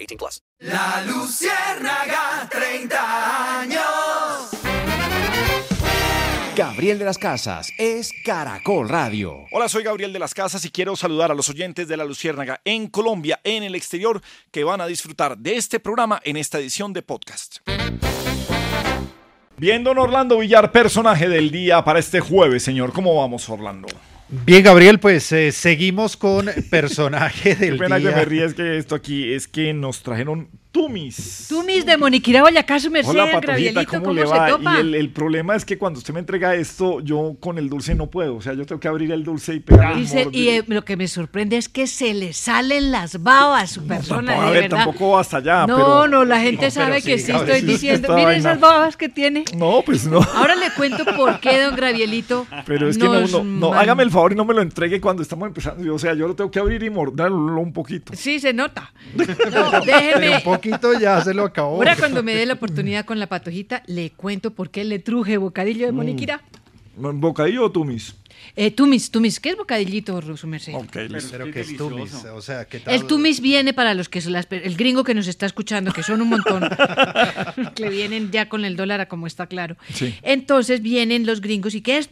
18 plus. La Luciérnaga, 30 años. Gabriel de las Casas es Caracol Radio. Hola, soy Gabriel de las Casas y quiero saludar a los oyentes de La Luciérnaga en Colombia, en el exterior, que van a disfrutar de este programa en esta edición de podcast. Bien, don Orlando Villar, personaje del día para este jueves, señor. ¿Cómo vamos, Orlando? Bien, Gabriel, pues eh, seguimos con personaje del Qué pena día. que me ríes que esto aquí es que nos trajeron tumis. Tumis de Moniquira Boyacá, su merced, Hola, Gabrielito, ¿cómo, ¿cómo, le se va? topa? Y el, el problema es que cuando usted me entrega esto, yo con el dulce no puedo. O sea, yo tengo que abrir el dulce y pegar Y, se- y, eh, lo que me sorprende es que se le salen las babas a su persona, a de ver, verdad. tampoco hasta allá. no, pero- no, la gente No, sabe sí, que sí estoy diciendo. Miren esas babas que tiene. No, pues no. Ahora le cuento por qué, don Gravielito. Pero es que no, no, no, hágame el favor y no me lo entregue cuando estamos empezando. O sea, yo lo tengo que abrir y morderlo un poquito. Sí, se nota. No, déjeme. Un poquito ya se lo acabó. Ahora cuando me dé la oportunidad con la patojita, le cuento por qué le truje bocadillo de Moniquira. ¿Bocadillo o tumis? Eh, tumis, tumis, ¿qué es bocadillito, su merced? Ok, listo. Pero que es tumis, o sea, ¿qué tal? El tumis viene para los que son las, el gringo que nos está escuchando, que son un montón, que vienen ya con el dólar a como está claro. Sí. Entonces vienen los gringos y ¿qué es?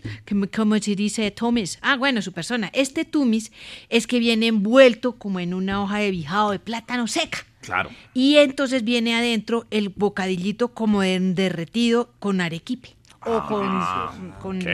Como se dice tumis. Ah, bueno, su persona. Este tumis es que viene envuelto como en una hoja de bijao de plátano seca. Claro. Y entonces viene adentro el bocadillito como en derretido con arequipe o con, con Ok,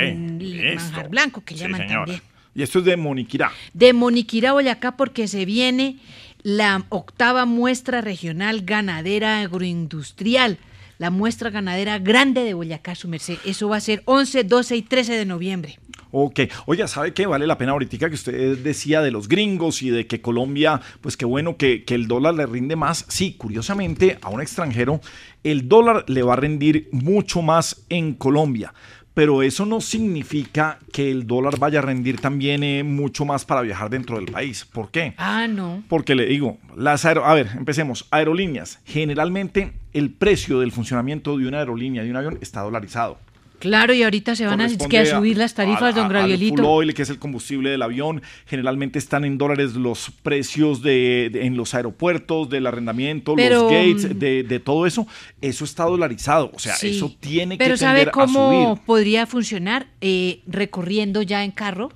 manjar blanco, que Sí, llaman también Y esto es de Moniquirá. de Moniquira, Boyacá, porque se viene la octava muestra regional ganadera agroindustrial, la muestra ganadera grande de Boyacá, su merced. Eso va a ser 11, 12 y 13 de noviembre. Ok. Oiga, ¿sabe qué? Vale la pena ahorita que usted decía de los gringos y de que Colombia, pues qué bueno que, que el dólar le rinde más. Sí, curiosamente, a un extranjero, el dólar le va a rendir mucho más en Colombia. Pero eso no significa que el dólar vaya a rendir también eh, mucho más para viajar dentro del país. ¿Por qué? Ah, no. Porque le digo, las aero- a ver, empecemos. Aerolíneas. Generalmente el precio del funcionamiento de una aerolínea, de un avión, está dolarizado. Claro, y ahorita se van a, que a subir las tarifas, al- don Gravielito. full oil, que es el combustible del avión. Generalmente están en dólares los precios de, de- en los aeropuertos, del arrendamiento, Pero, los gates, mm, de, de todo eso. Eso está dolarizado. O sea, Sí. eso tiene Pero que ¿sabe tender a cómo subir. podría funcionar eh, recorriendo ya en carro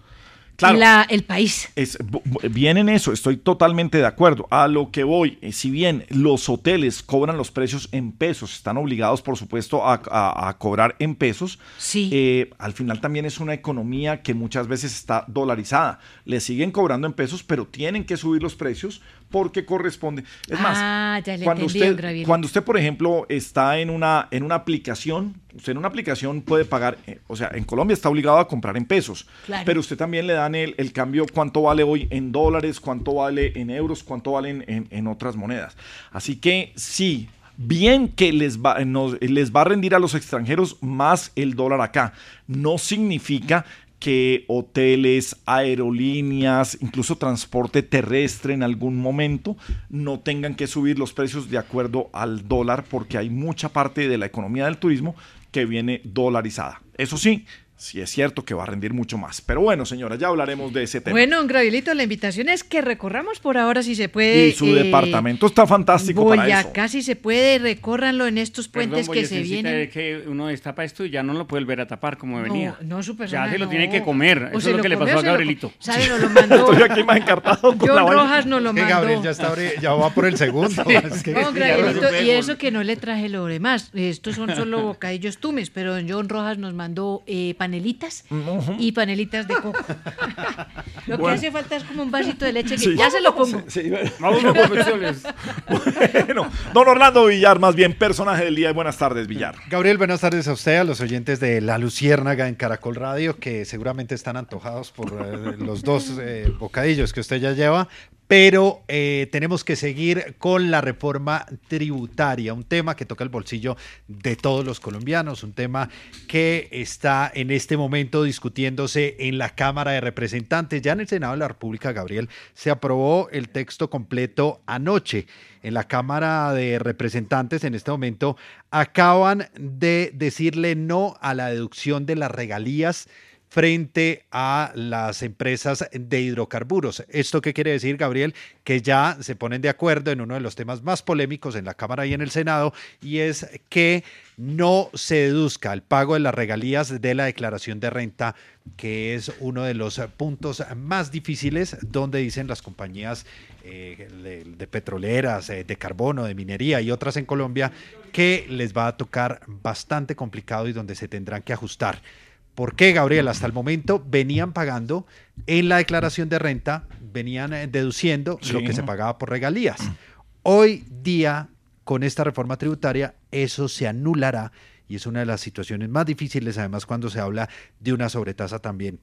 Claro. la, el país? Es, bien en eso, estoy totalmente de acuerdo. A lo que voy, eh, si bien los hoteles cobran los precios en pesos, están obligados, por supuesto, a, a- a cobrar en pesos, Sí. eh, al final también es una economía que muchas veces está dolarizada. Le siguen cobrando en pesos, pero tienen que subir los precios porque corresponde. Es más, Ah, ya le cuando, entendí, usted, cuando usted, por ejemplo, está en una, en una aplicación, usted en una aplicación puede pagar, eh, o sea, en Colombia está obligado a comprar en pesos, Claro. pero usted también le dan el, el cambio, cuánto vale hoy en dólares, cuánto vale en euros, cuánto vale en, en- en otras monedas. Así que sí. Bien que les va, nos- les va a rendir a los extranjeros más el dólar acá. No significa que hoteles, aerolíneas, incluso transporte terrestre en algún momento no tengan que subir los precios de acuerdo al dólar porque hay mucha parte de la economía del turismo que viene dolarizada. Eso sí, sí es cierto que va a rendir mucho más. Pero bueno, señora, ya hablaremos de ese tema. Bueno, don Gravielito, la invitación es que recorramos por ahora si se puede. y su eh, departamento está fantástico para eso. Boyacá, si se puede, recórranlo en estos puentes Perdón, que se vienen. es que uno destapa esto y ya no lo puede volver a tapar como venía. No, no, su persona. Ya se lo no. tiene que comer. O Eso es lo que le pasó a Gabrielito. ¿Sabe? Nos lo mandó. Estoy aquí más encartado con John. Rojas nos lo que mandó. Gabriel ya, está, ya va por el segundo. Es que- No, supe, y eso que no le traje lo demás. Estos son solo bocadillos tumes, pero John Rojas nos mandó eh, panelitas y panelitas de coco. lo que Bueno. hace falta es como un vasito de leche que Sí. ya se lo pongo. Sí, Vamos con confesiones. bueno, don Orlando Villar, más bien personaje del día. Buenas tardes, Villar. Gabriel, buenas tardes a usted, a los oyentes de La Luciérnaga en Caracol Radio, que seguramente están antojados por eh, los dos eh, bocadillos que usted ya lleva, pero eh, tenemos que seguir con la reforma tributaria, un tema que toca el bolsillo de todos los colombianos, un tema que está en este momento discutiéndose en la Cámara de Representantes. Ya en el Senado de la República, Gabriel, se aprobó el texto completo anoche en la Cámara de Representantes en este momento acaban de decirle no a la deducción de las regalías frente a las empresas de hidrocarburos. ¿Esto qué quiere decir, Gabriel? Que ya se ponen de acuerdo en uno de los temas más polémicos en la Cámara y en el Senado, y es que no se deduzca el pago de las regalías de la declaración de renta, que es uno de los puntos más difíciles donde dicen las compañías eh, de, petroleras, eh, de carbono, de minería y otras en Colombia, que les va a tocar bastante complicado y donde se tendrán que ajustar. ¿Por qué, Gabriel? Hasta el momento venían pagando en la declaración de renta, venían eh, deduciendo lo que se pagaba por regalías. Hoy día, con esta reforma tributaria, eso se anulará y es una de las situaciones más difíciles, además, cuando se habla de una sobretasa también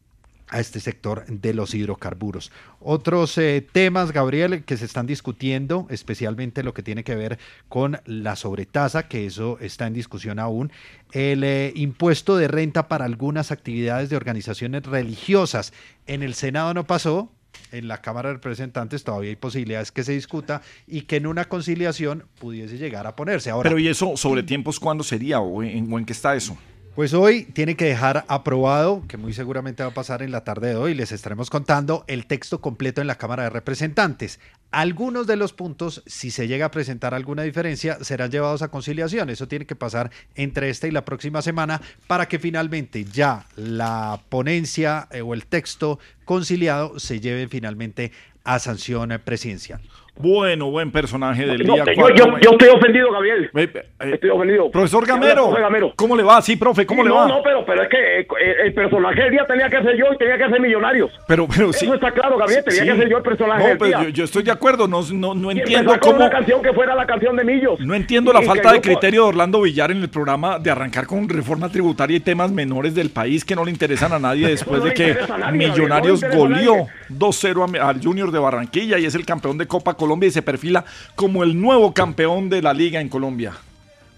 a este sector de los hidrocarburos. Otros eh, temas, Gabriel, que se están discutiendo, especialmente lo que tiene que ver con la sobretasa, que eso está en discusión aún, el eh, impuesto de renta para algunas actividades de organizaciones religiosas. En el Senado no pasó, en la Cámara de Representantes todavía hay posibilidades que se discuta y que en una conciliación pudiese llegar a ponerse. Ahora, Pero ¿y eso sobre tiempos cuándo sería o en, o en qué está eso? Pues hoy tiene que dejar aprobado, que muy seguramente va a pasar en la tarde de hoy, les estaremos contando el texto completo en la Cámara de Representantes. Algunos de los puntos, si se llega a presentar alguna diferencia, serán llevados a conciliación. Eso tiene que pasar entre esta y la próxima semana para que finalmente ya la ponencia eh, o el texto conciliado se lleve finalmente a sanción eh, presidencial. Bueno, buen personaje del No, día. yo, yo, yo estoy ofendido, Gabriel. Eh, eh, Estoy ofendido. Profesor Gamero, Gamero. ¿cómo le va? Sí, profe, ¿cómo Sí, le no, va? No, pero, pero es que eh, el personaje del día tenía que ser yo y tenía que ser Millonarios. Pero, pero sí. Eso está claro, Gabriel. Tenía Sí. que ser yo el personaje No, del pero día. yo, yo estoy de acuerdo, no, no, no entiendo cómo... una canción que fuera la canción de Millos. No entiendo la falta de criterio de Orlando Villar en el programa de arrancar con reforma tributaria y temas menores del país que no le interesan a nadie después de que nadie, Millonarios goleó 2-0 a- al Junior de Barranquilla y es el campeón de Copa Colombia y se perfila como el nuevo campeón de la liga en Colombia.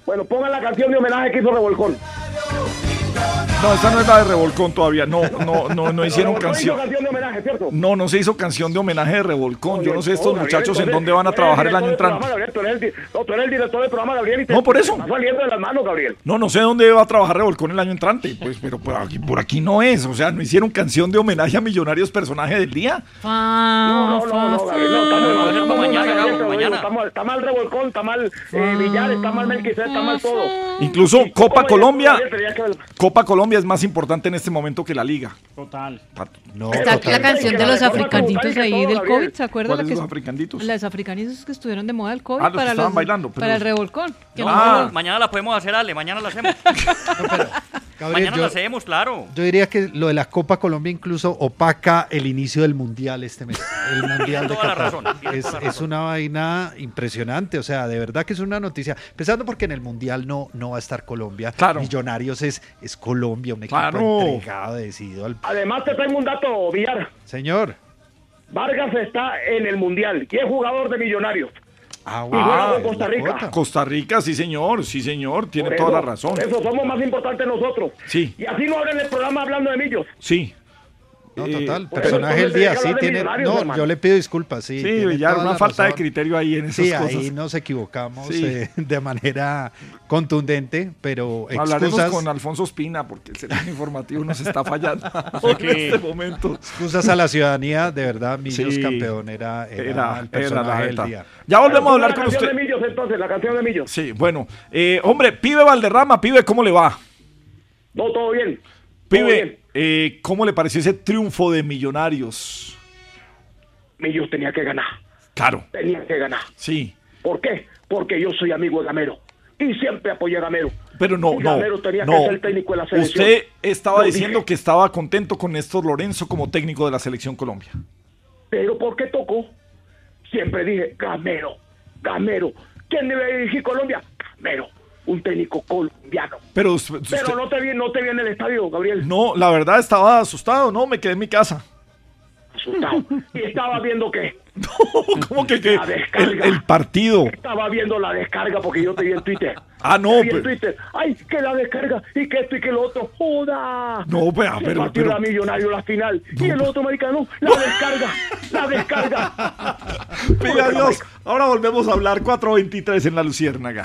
Bueno, pongan la canción de homenaje que hizo Revolcón. No, esta no es la de Revolcón todavía. No, no, no, no hicieron Revolcón hizo canción. canción de homenaje, ¿cierto? No, no se hizo canción de homenaje de Revolcón. Yo no sé estos muchachos en dónde van a eres trabajar el año entrante. No, tú eres el director del programa, Gabriel. Y te, No, por eso. saliendo de las manos, Gabriel. No, no sé dónde va a trabajar Revolcón el año entrante. Pues, pero por aquí, por aquí no es. O sea, no hicieron canción de homenaje a Millonarios personaje del día. No, no, no, no, Gabriel, no, mañana. Está mal, Revolcón, está mal eh, Villar, está mal Melquisés, está mal todo. Incluso Copa Colombia. Copa Colombia es más importante en este momento que la liga. Total. No, Está la total. canción de los africanitos ahí del. COVID, ¿se acuerdan? ¿Cuáles la los africanitos? Las africanitos que estuvieron de moda del COVID Ah, los que para, estaban los- bailando, pero- para el revolcón. que No, no Ah. se- mañana la podemos hacer, Ale, mañana la hacemos. Gabriel, mañana yo- la hacemos, claro. Yo diría que lo de la Copa Colombia incluso opaca el inicio del Mundial este mes. El Mundial de toda la Qatar. razón, tiene Es, toda la es una vaina impresionante, o sea, de verdad que es una noticia. Empezando porque en el Mundial no, no va a estar Colombia. Claro. Millonarios es, es Colombia, un equipo Claro. entregado, decidido al... Además, te tengo un dato, Villar. Señor. Vargas está en el Mundial y es jugador de Millonarios. Ah, Y juega Ah, con Costa Rica. Costa Rica, sí señor, sí señor, tiene Por toda eso- la razón. Por eso somos más importantes nosotros. Sí. Y así no abren el programa hablando de Millos. Sí. No, Eh, total, personaje del día, sí tiene... No, hermano. yo le pido disculpas, sí. Sí, toda una la falta de criterio ahí en esas Sí, cosas. ahí nos equivocamos Sí. eh, de manera contundente, pero Hablaremos excusas, con Alfonso Espina porque el servicio informativo nos está fallando en este momento. excusas a la ciudadanía, de verdad, Millos Sí. campeón era, era, Era, el era la personaje del neta. día. Ya volvemos a hablar la con canción usted. de Millos entonces, la canción de Millos. Sí, bueno. eh, hombre, pibe Valderrama, pibe, ¿cómo le va? No, todo bien. Todo Pibe, bien. Eh, ¿cómo le pareció ese triunfo de Millonarios? Millos tenía que ganar. Claro, Tenía que ganar. sí. ¿Por qué? Porque yo soy amigo de Gamero. Y siempre apoyé a Gamero. Pero no, no, Gamero tenía que ser técnico de la selección. Usted estaba Lo diciendo dije. que estaba contento con Néstor Lorenzo como técnico de la selección Colombia. Pero ¿por qué tocó? Siempre dije, Gamero, Gamero. ¿Quién debe dirigir Colombia? Gamero, un técnico colombiano. Pero usted- Pero no te vi, no te vi en el estadio, Gabriel. no, la verdad estaba asustado, no, me quedé en mi casa. Asustado. ¿Y estaba viendo qué? ¿Cómo que, que La descarga. el, el partido? Estaba viendo la descarga porque yo te vi en Twitter. Ah, no, Te vi en pero- Twitter. Ay, que la descarga y que esto y que lo otro. ¡Joda! No, pero- El pero- partido pero- era millonario la final. y el otro americano, la descarga. la descarga. Pida Dios. Ahora volvemos a hablar 423 en la Luciérnaga.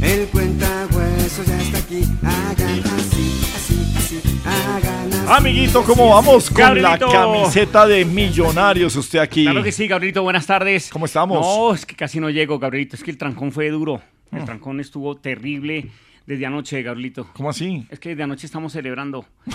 El cuentahueso ya está aquí. Hagan así, así, así. Hagan así. Amiguito, ¿cómo vamos con Gabrielito. la camiseta de Millonarios? Usted aquí. Claro que sí, Gabrielito, buenas tardes. ¿Cómo estamos? No, es que casi no llego, Gabrielito. Es que el trancón fue duro. El trancón estuvo terrible desde anoche, Gabrielito. ¿Cómo así? Es que desde anoche estamos celebrando.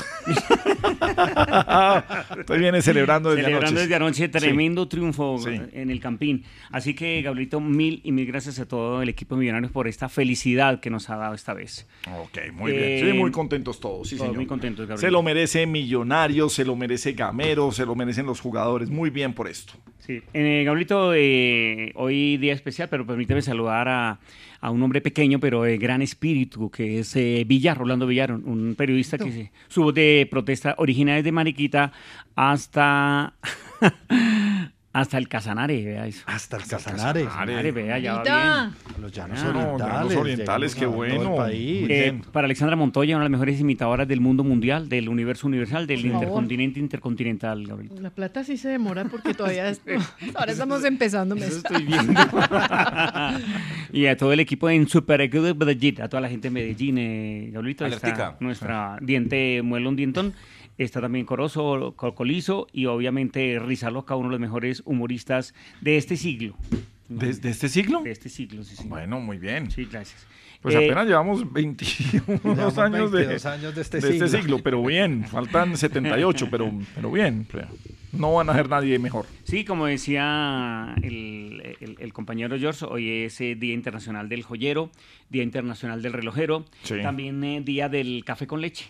Usted viene celebrando desde Celebrando anoche. desde anoche tremendo triunfo Sí. en el Campín. Así que, Gabrielito, mil y mil gracias a todo el equipo de Millonarios por esta felicidad que nos ha dado esta vez. Ok, muy Eh, bien. Sí, muy contentos todos, sí, todos señor. muy contentos, Gabriel. Se lo merece Millonarios, se lo merece Gamero, se lo merecen los jugadores. Muy bien por esto. Sí, eh, Gabrielito, eh, hoy día especial, pero permíteme saludar a, a un hombre pequeño, pero de gran espíritu, que es eh, Villar, Rolando Villar, un, periodista que se, su voz de protesta origina desde Mariquita hasta, hasta el Casanare, vea eso. Hasta el Casanare. Casanare, vea, ya va bien. Los llanos Ah, orientales. Qué bueno. país. Eh, para Alexandra Montoya, una de las mejores imitadoras del mundo mundial, del universo universal, del Por favor. intercontinente intercontinental, Gabrielito. La plata sí se demora porque todavía es- ahora estamos empezando. mes. Eso estoy viendo. y a todo el equipo en Super Good Medellín, a toda la gente de Medellín, eh, Gabrielito, nuestra diente Muelón Dientón, está también Corozo, Cocolizo y obviamente Rizaloca, uno de los mejores humoristas de este siglo. ¿Desde este siglo? De este siglo, sí, sí. Bueno, muy bien. Sí, gracias. Pues Eh, apenas llevamos 22 Llevamos años, de, 22 años de este siglo. siglo. pero bien. Faltan 78, pero, pero bien. No van a ser nadie mejor. Sí, como decía el, el- el compañero George, hoy es eh, Día Internacional del Joyero, Día Internacional del Relojero, Sí. también eh, Día del Café con Leche.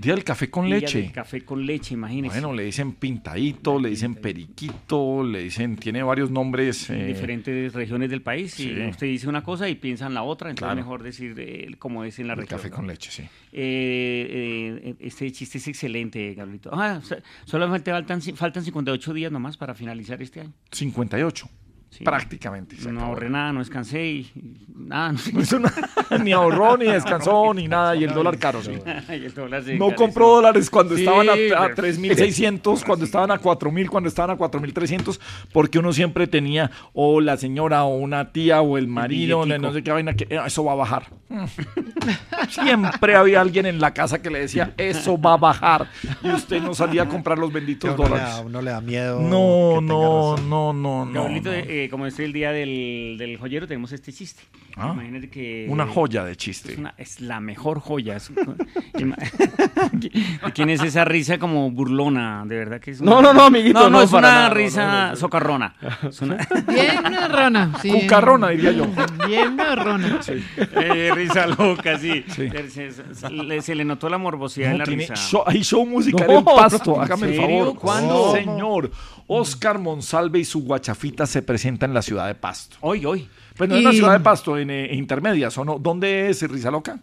Día del café con Día leche. del café con leche, imagínese. Bueno, le dicen pintadito, le dicen periquito, le dicen, tiene varios nombres. en eh, diferentes regiones del país sí. y usted dice una cosa y piensa en la otra, entonces Claro. mejor decir eh, como es en la el región. café ¿no? con leche, sí. Eh, eh, este chiste es excelente, Gabrielito. Ah, o sea, solamente faltan, faltan 58 días nomás para finalizar este año. 58. Sí. Prácticamente. se No ahorré nada, no descansé y, y nada. No, sé. No hizo nada, ni ahorró, ni descansó, ni nada. Y el dólar caro, sí. Y el dólar No compró dólares cuando Sí, estaban a, a pero- 3.600, cuando estaban a 4.000, cuando estaban a 4.300, porque uno siempre tenía o la señora o una tía o el marido, no sé qué vaina, que "Eh, eso va a bajar. Siempre había alguien en la casa que le decía, eso va a bajar. Y usted no salía a comprar los benditos uno, le dólares. da, uno le da miedo. No, no, no, no, no. Eh, como es el día del, del joyero, tenemos este chiste. Ah, Imagínate que... Una joya de chiste. Es, una- es la mejor joya. es- ¿Quién es esa risa como burlona? De verdad que es una- No, no, no, amiguito, No, no, no, es para una nada, risa no, no. socarrona. Es una- Bien rona. Sí. Cucarrona, diría yo. Bien rona. Eh, risa loca, sí. Sí. Se, se- se le, se le notó la morbosidad No, en la tiene risa. show- hay show musical No, en Pasto, ¿en hágame el favor. ¿Cuándo? Sí, señor. Oscar Monsalve y su guachafita se presenta en la ciudad de Pasto. Hoy, hoy. Pues no en la Y- ciudad de Pasto, en eh, Intermedias, ¿o no? ¿Dónde es Risa Loca?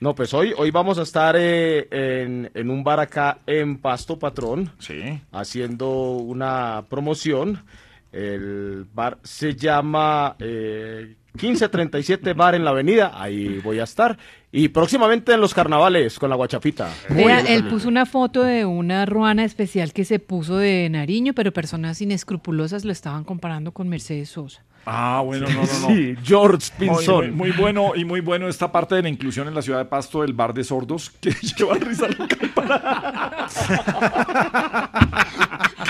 No, pues hoy, hoy vamos a estar eh, en, en un bar acá en Pasto Patrón, Sí. haciendo una promoción. El bar se llama eh, 1537 Bar en la Avenida, ahí voy a estar. Y próximamente en los carnavales con la guachafita. Vea, él puso una foto de una ruana especial que se puso de Nariño, pero personas inescrupulosas lo estaban comparando con Mercedes Sosa. Ah, bueno, no, no, no. Sí, George Pinzón. muy- muy bueno y muy bueno esta parte de la inclusión en la ciudad de Pasto del bar de sordos que lleva Risa Loca para...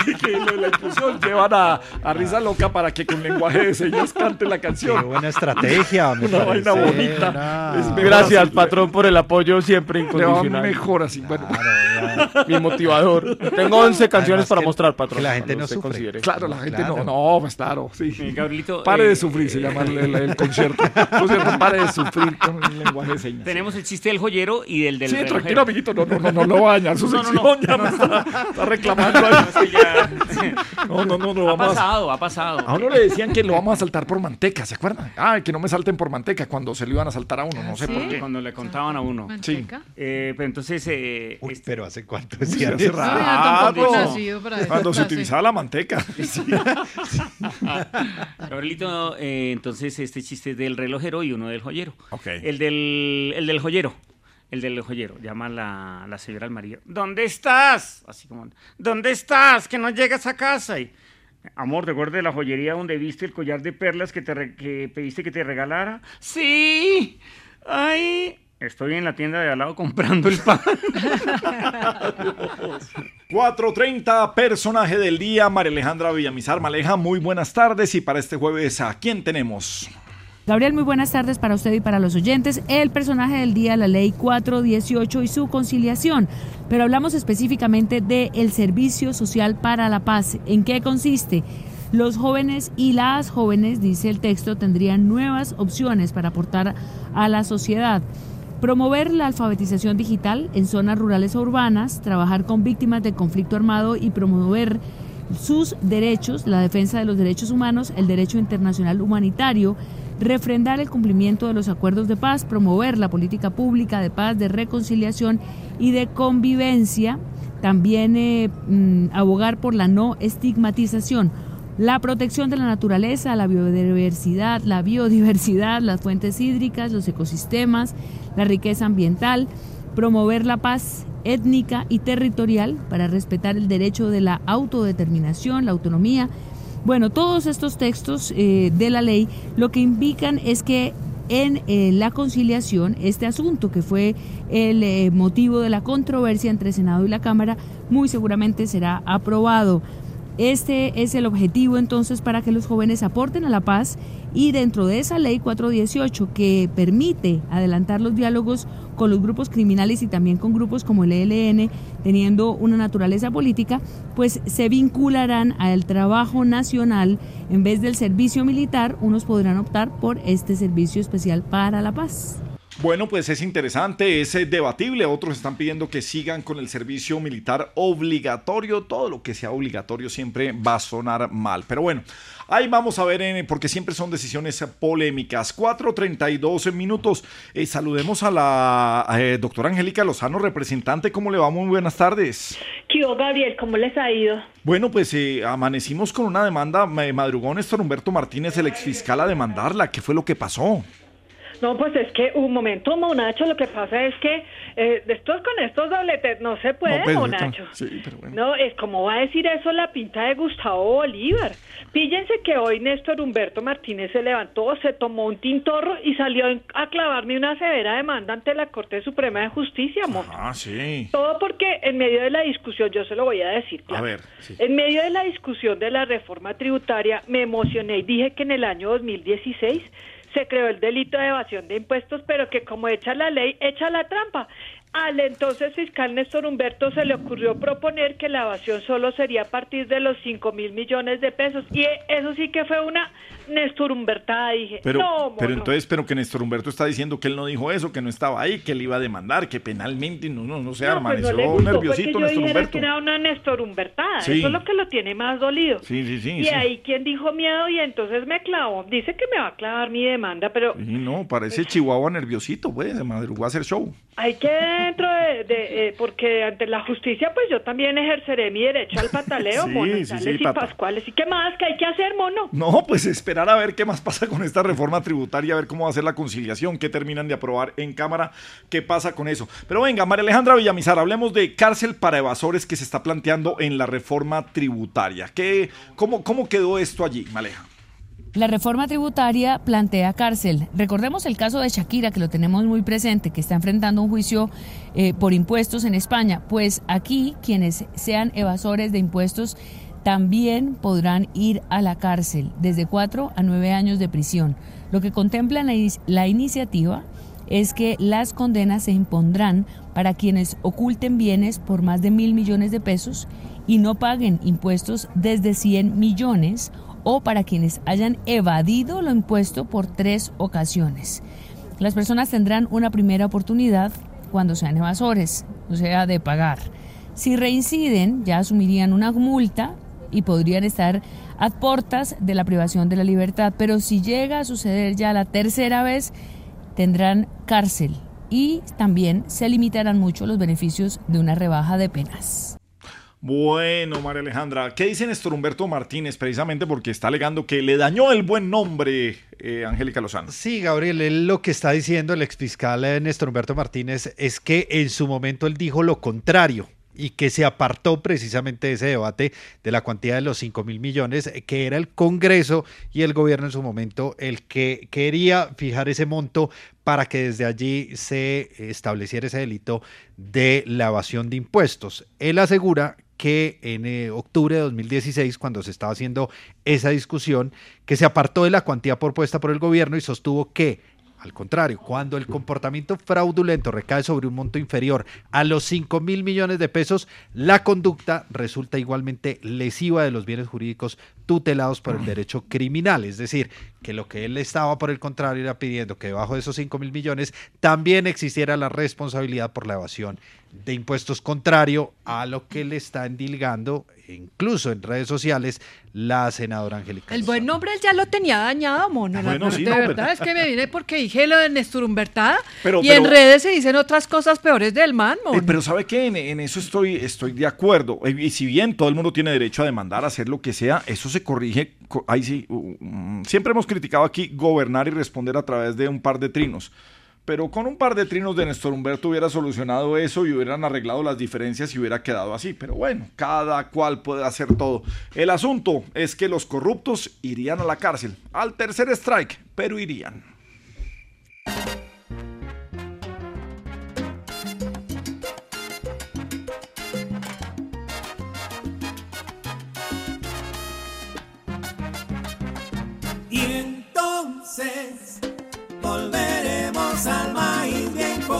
que lo de la inclusión llevan a, a risa loca para que con lenguaje de señas cante la canción. Qué buena estrategia, me Una vaina parece, bonita. una- Es mejor Gracias, así. patrón, por el apoyo siempre Le va incondicional. mejor así. Bueno, Mi motivador. Tengo 11 canciones Además para que- mostrar, patrón. que la gente cuando no usted sufre. considere. claro, la gente Claro. no. No, pues claro, sí. Eh, Gabrielito, Pare eh, de sufrir, se llama el, el- el concierto. Concierto, pare de sufrir con el lenguaje de señas. Tenemos el chiste del joyero y del del Sí, relojero. tranquilo, amiguito. No, no, no, no, no va a dañar su No, no, sección. no. ya me está, está reclamando ahí. Que ya- No, no, no, no. ha Vamos a, pasado, ha pasado. a uno le decían que lo vamos a saltar por manteca, ¿se acuerdan? Ah, que no me salten por manteca cuando se lo iban a saltar a uno, no sé ¿sí? por qué. Cuando le contaban a uno. Manteca. Eh, pero entonces, eh, Uy, este- pero ¿hace cuánto Sí, decían hace rato. para esa Cuando se frase. utilizaba la manteca. Sí. Gabrielito, eh, entonces este chiste es del relojero y uno del joyero. Ok. El del, el del joyero. El del joyero. Llama la, la señora al. ¿Dónde estás? Así como, ¿dónde estás? Que no llegas a casa. Y, Amor, ¿recuerdas de la joyería donde viste el collar de perlas que, te que pediste que te regalara? Sí. Ay. Estoy en la tienda de al lado comprando el pan. 4.30, personaje del día, María Alejandra Villamizar. Maleja, muy buenas tardes. Y para este jueves, ¿a quién tenemos? Gabriel, muy buenas tardes para usted y para los oyentes. El personaje del día, la ley 418 y su conciliación. Pero hablamos específicamente del Servicio Social para la Paz. ¿En qué consiste? Los jóvenes y las jóvenes, dice el texto, tendrían nuevas opciones para aportar a la sociedad. Promover la alfabetización digital en zonas rurales o urbanas, trabajar con víctimas de conflicto armado y promover sus derechos, la defensa de los derechos humanos, el derecho internacional humanitario, refrendar el cumplimiento de los acuerdos de paz, promover la política pública de paz, de reconciliación y de convivencia, también eh, mm, abogar por la no estigmatización, la protección de la naturaleza, la biodiversidad, la biodiversidad, las fuentes hídricas, los ecosistemas, la riqueza ambiental, promover la paz étnica y territorial para respetar el derecho de la autodeterminación, la autonomía. Bueno, todos estos textos eh, de la ley lo que indican es que en eh, la conciliación, este asunto que fue el eh, motivo de la controversia entre Senado y la Cámara, muy seguramente será aprobado. Este es el objetivo entonces para que los jóvenes aporten a la paz y dentro de esa ley 418 que permite adelantar los diálogos con los grupos criminales y también con grupos como el ELN teniendo una naturaleza política, pues se vincularán al trabajo nacional en vez del servicio militar, unos podrán optar por este servicio especial para la paz. Bueno, pues es interesante, es eh, debatible. Otros están pidiendo que sigan con el servicio militar obligatorio. Todo lo que sea obligatorio siempre va a sonar mal. Pero bueno, ahí vamos a ver, eh, porque siempre son decisiones polémicas. 4.32 minutos. Eh, saludemos a la eh, doctora Angélica Lozano, representante. ¿Cómo le va? Muy buenas tardes. ¿Qué hubo, Gabriel? ¿Cómo les ha ido? Bueno, pues eh, amanecimos con una demanda. Me madrugó Néstor Humberto Martínez, el exfiscal, a demandarla. ¿Qué fue lo que pasó? No, pues es que un momento, Monacho, lo que pasa es que eh, estos con estos dobletes no se puede, No, pues, Monacho. Sí, pero bueno. No, es como va a decir eso la pinta de Gustavo Bolívar. Píllense que hoy Néstor Humberto Martínez se levantó, se tomó un tintorro y salió a clavarme una severa demanda ante la Corte Suprema de Justicia, mo. Ah, sí. Todo porque en medio de la discusión, yo se lo voy a decir. A claro. ver, sí. En medio de la discusión de la reforma tributaria, me emocioné y dije que en el año 2016 se creó el delito de evasión de impuestos, pero que como echa la ley, echa la trampa. Al entonces fiscal Néstor Humberto se le ocurrió proponer que la evasión solo sería a partir de los 5 mil millones de pesos. Y eso sí que fue una Néstor Humbertada, dije. Pero, no, pero entonces, pero que Néstor Humberto está diciendo que él no dijo eso, que no estaba ahí, que él iba a demandar, que penalmente no, no, no se No, arma. pues no gustó, nerviosito yo Néstor Humberto. que era una Néstor Humbertada. Sí. Eso es lo que lo tiene más dolido. Sí, sí, sí. y sí. ahí quien dijo miedo y entonces me clavó. Dice que me va a clavar mi demanda, pero Sí, no, parece Chihuahua nerviosito, pues, de madrugó a hacer show. hay que dentro de, de, eh, porque ante la justicia pues yo también ejerceré mi derecho al pataleo, Sí, mono, sí, sí, y pata. pascuales. ¿Y qué más? ¿Qué hay que hacer, mono? No, pues esperar a ver qué más pasa con esta reforma tributaria, a ver cómo va a ser la conciliación, qué terminan de aprobar en Cámara, qué pasa con eso. Pero venga, María Alejandra Villamizar, hablemos de cárcel para evasores que se está planteando en la reforma tributaria. ¿Qué, cómo, ¿Cómo quedó esto allí, Maleja? La reforma tributaria plantea cárcel. Recordemos el caso de Shakira, que lo tenemos muy presente, que está enfrentando un juicio eh, por impuestos en España. Pues aquí quienes sean evasores de impuestos también podrán ir a la cárcel desde 4 a 9 años de prisión. Lo que contempla la, la iniciativa es que las condenas se impondrán para quienes oculten bienes por más de mil millones de pesos y no paguen impuestos desde 100 millones o para quienes hayan evadido lo impuesto por tres ocasiones. Las personas tendrán una primera oportunidad cuando sean evasores, o sea, de pagar. Si reinciden, ya asumirían una multa y podrían estar a portas de la privación de la libertad, pero si llega a suceder ya la tercera vez, tendrán cárcel y también se limitarán mucho los beneficios de una rebaja de penas. Bueno, María Alejandra, ¿qué dice Néstor Humberto Martínez? Precisamente porque está alegando que le dañó el buen nombre eh, Angélica Lozano. Sí, Gabriel, él lo que está diciendo el exfiscal eh, Néstor Humberto Martínez es que en su momento él dijo lo contrario y que se apartó precisamente de ese debate de la cuantía de los 5 mil millones, eh, que era el Congreso y el gobierno en su momento el que quería fijar ese monto para que desde allí se estableciera ese delito de la evasión de impuestos. Él asegura que en eh, octubre de 2016, cuando se estaba haciendo esa discusión, que se apartó de la cuantía propuesta por el gobierno y sostuvo que, al contrario, cuando el comportamiento fraudulento recae sobre un monto inferior a los 5 mil millones de pesos, la conducta resulta igualmente lesiva de los bienes jurídicos tutelados por el derecho criminal. Es decir, que lo que él estaba, por el contrario, era pidiendo que debajo de esos 5 mil millones también existiera la responsabilidad por la evasión de impuestos contrario a lo que le está endilgando, incluso en redes sociales, la senadora Angélica. El buen nombre él ya lo tenía dañado, mono. la- Bueno, sí, de no, pero- verdad es que me vine porque dije lo de Néstor Humbertada Pero- y pero- en redes se dicen otras cosas peores del man, mono. Eh, pero ¿sabe qué? En, en eso estoy, estoy de acuerdo. Eh, Y si bien todo el mundo tiene derecho a demandar, a hacer lo que sea, eso se corrige. co- Ahí sí, uh, siempre hemos criticado aquí gobernar y responder a través de un par de trinos. Pero con un par de trinos de Néstor Humberto hubiera solucionado eso y hubieran arreglado las diferencias y hubiera quedado así. Pero bueno, cada cual puede hacer todo. El asunto es que los corruptos irían a la cárcel. Al tercer strike, pero irían. Y entonces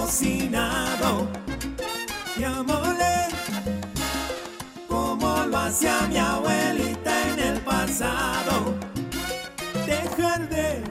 cocinado y a moler como lo hacía mi abuelita en el pasado. Dejar de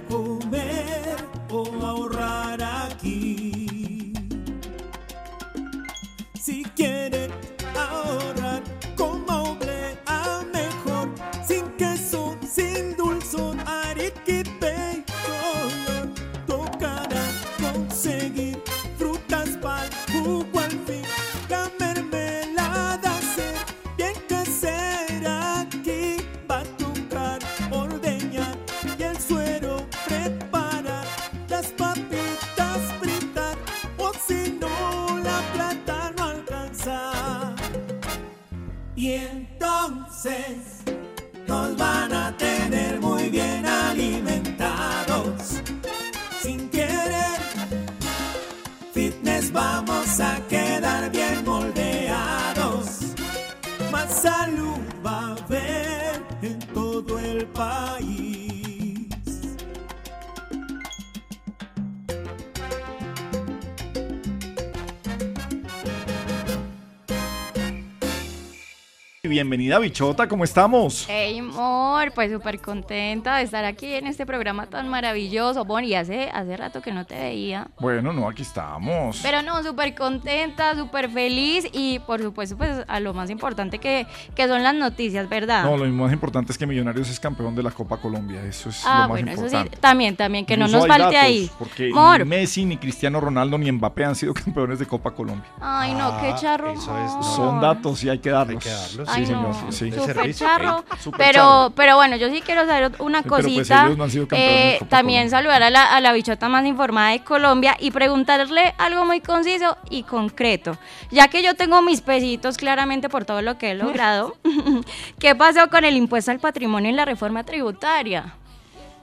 Bienvenida, bichota, ¿cómo estamos? Hey, amor, pues súper contenta de estar aquí en este programa tan maravilloso. Bueno, y hace, hace rato que no te veía. Bueno, no, aquí estamos. Pero no, súper contenta, súper feliz y por supuesto, pues a lo más importante que, que son las noticias, ¿verdad? No, lo más importante es que Millonarios es campeón de la Copa Colombia. Eso es ah, lo más bueno, eso sí, importante. también, también, que no nos hay falte datos, ahí. Porque Amor. ni Messi, ni Cristiano Ronaldo, ni Mbappé han sido campeones de Copa Colombia. Ay, no, qué charro. Son datos y hay que darlos. Ay, sí, no, señor. Sí. Súper charro. Pero, charro. pero bueno, yo sí quiero saber una Sí, pues cosita. ellos no han sido campeones de Eh, también saludar a la, a la bichota más informada de Colombia y preguntarle algo muy conciso y concreto. Ya que yo tengo mis pesitos claramente por todo lo que he logrado, ¿qué pasó con el impuesto al patrimonio en la reforma tributaria?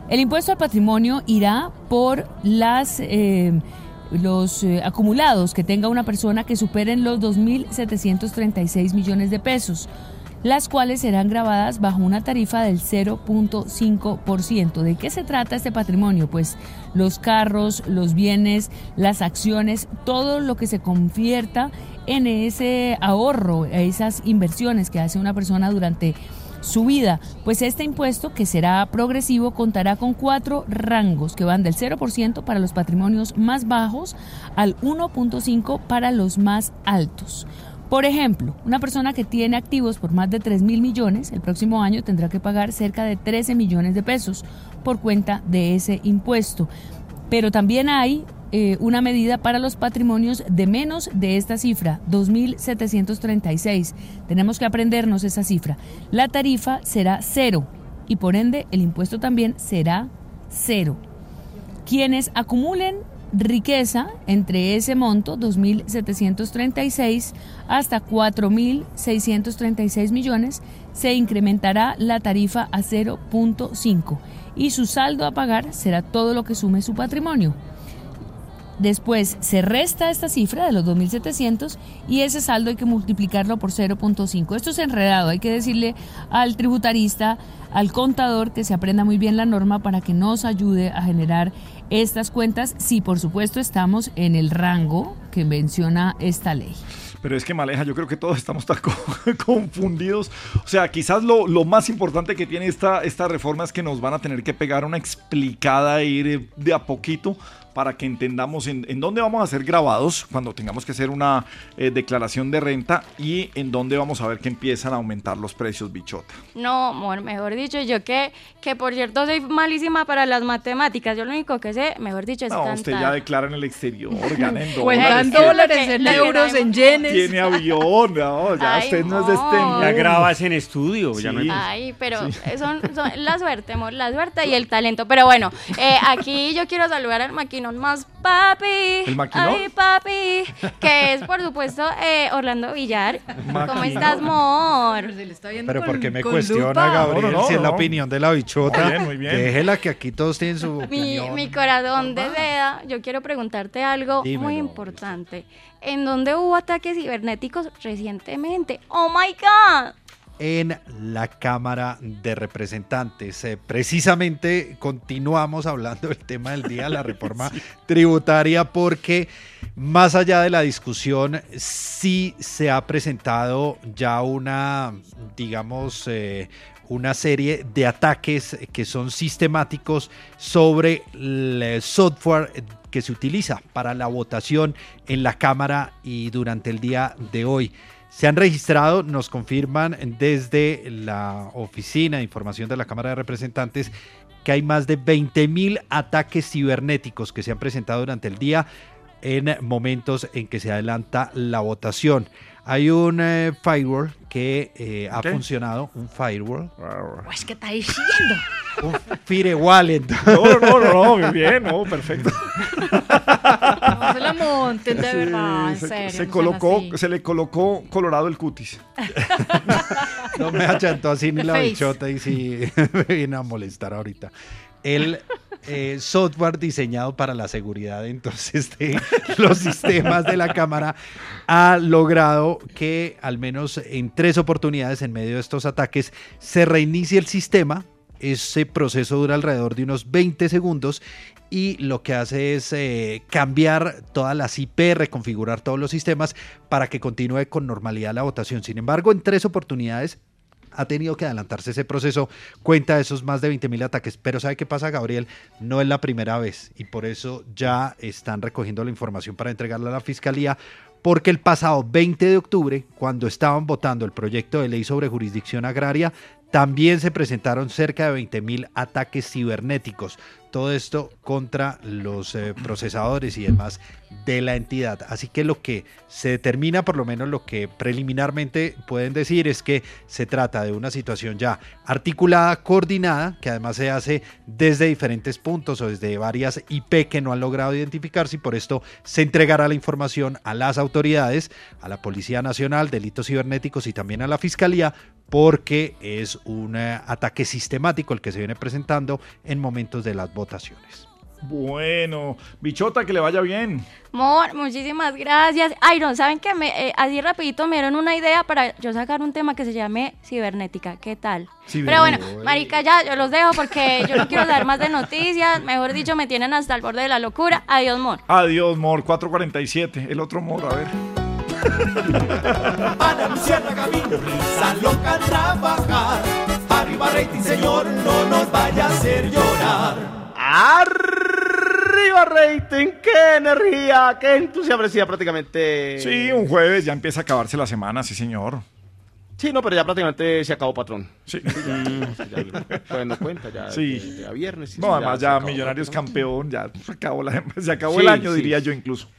El impuesto al patrimonio irá por las eh, los eh, acumulados que tenga una persona que superen los 2.736 millones de pesos. las cuales serán grabadas bajo una tarifa del 0.5%. ¿De qué se trata este patrimonio? Pues los carros, los bienes, las acciones, todo lo que se convierta en ese ahorro, esas inversiones que hace una persona durante su vida. Pues este impuesto, que será progresivo, contará con cuatro rangos que van del 0% para los patrimonios más bajos al 1.5% para los más altos. Por ejemplo, una persona que tiene activos por más de 3 mil millones, el próximo año tendrá que pagar cerca de 13 millones de pesos por cuenta de ese impuesto. Pero también hay eh, una medida para los patrimonios de menos de esta cifra, 2.736. Tenemos que aprendernos esa cifra. La tarifa será cero y por ende el impuesto también será cero. Quienes acumulen riqueza entre ese monto, 2.736, hasta 4.636 millones, se incrementará la tarifa a 0.5 y su saldo a pagar será todo lo que sume su patrimonio. Después se resta esta cifra de los 2.700 y ese saldo hay que multiplicarlo por 0.5. Esto es enredado, hay que decirle al tributarista, al contador que se aprenda muy bien la norma para que nos ayude a generar estas cuentas si por supuesto estamos en el rango que menciona esta ley. Pero es que Maleja, yo creo que todos estamos tan co- confundidos. O sea, quizás lo, lo más importante que tiene esta, esta reforma es que nos van a tener que pegar una explicada e ir de a poquito para que entendamos en, en dónde vamos a ser grabados cuando tengamos que hacer una eh, declaración de renta y en dónde vamos a ver que empiezan a aumentar los precios, bichota. No, amor, mejor dicho, yo que, que por cierto soy malísima para las matemáticas. Yo lo único que sé, mejor dicho, es No, cantar. usted ya declara en el exterior, gana en dólares. dólares, en euros, en yenes. Tiene avión, no, ya Ay, usted no es de este. Ya grabas en estudio. Ya no Sí. Ay, pero son, son la suerte, amor, la suerte y el talento. Pero bueno, eh, aquí yo quiero saludar al maquinón más papi. ¿El maquinón? Ay, papi. Que es, por supuesto, eh, Orlando Villar. ¿Cómo estás, amor? Pero ¿por qué me cuestiona, lupa. Gabriel, No, no, no, si es la opinión de la bichota? Muy bien, muy bien. Déjela que aquí todos tienen su Mi, opinión. mi corazón de seda, yo quiero preguntarte algo muy importante. ¿En dónde hubo ataques cibernéticos recientemente? ¡Oh, my God! En la Cámara de Representantes. Eh, precisamente continuamos hablando del tema del día, la reforma tributaria, porque más allá de la discusión, sí se ha presentado ya una, digamos, eh, una serie de ataques que son sistemáticos sobre el software que se utiliza para la votación en la Cámara y durante el día de hoy. Se han registrado, nos confirman desde la Oficina de Información de la Cámara de Representantes, que hay más de 20 mil ataques cibernéticos que se han presentado durante el día en momentos en que se adelanta la votación. Hay un eh, firewall que eh, ha ¿Qué? funcionado, un firewall, Pues, ¿qué está diciendo? un firewall. No, no, no, no, muy bien, no, perfecto. No se la monten, de verdad, en se, serio. se no sean colocó, se le colocó colorado el cutis. No me achantó así ni la face. bichota y sí me viene a molestar ahorita. El eh, software diseñado para la seguridad entonces de los sistemas de la cámara ha logrado que al menos en tres oportunidades en medio de estos ataques se reinicie el sistema. Ese proceso dura alrededor de unos 20 segundos y lo que hace es eh, cambiar todas las IP, reconfigurar todos los sistemas para que continúe con normalidad la votación. Sin embargo, en tres oportunidades ha tenido que adelantarse ese proceso, cuenta de esos más de 20 mil ataques. Pero ¿sabe qué pasa, Gabriel? No es la primera vez y por eso ya están recogiendo la información para entregarla a la Fiscalía. Porque el pasado 20 de octubre, cuando estaban votando el proyecto de ley sobre jurisdicción agraria, también se presentaron cerca de 20 mil ataques cibernéticos. Todo esto contra los eh, procesadores y demás de la entidad. Así que lo que se determina, por lo menos lo que preliminarmente pueden decir, es que se trata de una situación ya articulada, coordinada, que además se hace desde diferentes puntos o desde varias IP que no han logrado identificarse y por esto se entregará la información a las autoridades, a la Policía Nacional, Delitos Cibernéticos y también a la Fiscalía, porque es un eh, ataque sistemático el que se viene presentando en momentos de las votaciones. Bueno, bichota, que le vaya bien. Mor, muchísimas gracias. No, ¿saben que me, eh, así rapidito me dieron una idea para yo sacar un tema que se llame cibernética? ¿Qué tal? Pero bueno, marica, ya, yo los dejo porque yo no quiero dar más de noticias. Mejor dicho, me tienen hasta el borde de la locura. Adiós, Mor. Adiós, Mor, 447. El otro Mor, a ver. Ana Luciérnaga vino, risa loca trabajar. Arriba rating, señor, no nos vaya a hacer llorar. Arriba rating, qué energía, qué entusiasmo prácticamente. Sí, un jueves ya empieza a acabarse la semana, sí, señor. Sí, no, pero ya prácticamente se acabó, patrón. Sí. ya, bueno, cuenta, ya, Sí. de- de a viernes. sí, No, además ya Millonarios campeón, ya se acabó, la- se acabó Sí, el año, sí, diría yo incluso.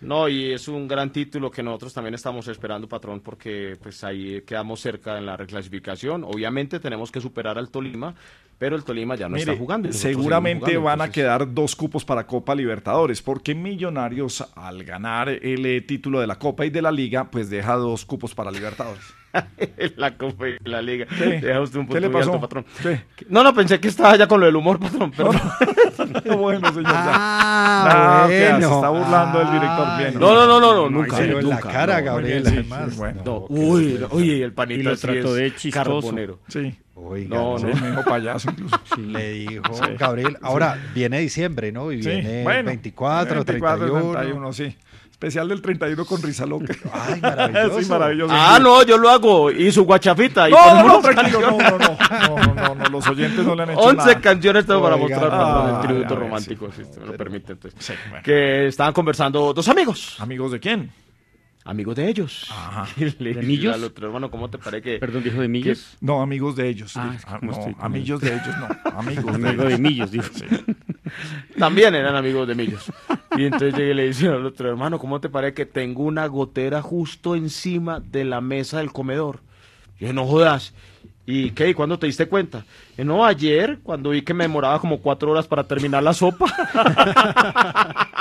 No, y es un gran título que nosotros también estamos esperando, patrón, porque pues ahí quedamos cerca en la reclasificación. Obviamente tenemos que superar al Tolima, pero el Tolima ya no Mire, está jugando. seguramente jugando, van a quedar dos cupos para Copa Libertadores, porque Millonarios al ganar el eh, título de la Copa y de la Liga, pues deja dos cupos para Libertadores. la Copa y la Liga. ¿Qué? Deja usted un ¿Qué punto le alto, pasó? patrón. ¿Qué? No, no, pensé que estaba ya con lo del humor, patrón, pero bueno, señor. ya. Ah. Se está burlando del director. Bien, No, no, no, no, no, nunca. Pero en la cara, no, Gabriel, muy bien, sí, además. sí, bueno. No, uy, no, oye, el panita Y lo trató de chistoso. carbonero. Sí. Oiga, No, Sí, no. me dijo payaso incluso. Le dijo Sí. Gabriel. Ahora viene diciembre, ¿no? Y Sí, viene bueno, 24, 24, 31. 31, sí. Especial del 31 con Risa Loca. Ay, maravilloso. Sí, maravilloso. Ah, no, yo lo hago. Y su guachafita. Y No, no, tranquilo, no, canciones. no, no, no, no, no, los oyentes no le han hecho 11 nada. canciones tengo para mostrar ah, el tributo ver, romántico, sí. si me lo permite. Entonces. Sí, bueno. Que estaban conversando dos amigos. ¿Amigos de quién? Amigos de ellos. Ajá. Le ¿De millos? al otro hermano, ¿cómo te parece que.? Perdón, dijo de millos. No, amigos de ellos. Ah, sí. es que Ah, no, amigos de ellos, no. Amigos de Amigo de ellos. millos, dijo. También eran amigos de Millos. Y entonces llegué y le dice al otro hermano, ¿cómo te parece que tengo una gotera justo encima de la mesa del comedor? Y yo, no jodas. ¿Y qué? ¿Y cuándo te diste cuenta? No, ayer, cuando vi que me demoraba como cuatro horas para terminar la sopa.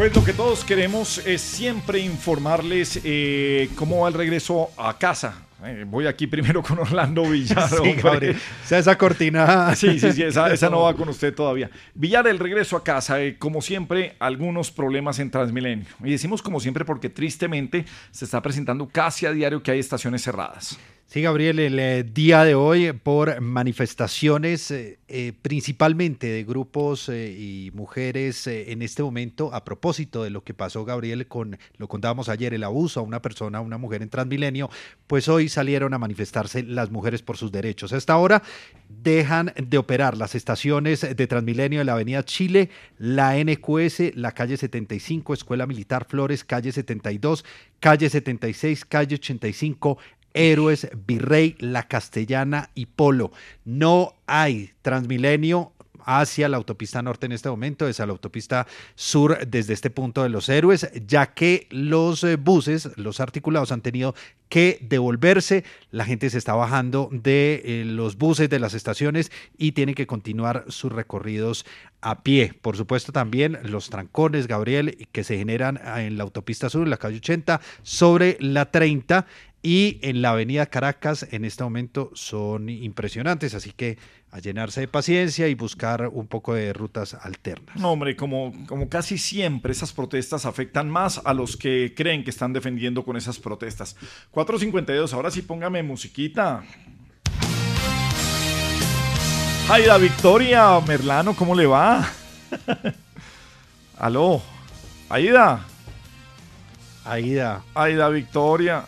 Pues lo que todos queremos es siempre informarles eh, cómo va el regreso a casa. Eh, voy aquí primero con Orlando Villar. Sí, hombre. O sea, esa cortina. Sí, sí, sí, esa, esa no va con usted todavía. Villar, el regreso a casa, eh, como siempre, algunos problemas en Transmilenio. Y decimos como siempre porque tristemente se está presentando casi a diario que hay estaciones cerradas. Sí, Gabriel, el eh, día de hoy por manifestaciones eh, eh, principalmente de grupos y mujeres en este momento a propósito de lo que pasó, Gabriel, con lo contábamos ayer, el abuso a una persona, a una mujer en Transmilenio, pues hoy salieron a manifestarse las mujeres por sus derechos. Hasta ahora dejan de operar las estaciones de Transmilenio de la Avenida Chile, la NQS, la calle 75, Escuela Militar Flores, calle 72, calle 76, calle 85, Héroes, Virrey, La Castellana y Polo. No hay Transmilenio hacia la autopista norte en este momento, es a la autopista sur desde este punto de los héroes, ya que los eh, buses, los articulados han tenido que devolverse, la gente se está bajando de eh, los buses de las estaciones y tienen que continuar sus recorridos a pie. Por supuesto también los trancones, Gabriel, que se generan en la autopista sur, en la calle 80, sobre la 30 y en la avenida Caracas en este momento son impresionantes, así que a llenarse de paciencia y buscar un poco de rutas alternas. No, hombre, como, como casi siempre esas protestas afectan más a los que creen que están defendiendo con esas protestas. 452, ahora sí póngame musiquita. Aida Victoria, Merlano, ¿cómo le va? Aló, Aida. Aida. Aida Victoria.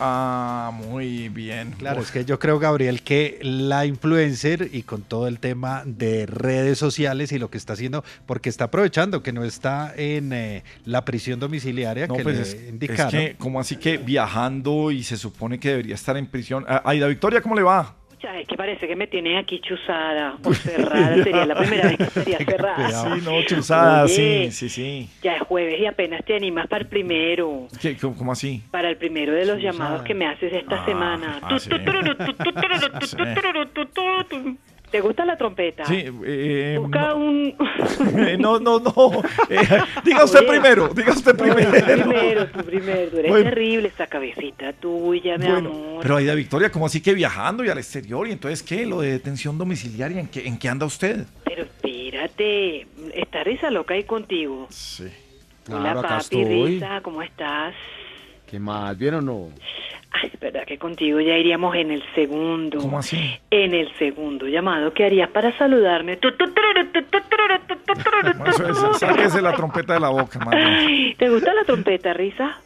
Ah, muy bien. Claro, es que yo creo, Gabriel, que la influencer y con todo el tema de redes sociales y lo que está haciendo, porque está aprovechando que no está en eh, la prisión domiciliaria No, que pues le es, es indicaron. que, como así que viajando y se supone que debería estar en prisión? Ah, Aida Victoria, ¿cómo le va? Pucha, es que parece que me tienen aquí chuzada o cerrada. Sería la primera vez que estaría cerrada. Sí, no, chuzada, Oye, sí, sí, sí. Ya es jueves y apenas te animas para el primero. ¿Qué, cómo, así? Para el primero de los llamados que me haces esta Ah, semana. ah, sí. ¿Te gusta la trompeta? Sí, eh, Busca un... Eh, no, no, no. Eh, diga usted primero, diga usted Tú primero. primero, tú primero. Tú eres Bueno. terrible esa cabecita tuya, mi Bueno, amor. pero Aida Victoria, ¿cómo así que viajando y al exterior? ¿Y entonces qué? ¿Lo de detención domiciliaria? ¿En qué, en qué anda usted? Pero espérate, ¿está Risa loca ahí contigo? Sí. Hola, Claro, acá papi, estoy. Risa, ¿cómo estás? ¿Qué más? ¿Bien o no? Ay, es verdad que contigo ya iríamos en el segundo. ¿Cómo así? En el segundo llamado, ¿qué harías para saludarme? Sáquese la trompeta de la boca, mano. ¿Te gusta la trompeta, Risa?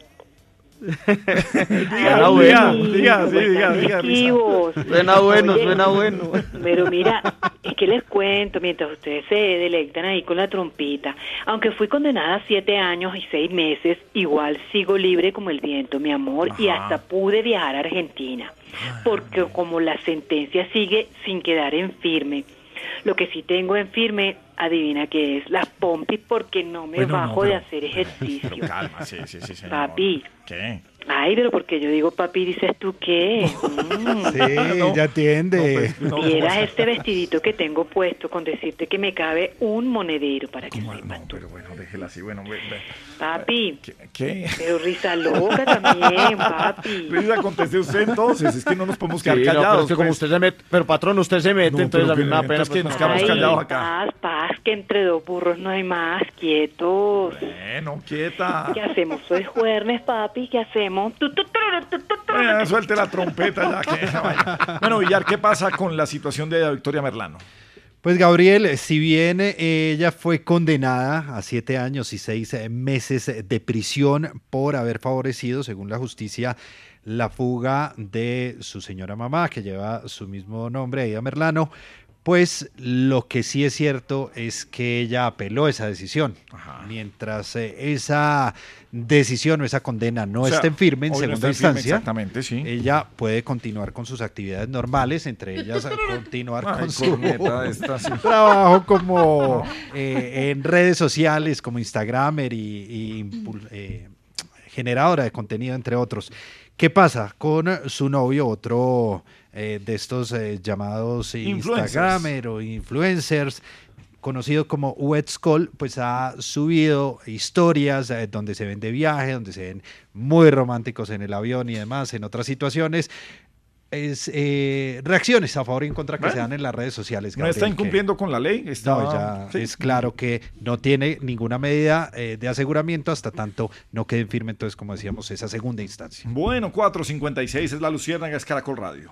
Diga, Ay, diga, sí, diga, sí, ¿cómo diga, diga? Suena bueno, Oye, suena bueno. Pero mira, es que les cuento, mientras ustedes se delectan ahí con la trompita, aunque fui condenada a siete años y seis meses, igual sigo libre como el viento, mi amor, y hasta pude viajar a Argentina, porque como la sentencia sigue sin quedar en firme, lo que sí tengo en firme, adivina qué es, las pompis porque no me Bueno, no, bajo de pero- hacer ejercicio. Pero calma, sí, sí, sí, señor. Papi. ¿Qué? Ay, pero porque yo digo papi, dices tú qué. Mm. Sí, ya entiende. Vieras este vestidito que tengo puesto con decirte que me cabe un monedero para que sepas. No, pero bueno, déjela así, bueno. ve- ve- Papi, ¿Qué? pero risa loca también, papi. Risa, conteste usted entonces, es que no nos podemos quedar Sí, no, callados. pero es que como pues. usted se mete, pero patrón, usted se mete, No, entonces pero a mí que- me da pena. entonces que pues, nos quedamos Ay, callados acá. paz, paz, que entre dos burros no hay más, quietos. Bueno, quieta. ¿Qué hacemos? Soy jueves, papi, ¿qué hacemos? Bueno, suelte la trompeta ya que vaya. Bueno, Villar, ¿qué pasa con la situación de Victoria Merlano? Pues Gabriel, si bien eh, ella fue condenada a siete años y seis eh, meses de prisión por haber favorecido, según la justicia, la fuga de su señora mamá, que lleva su mismo nombre, Aida Merlano, pues lo que sí es cierto es que ella apeló esa decisión. Mientras eh, esa decisión o esa condena no O sea, esté en firme en no segunda firme, instancia, exactamente, sí. ella puede continuar con sus actividades normales, entre ellas continuar Ay, con su corneta esta, sí. trabajo como eh, en redes sociales como Instagramer y, eh, generadora de contenido, entre otros. ¿Qué pasa con su novio, otro eh, de estos eh, llamados. Instagramer o influencers? conocido como Wetskol, pues ha subido historias eh, donde se ven de viaje, donde se ven muy románticos en el avión y demás, en otras situaciones. Es, eh, reacciones a favor y en contra que Bueno. se dan en las redes sociales. No está que- incumpliendo con la ley. Está, no, ya sí. es claro que no tiene ninguna medida eh, de aseguramiento hasta tanto no quede firme, entonces, como decíamos, esa segunda instancia. Bueno, 456 es la Luciérnaga, es Caracol Radio.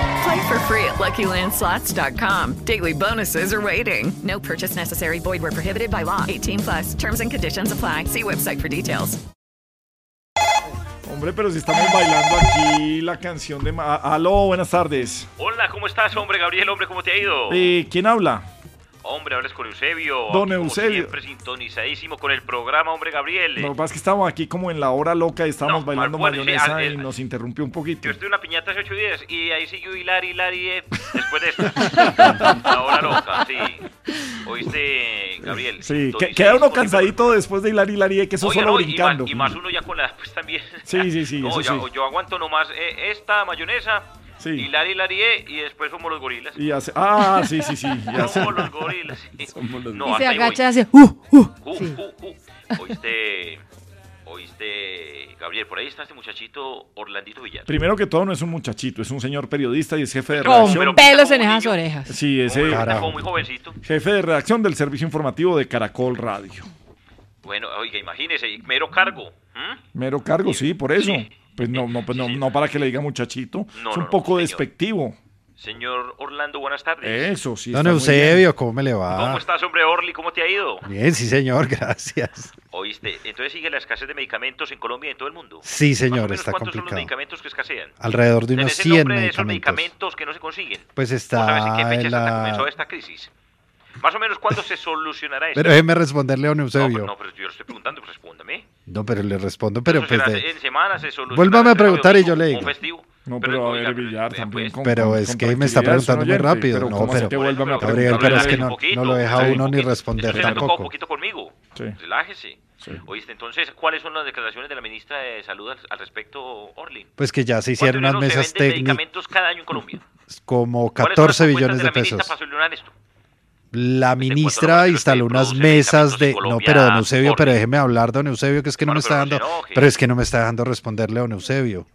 Play for free at LuckyLandSlots.com. Daily bonuses are waiting. No purchase necessary. Void where prohibited by law. 18 plus. Terms and conditions apply. See website for details. Hombre, pero si estamos bailando aquí la canción de... Ma- Aló, buenas tardes. Hola, ¿cómo estás, hombre, Gabriel? Hombre, ¿cómo te ha ido? Eh, ¿Quién habla? Hombre, hablas con Eusebio. Don aquí, Eusebio. Siempre sintonizadísimo con el programa, hombre, Gabriel. Lo que pasa es que estamos aquí como en la hora loca y estábamos No, bailando bueno, sí, mayonesa ah, y eh, nos interrumpió un poquito. Yo estoy en una piñata hace ocho días y ahí siguió Hilari, Hilari, eh, después de esto. la hora loca, sí. ¿Oíste, Gabriel? Sí, que, queda uno el cansadito después de hilar hilar y que eso Oiga, solo no, y brincando. más- Y más, uno ya con la pues también. Sí, sí, sí, No, eso ya- sí. Yo aguanto nomás eh, esta mayonesa, Sí. Hilari, Hilari, eh, y después somos los gorilas. Y hace, ah, sí, sí, sí. Somos los gorilas. No, y se agacha y hace, ¡uh, uh! Uh, Sí. uh, uh. Oíste, oíste, Gabriel, por ahí está este muchachito Orlandito Villar. Primero que todo no es un muchachito, es un señor periodista y es jefe de Con redacción. pelos en esas orejas. Sí, ese muy jovencito. jefe de redacción del servicio informativo de Caracol Radio. Bueno, oiga, imagínese, mero cargo. Mero cargo, sí, por eso. Pues no, no, pues no, no para que le diga muchachito. No, es un no, no, poco señor. despectivo. Señor Orlando, buenas tardes. Eso, sí. Don Eusebio, ¿cómo me le va? ¿Cómo estás, hombre Orly? ¿Cómo te ha ido? Bien, sí, señor, gracias. ¿Oíste? Entonces sigue la escasez de medicamentos en Colombia y en todo el mundo. Sí, señor, menos, está ¿Cuántos son los complicado. medicamentos que escasean? Alrededor de unos ¿Tenés el 100 nombre de esos medicamentos. medicamentos que no se consiguen? Pues ¿O sabes en qué está fecha hasta comenzó la... esta crisis? Más o menos, ¿cuándo se solucionará esto? Pero déjeme responderle a don No, pero, Eusebio. no, pero yo le estoy preguntando, pues respóndame. No, pero le respondo, pero pues será en semanas se solucionará. Vuélvame a preguntar y yo le un digo. festivo. No, Pero, pero a ver, Villar, también con- Pero con- es con que me está preguntando muy oyente, rápido. pero no, ¿cómo pero Gabriel, preguntar? pero es que Un no, poquito, no lo deja sí. uno ni responder ha tocado un tampoco. poquito conmigo. Sí. Relájese. Oíste, entonces, ¿cuáles son las declaraciones de la ministra de Salud al, al respecto, Orly? Pues que ya se hicieron unas ¿Cuánto dinero mesas técnicas medicamentos cada año en Colombia? como ¿Cuáles son las 14 propuestas billones de de la ministra pesos. para solucionar esto? La ministra instaló unas mesas de... No, pero don Eusebio, pero déjeme hablar, don Eusebio, que es que no me está dando... Pero es que no me está dejando responderle don Eusebio.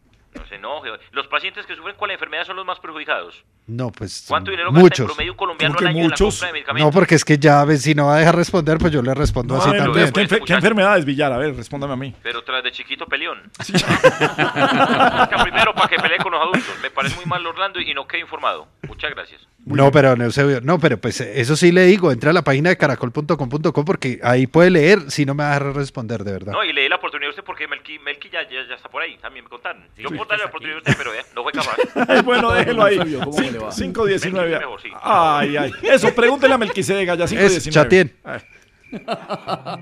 Enoje. Los pacientes que sufren con la enfermedad son los más perjudicados. No, pues ¿Cuánto dinero gasta en muchos. promedio colombiano ¿Cómo al año en la muchos? compra de medicamentos? No, porque es que ya, ves, si no va a dejar responder, pues yo le respondo No, así ver, también. ¿qué, enfer- qué enfermedades, Villar? A ver, respóndame a mí. Pero tras de chiquito peleón. Busca primero para que pelee con los adultos. Me parece muy mal Orlando y no quedé informado. Muchas gracias. No, pero don Eusebio, no, pero pues eso sí le digo, entra a la página de caracol.com.co porque ahí puede leer, si no me va a dejar responder, de verdad. No, y le di la oportunidad a usted porque Melqui, Melqui ya, ya, ya está por ahí. También me contaron. Yo darle la oportunidad usted, pero eh, no fue capaz. Bueno, déjelo ahí. ¿Cómo le va? 519. Melqui mejor, sí. Ay, ay. Eso, pregúntele a Melquisedec, ya 519. Chatien.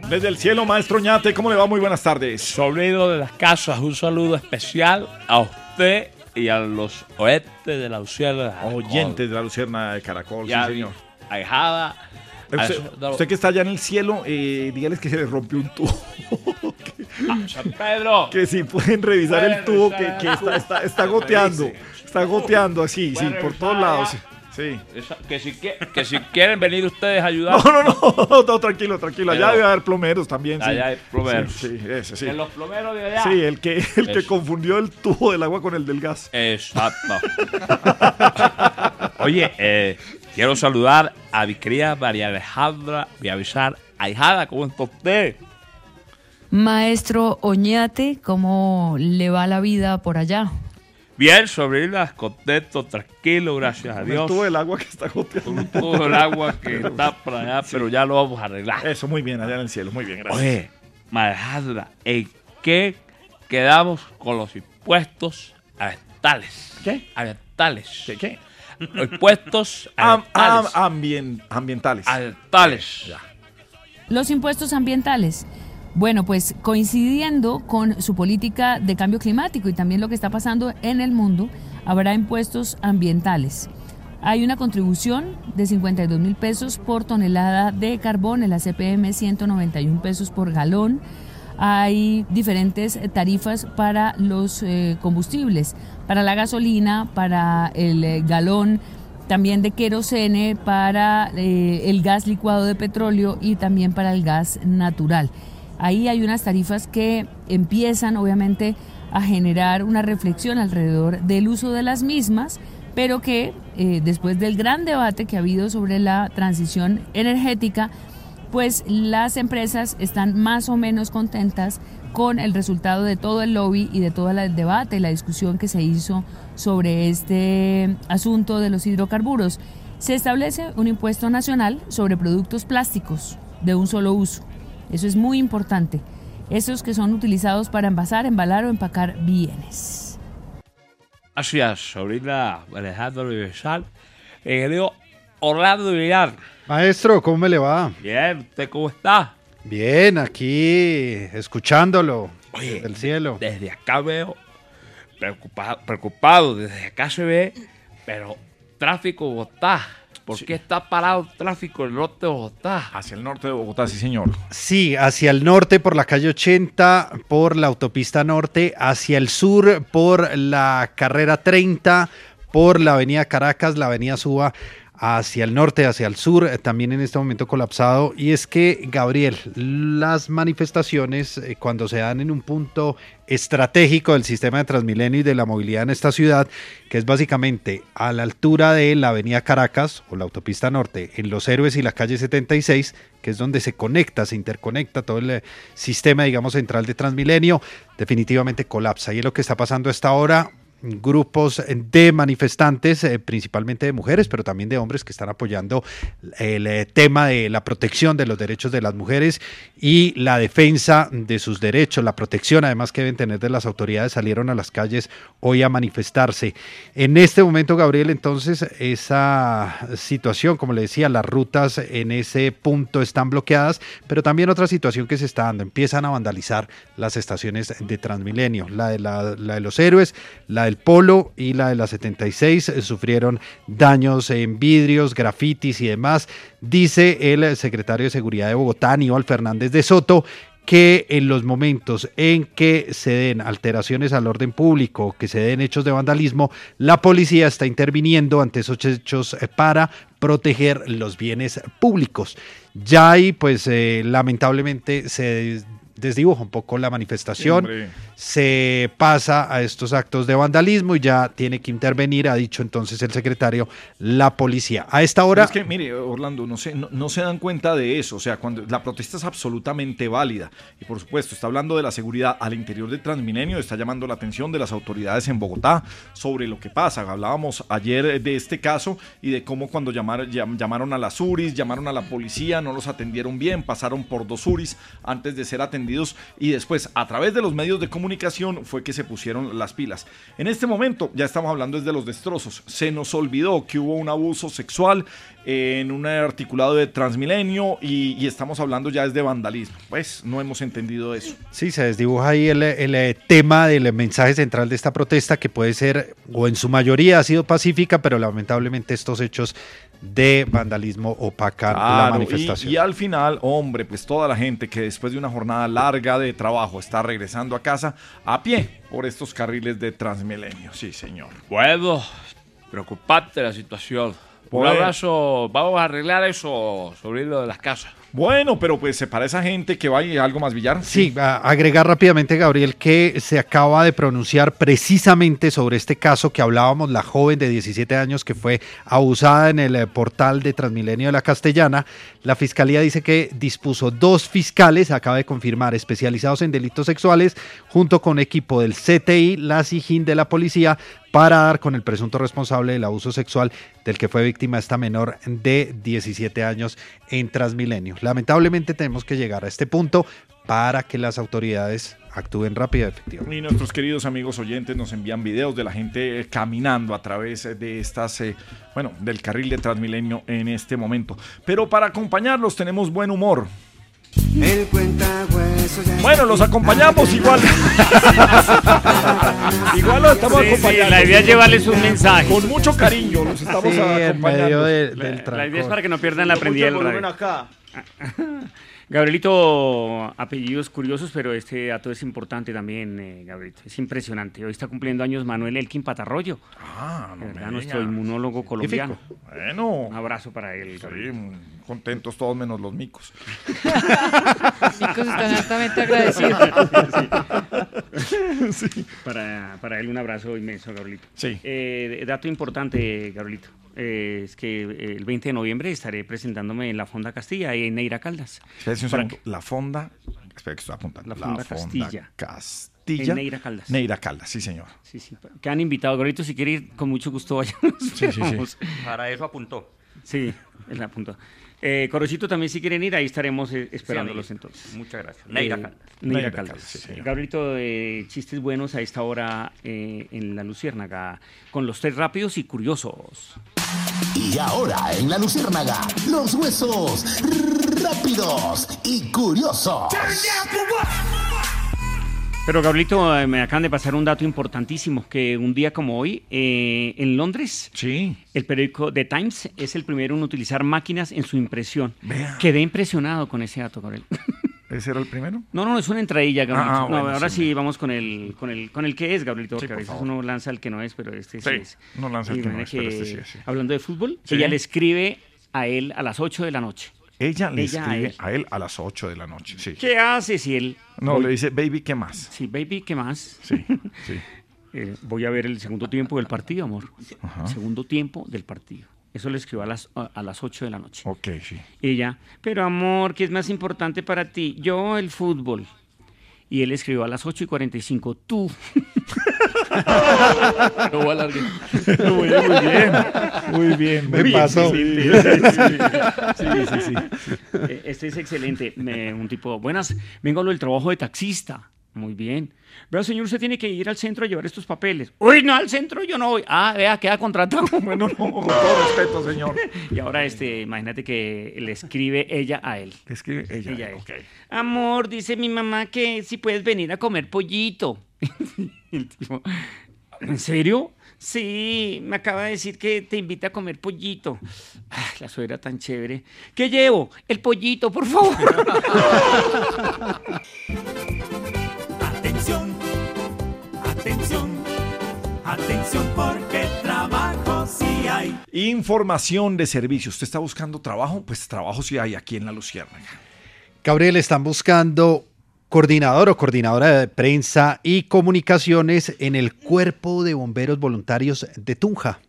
Desde el cielo, maestro Ñate, ¿cómo le va? Muy buenas tardes. Sobrino de las casas, un saludo especial a usted y a los oestes de la Luciana. Oyentes de la Lucierna de Caracol, Ya sí, señor. ahijada. a Usted, usted que está allá en el cielo, eh, dígales que se le rompió un tubo. San Pedro. Que si pueden revisar el tubo que, revisar que el está, tubo. está, goteando. Está goteando así, sí, por todos lados. Sí. Esa- que, si, que, que si quieren venir ustedes a ayudar. No, no, no, no, tranquilo, tranquilo. Allá debe haber plomeros también. sí. Allá hay plomeros. Sí, sí, ese, sí. En los plomeros de allá. Sí, el que, el que confundió el tubo del agua con el del gas. Exacto. Oye, eh, quiero saludar a mi querida María Alejandra Villavizar. Ahijada, ¿cómo está usted? Maestro Oñate, ¿cómo le va la vida por allá? Bien, sobrina, contento, tranquilo, gracias a Con Dios. El tubo del agua que está goteando. Con todo el agua que está por allá, pero ya lo vamos a arreglar. Eso, muy bien, allá en el cielo. Muy bien, gracias. Oye, Alejandra, ¿en qué quedamos con los impuestos ambientales? ¿Qué? Ambientales. ¿Qué? qué? Impuestos Am- am- ambientales. ambien- ambientales. Ambientales. Los impuestos ambientales. Bueno, pues coincidiendo con su política de cambio climático y también lo que está pasando en el mundo, habrá impuestos ambientales. Hay una contribución de 52 mil pesos por tonelada de carbón, en la CPM 191 pesos por galón. Hay diferentes tarifas para los eh, combustibles, para la gasolina, para el eh, galón, también de querosene, para eh, el gas licuado de petróleo y también para el gas natural. Ahí hay unas tarifas que empiezan obviamente a generar una reflexión alrededor del uso de las mismas, pero que eh, después del gran debate que ha habido sobre la transición energética, pues las empresas están más o menos contentas con el resultado de todo el lobby y de todo el debate la discusión que se hizo sobre este asunto de los hidrocarburos. Se establece un impuesto nacional sobre productos plásticos de un solo uso. Eso es muy importante. Esos que son utilizados para envasar, embalar o empacar bienes. Gracias, sobrina Villavizar. Eh, querido Orlando Villar. Maestro, ¿cómo me le va? Bien, ¿usted cómo está? Bien, aquí escuchándolo Oye, del cielo. Desde acá veo preocupado, preocupado, desde acá se ve, pero tráfico Bogotá. ¿Por qué está parado el tráfico en el norte de Bogotá? Hacia el norte de Bogotá, sí, señor. Sí, hacia el norte por la calle 80, por la autopista norte, hacia el sur por la carrera 30, por la avenida Caracas, la avenida Suba, hacia el norte, hacia el sur, eh, también en este momento colapsado. Y es que, Gabriel, las manifestaciones eh, cuando se dan en un punto estratégico del sistema de Transmilenio y de la movilidad en esta ciudad, que es básicamente a la altura de la avenida Caracas o la autopista norte, en Los Héroes y la calle 76, que es donde se conecta, se interconecta todo el eh, sistema, digamos, central de Transmilenio, definitivamente colapsa. Y es lo que está pasando a esta hora. Grupos de manifestantes, eh, principalmente de mujeres, pero también de hombres que están apoyando el eh, tema de la protección de los derechos de las mujeres y la defensa de sus derechos, la protección además que deben tener de las autoridades, salieron a las calles hoy a manifestarse. En este momento, Gabriel, entonces, esa situación, como le decía, las rutas en ese punto están bloqueadas, pero también otra situación que se está dando, empiezan a vandalizar las estaciones de Transmilenio, la de, la, de los héroes, la del Polo y la de la 76 eh, sufrieron daños en vidrios, grafitis y demás. Dice el secretario de Seguridad de Bogotá, Aníbal Fernández de Soto, que en los momentos en que se den alteraciones al orden público, que se den hechos de vandalismo, la policía está interviniendo ante esos hechos eh, para proteger los bienes públicos. Ya ahí, pues eh, lamentablemente se desdibuja un poco la manifestación, Hombre. se pasa a estos actos de vandalismo y ya tiene que intervenir, ha dicho entonces el secretario, la policía. A esta hora... Es que, mire, Orlando, no se, no, no se dan cuenta de eso. O sea, cuando la protesta es absolutamente válida. Y por supuesto, está hablando de la seguridad al interior del Transmilenio, está llamando la atención de las autoridades en Bogotá sobre lo que pasa. Hablábamos ayer de este caso y de cómo cuando llamar- llam- llamaron a las URIs, llamaron a la policía, no los atendieron bien, pasaron por dos URIs antes de ser atendidos y después a través de los medios de comunicación fue que se pusieron las pilas. En este momento ya estamos hablando desde los destrozos. Se nos olvidó que hubo un abuso sexual en un articulado de Transmilenio y, y estamos hablando ya desde vandalismo. Pues no hemos entendido eso. Sí, se desdibuja ahí el, el, eh, tema del mensaje central de esta protesta que puede ser, o en su mayoría ha sido pacífica, pero lamentablemente estos hechos de vandalismo opacan la Claro, y- manifestación. Y, al final, hombre, pues toda la gente que después de una jornada larga de trabajo está regresando a casa a pie por estos carriles de Transmilenio. Sí, señor. Bueno, preocupante la situación. Un Bueno. abrazo, vamos a arreglar eso sobre lo de las casas. Bueno, pero pues se para esa gente que va y algo más billar. Sí, a- agregar rápidamente, Gabriel, que se acaba de pronunciar precisamente sobre este caso que hablábamos, la joven de 17 años que fue abusada en el eh, portal de Transmilenio de la Castellana. La fiscalía dice que dispuso dos fiscales, acaba de confirmar, especializados en delitos sexuales, junto con equipo del CTI, la SIGIN de la policía, para dar con el presunto responsable del abuso sexual del que fue víctima esta menor de 17 años en Transmilenio. Lamentablemente tenemos que llegar a este punto para que las autoridades actúen rápido y efectivamente. Y nuestros queridos amigos oyentes nos envían videos de la gente eh, caminando a través eh, de estas, eh, bueno, del carril de Transmilenio en este momento. Pero para acompañarlos tenemos buen humor. El Bueno, los acompañamos igual. igual los estamos Sí, sí, acompañando. la idea es llevarles un mensaje. Con mucho cariño los estamos Sí, en acompañando. medio de- La, del la idea trancón. es para que no pierdan la prendida del radio. acá. Gabrielito, apellidos curiosos, pero este dato es importante también, eh, Gabrielito. Es impresionante. Hoy está cumpliendo años Manuel Elkin Patarroyo. Ah, no verdad, me nuestro inmunólogo colombiano. Bueno. Un abrazo para él. Sí, contentos todos menos los micos. Chicos, están altamente agradecidos. Para, para él un abrazo inmenso, Gabrielito. Sí. Eh, dato importante, Gabrielito. Eh, es que eh, el 20 de noviembre estaré presentándome en la Fonda Castilla, en Neira Caldas. Un segundo. La fonda. Espera que estoy apuntando. La Fonda Castilla. Castilla. En Neira Caldas. Neira Caldas, sí, señor. Sí, sí. Que han invitado, Gabrielito, si quiere ir, con mucho gusto vaya. Sí, sí, sí. Para eso apuntó. Sí, él apuntó. Eh, Corocito también si quieren ir, ahí estaremos eh, esperándolos entonces. Muchas gracias. Neira Eh, Caldas. Neira Neira Caldas. Caldas, sí, señor. Gabrielito, eh, chistes buenos a esta hora eh, en La Luciérnaga, con los tres rápidos y curiosos. Y ahora en la Luciérnaga, los huesos rápidos y curiosos. Pero Gabrielito, eh, me acaban de pasar un dato importantísimo, que un día como hoy, eh, en Londres, sí. el periódico The Times es el primero en utilizar máquinas en su impresión. Vea. Quedé impresionado con ese dato, Gabriel. ¿Ese era el primero? No, no, es una entradilla, Gabrielito. Ah, No, bueno, ahora sí. sí, vamos con el, con el, con el que es, Gabrielito, Sí, a veces uno lanza el que no es, pero este sí, es. no lanza el que no es, pero este sí es. Hablando de fútbol, ella le escribe a él a las 8 de la noche. Ella le Ella a escribe él. a él a las 8 de la noche. Sí. ¿Qué hace si él... No, voy- le dice, baby, ¿qué más? Sí, baby, ¿qué más? Sí, sí. Eh, voy a ver el segundo tiempo del partido, amor. Ajá. Segundo tiempo del partido. Eso le escribió a las, a, a las 8 de la noche. Ok, sí. Y ella, pero amor, ¿qué es más importante para ti? Yo, el fútbol. Y él escribió a las 8 y 45, tú. No voy a alargar. Muy bien, muy bien. Muy bien. Me pasó. sí, sí, sí, sí, sí, sí. Eh, Este es excelente. Me- un tipo, buenas, vengo a lo del trabajo de taxista. Muy bien. Vea, señor, usted tiene que ir al centro a llevar estos papeles. Uy, no, al centro yo no voy. Ah, vea, queda contratado. Bueno, no. Con todo respeto, señor. Y ahora, este, imagínate que le escribe ella a él. Le escribe ella. Ella a él. Amor, dice mi mamá que si puedes venir a comer pollito. El tipo, ¿En serio? Sí, me acaba de decir que te invita a comer pollito. Ah, la suegra tan chévere. ¿Qué llevo? El pollito, por favor. Atención, atención, porque trabajo sí hay. Información de servicio. ¿Usted está buscando trabajo? Pues trabajo sí hay aquí en La Luciérnaga. Gabriel, están buscando coordinador o coordinadora de prensa y comunicaciones en el Cuerpo de Bomberos Voluntarios de Tunja.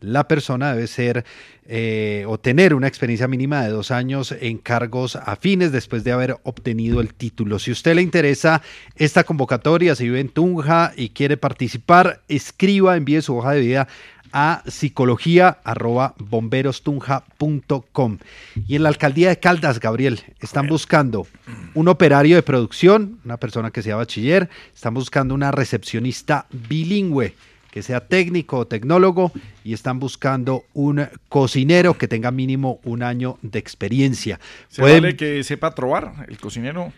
La persona debe ser eh, o tener una experiencia mínima de dos años en cargos afines después de haber obtenido el título. Si a usted le interesa esta convocatoria, si vive en Tunja y quiere participar, escriba, envíe su hoja de vida a psicología.bomberostunja.com. Y en la alcaldía de Caldas, Gabriel, están buscando un operario de producción, una persona que sea bachiller, están buscando una recepcionista bilingüe que sea técnico o tecnólogo y están buscando un cocinero que tenga mínimo un año de experiencia. ¿Se Pueden- vale que sepa trobar el cocinero?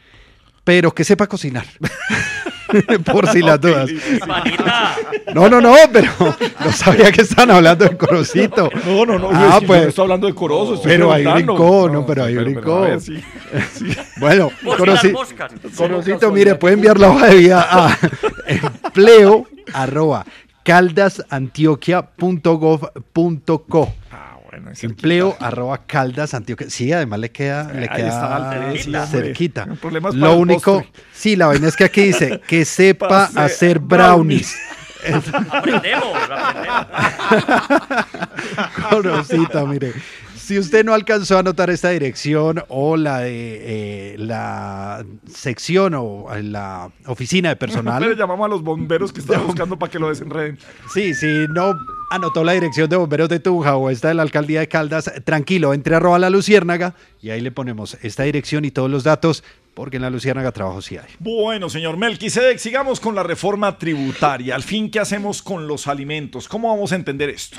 pero que sepa cocinar. Por si las dudas. No, no, no, pero no sabía que estaban hablando de Corocito. No, no, no. Ah, yo- pues. no estoy hablando de Corozo. estoy Pero ahí brincó, no, pero ahí brincó. sí, sí. Bueno, Moscas, Coroci- moscas. Corocito, mire, puede enviar la hoja de vida a empleo arroba caldasantioquia.gov.co. Empleo arroba caldasantioquia. Sí, además le queda, le queda cerquita. Lo único, postre. sí, la vaina es que aquí dice que sepa hacer hacer brownies. Aprendemos, aprendemos. Corocito, mire. Si usted no alcanzó a anotar esta dirección o la de eh, la sección o eh, la oficina de personal. Pero llamamos a los bomberos que están buscando para que lo desenreden. Sí, si no anotó la dirección de bomberos de Tunja o esta de la alcaldía de Caldas, tranquilo, entre arroba la luciérnaga y ahí le ponemos esta dirección y todos los datos, porque en la luciérnaga trabajo sí hay. Bueno, señor Melquisedec, sigamos con la reforma tributaria. Al fin, ¿qué hacemos con los alimentos? ¿Cómo vamos a entender esto?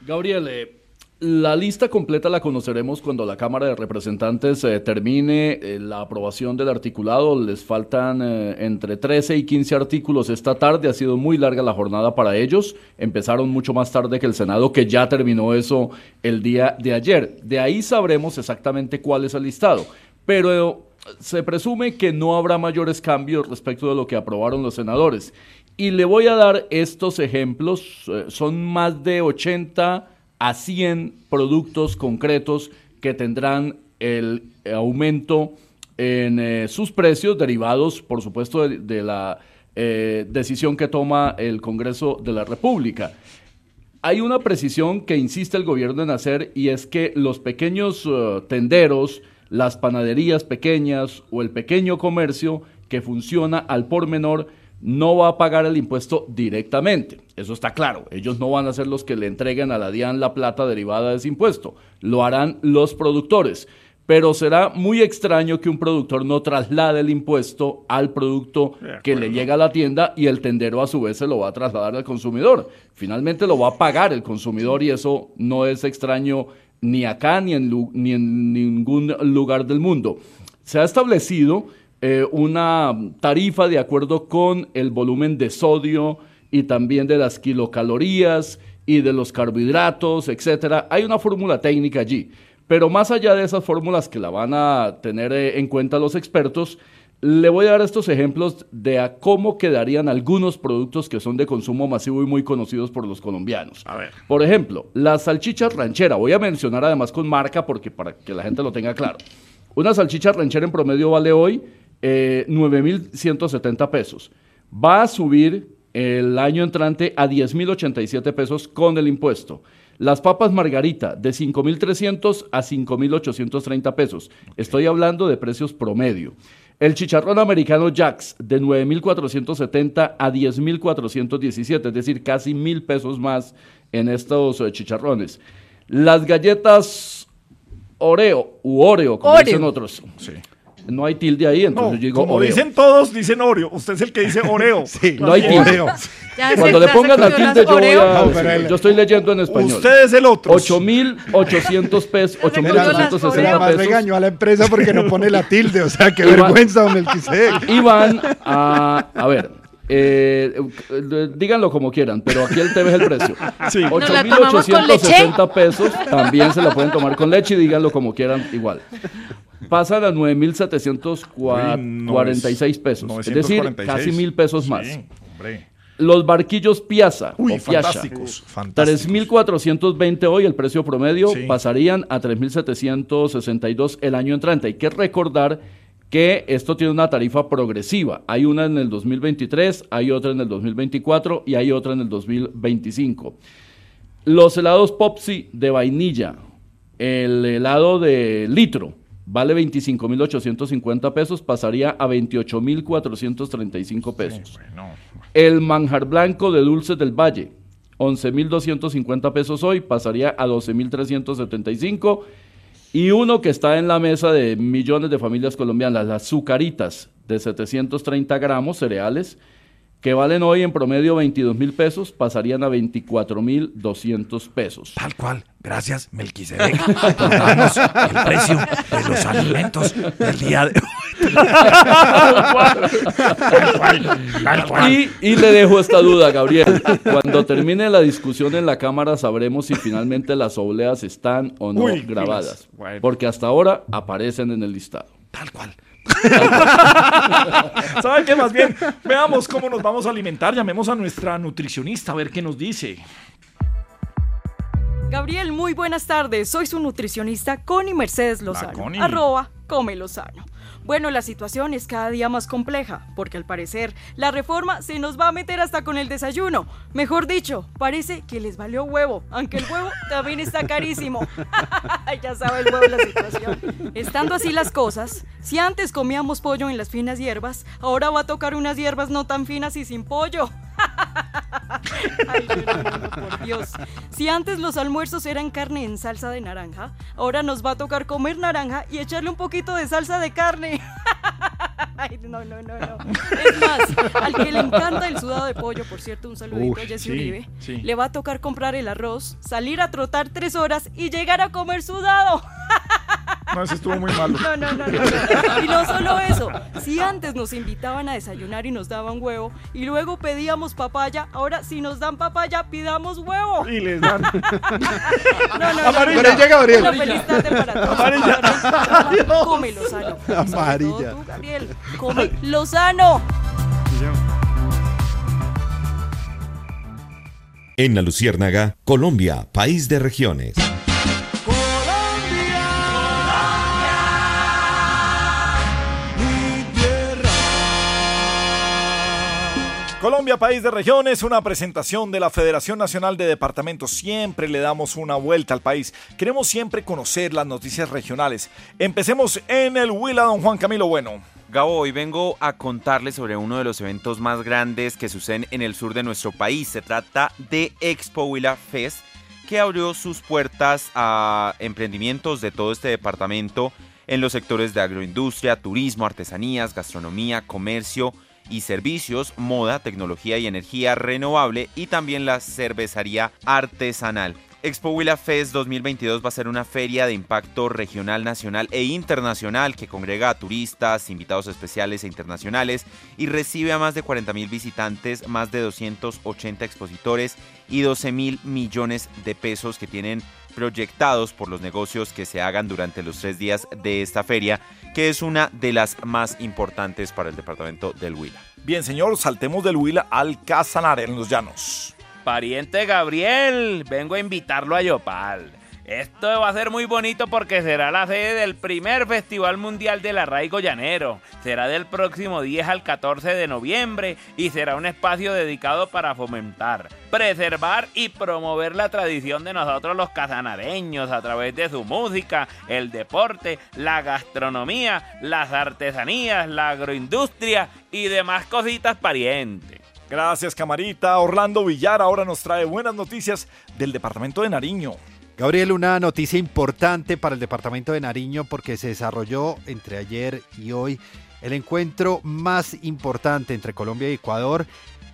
Gabriel, eh, la lista completa la conoceremos cuando la Cámara de Representantes eh, termine eh, la aprobación del articulado. Les faltan eh, entre 13 y 15 artículos esta tarde. Ha sido muy larga la jornada para ellos. Empezaron mucho más tarde que el Senado, que ya terminó eso el día de ayer. De ahí sabremos exactamente cuál es el listado. Pero eh, se presume que no habrá mayores cambios respecto de lo que aprobaron los senadores. Y le voy a dar estos ejemplos. son más de 80 a 100 productos concretos que tendrán el aumento en eh, sus precios derivados, por supuesto, de, la eh, decisión que toma el Congreso de la República. Hay una precisión que insiste el gobierno en hacer y es que los pequeños eh, tenderos, las panaderías pequeñas o el pequeño comercio que funciona al por menor no va a pagar el impuesto directamente. Eso está claro. Ellos no van a ser los que le entreguen a la DIAN la plata derivada de ese impuesto. Lo harán los productores. Pero será muy extraño que un productor no traslade el impuesto al producto que le llega a la tienda y el tendero a su vez se lo va a trasladar al consumidor. Finalmente lo va a pagar el consumidor y eso no es extraño ni acá ni en, ni en ningún lugar del mundo. Se ha establecido eh, una tarifa de acuerdo con el volumen de sodio y también de las kilocalorías y de los carbohidratos, etcétera. Hay una fórmula técnica allí. Pero más allá de esas fórmulas que la van a tener eh, en cuenta los expertos, le voy a dar estos ejemplos de a cómo quedarían algunos productos que son de consumo masivo y muy conocidos por los colombianos. A ver. Por ejemplo, las salchichas ranchera. Voy a mencionar además con marca porque para que la gente lo tenga claro. Una salchicha ranchera en promedio vale hoy eh, 9.170 pesos. Va a subir el año entrante a 10.087 pesos con el impuesto. Las papas margarita de 5.300 a 5.830 pesos. Estoy hablando de precios promedio. El chicharrón americano Jax de 9.470 a 10.417, es decir, casi mil pesos más en estos eh, chicharrones. Las galletas Oreo u Oreo, como Oreo. dicen otros. No hay tilde ahí, entonces No, yo digo como Oreo. dicen todos, dicen Oreo. Usted es el que dice Oreo. sí, No hay tilde. Cuando le pongan la tilde, yo, voy a decir, yo estoy leyendo en español. Usted es el otro. 8.800 pesos, 8.860 Además pesos. regañó a la empresa porque no pone la tilde, o sea, qué Iván- vergüenza, don Melquisedec. Y van a, a ver, eh, eh, díganlo como quieran, pero aquí el tema es el precio. Sí. ¿Nos la tomamos con 8.860 pesos, también se la pueden tomar con leche y díganlo como quieran igual. Pasan a 9.746 pesos, es decir, 946. casi mil pesos más. Hombre. Los barquillos Piazza Uy, o Piazza, fantásticos, fantásticos. 3.420 hoy, el precio promedio, Sí. pasarían a 3.762 el año entrante. Hay que recordar que esto tiene una tarifa progresiva. Hay una en el 2023, hay otra en el 2024 y hay otra en el 2025. Los helados Popsi de vainilla, el helado de litro, vale 25.850 pesos, pasaría a 28.435 pesos. El manjar blanco de dulces del valle, 11.250 pesos hoy, pasaría a 12.375. Y uno que está en la mesa de millones de familias colombianas, las azucaritas de 730 gramos cereales, que valen hoy en promedio 22 mil pesos, pasarían a 24 mil 200 pesos. Tal cual. Gracias, Melquisedec, por darnos el precio de los alimentos del día de Y, y le dejo esta duda, Gabriel. Cuando termine la discusión en la Cámara sabremos si finalmente las obleas están o no Uy, grabadas. bueno. Porque hasta ahora aparecen en el listado. Tal cual. ¿Saben qué? Más bien, veamos cómo nos vamos a alimentar. Llamemos a nuestra nutricionista a ver qué nos dice. Gabriel, muy buenas tardes. Soy su nutricionista Connie Mercedes Lozano. Connie. Arroba Come Lozano. Bueno, la situación es cada día más compleja, porque al parecer la reforma se nos va a meter hasta con el desayuno. Mejor dicho, parece que les valió huevo, aunque el huevo también está carísimo. ya sabe el huevo la situación. Estando así las cosas, si antes comíamos pollo en las finas hierbas, ahora va a tocar unas hierbas no tan finas y sin pollo. Ay, por Dios. Si antes los almuerzos eran carne en salsa de naranja, ahora nos va a tocar comer naranja y echarle un poquito de salsa de carne. Ay, no, no, no, no. Es más, al que le encanta el sudado de pollo, por cierto, un saludito a Jessy sí, Uribe, sí. le va a tocar comprar el arroz, salir a trotar tres horas y llegar a comer sudado. No, ese estuvo muy malo. No, no, no, no, no. Y no solo eso, si antes nos invitaban a desayunar y nos daban huevo y luego pedíamos papaya, ahora si nos dan papaya, pidamos huevo. Y les dan. No, no, no. Amarilla. Amarilla, Gabriel. Una feliz tarde para todos. Amarilla. Come Lozano. Y sobre Amarilla. tú, Gabriel, come Lozano. En la Luciérnaga, Colombia, país de regiones. Colombia, país de regiones, una presentación de la Federación Nacional de Departamentos. Siempre le damos una vuelta al país. Queremos siempre conocer las noticias regionales. Empecemos en el Huila, don Juan Camilo Bueno. Gabo, hoy vengo a contarles sobre uno de los eventos más grandes que suceden en el sur de nuestro país. Se trata de Expo Huila Fest, que abrió sus puertas a emprendimientos de todo este departamento en los sectores de agroindustria, turismo, artesanías, gastronomía, comercio y servicios, moda, tecnología y energía renovable y también la cervecería artesanal. Expo Huila Fest 2022 va a ser una feria de impacto regional, nacional e internacional que congrega a turistas, invitados especiales e internacionales y recibe a más de 40 mil visitantes, más de 280 expositores y 12 mil millones de pesos que tienen proyectados por los negocios que se hagan durante los tres días de esta feria, que es una de las más importantes para el departamento del Huila. Bien, señor, saltemos del Huila al Casanare en los llanos. Pariente Gabriel, vengo a invitarlo a Yopal. Esto va a ser muy bonito porque será la sede del primer Festival Mundial del Arraigo Llanero. Será del próximo 10 al 14 de noviembre y será un espacio dedicado para fomentar, preservar y promover la tradición de nosotros los casanareños a través de su música, el deporte, la gastronomía, las artesanías, la agroindustria y demás cositas parientes. Gracias, camarita. Orlando Villar ahora nos trae buenas noticias del departamento de Nariño. Gabriel, una noticia importante para el departamento de Nariño porque se desarrolló entre ayer y hoy el encuentro más importante entre Colombia y Ecuador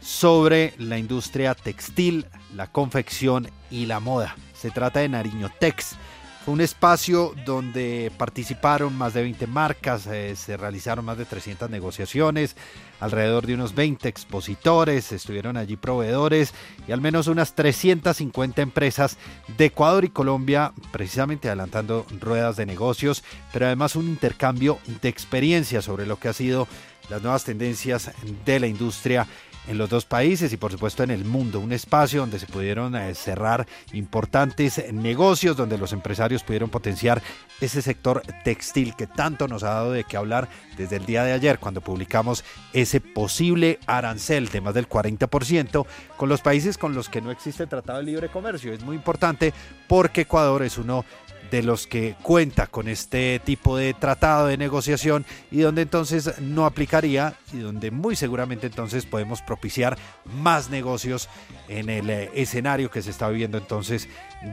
sobre la industria textil, la confección y la moda. Se trata de Nariño Tex. Fue un espacio donde participaron más de 20 marcas, eh, se realizaron más de 300 negociaciones, alrededor de unos 20 expositores, estuvieron allí proveedores y al menos unas 350 empresas de Ecuador y Colombia, precisamente adelantando ruedas de negocios, pero además un intercambio de experiencias sobre lo que ha sido las nuevas tendencias de la industria en los dos países y por supuesto en el mundo. Un espacio donde se pudieron eh, cerrar importantes negocios, donde los empresarios pudieron potenciar ese sector textil que tanto nos ha dado de qué hablar desde el día de ayer cuando publicamos ese posible arancel de más del 40% con los países con los que no existe tratado de libre comercio. Es muy importante porque Ecuador es uno de los que cuenta con este tipo de tratado de negociación y donde entonces no aplicaría y donde muy seguramente entonces podemos propiciar más negocios en el eh, escenario que se está viviendo entonces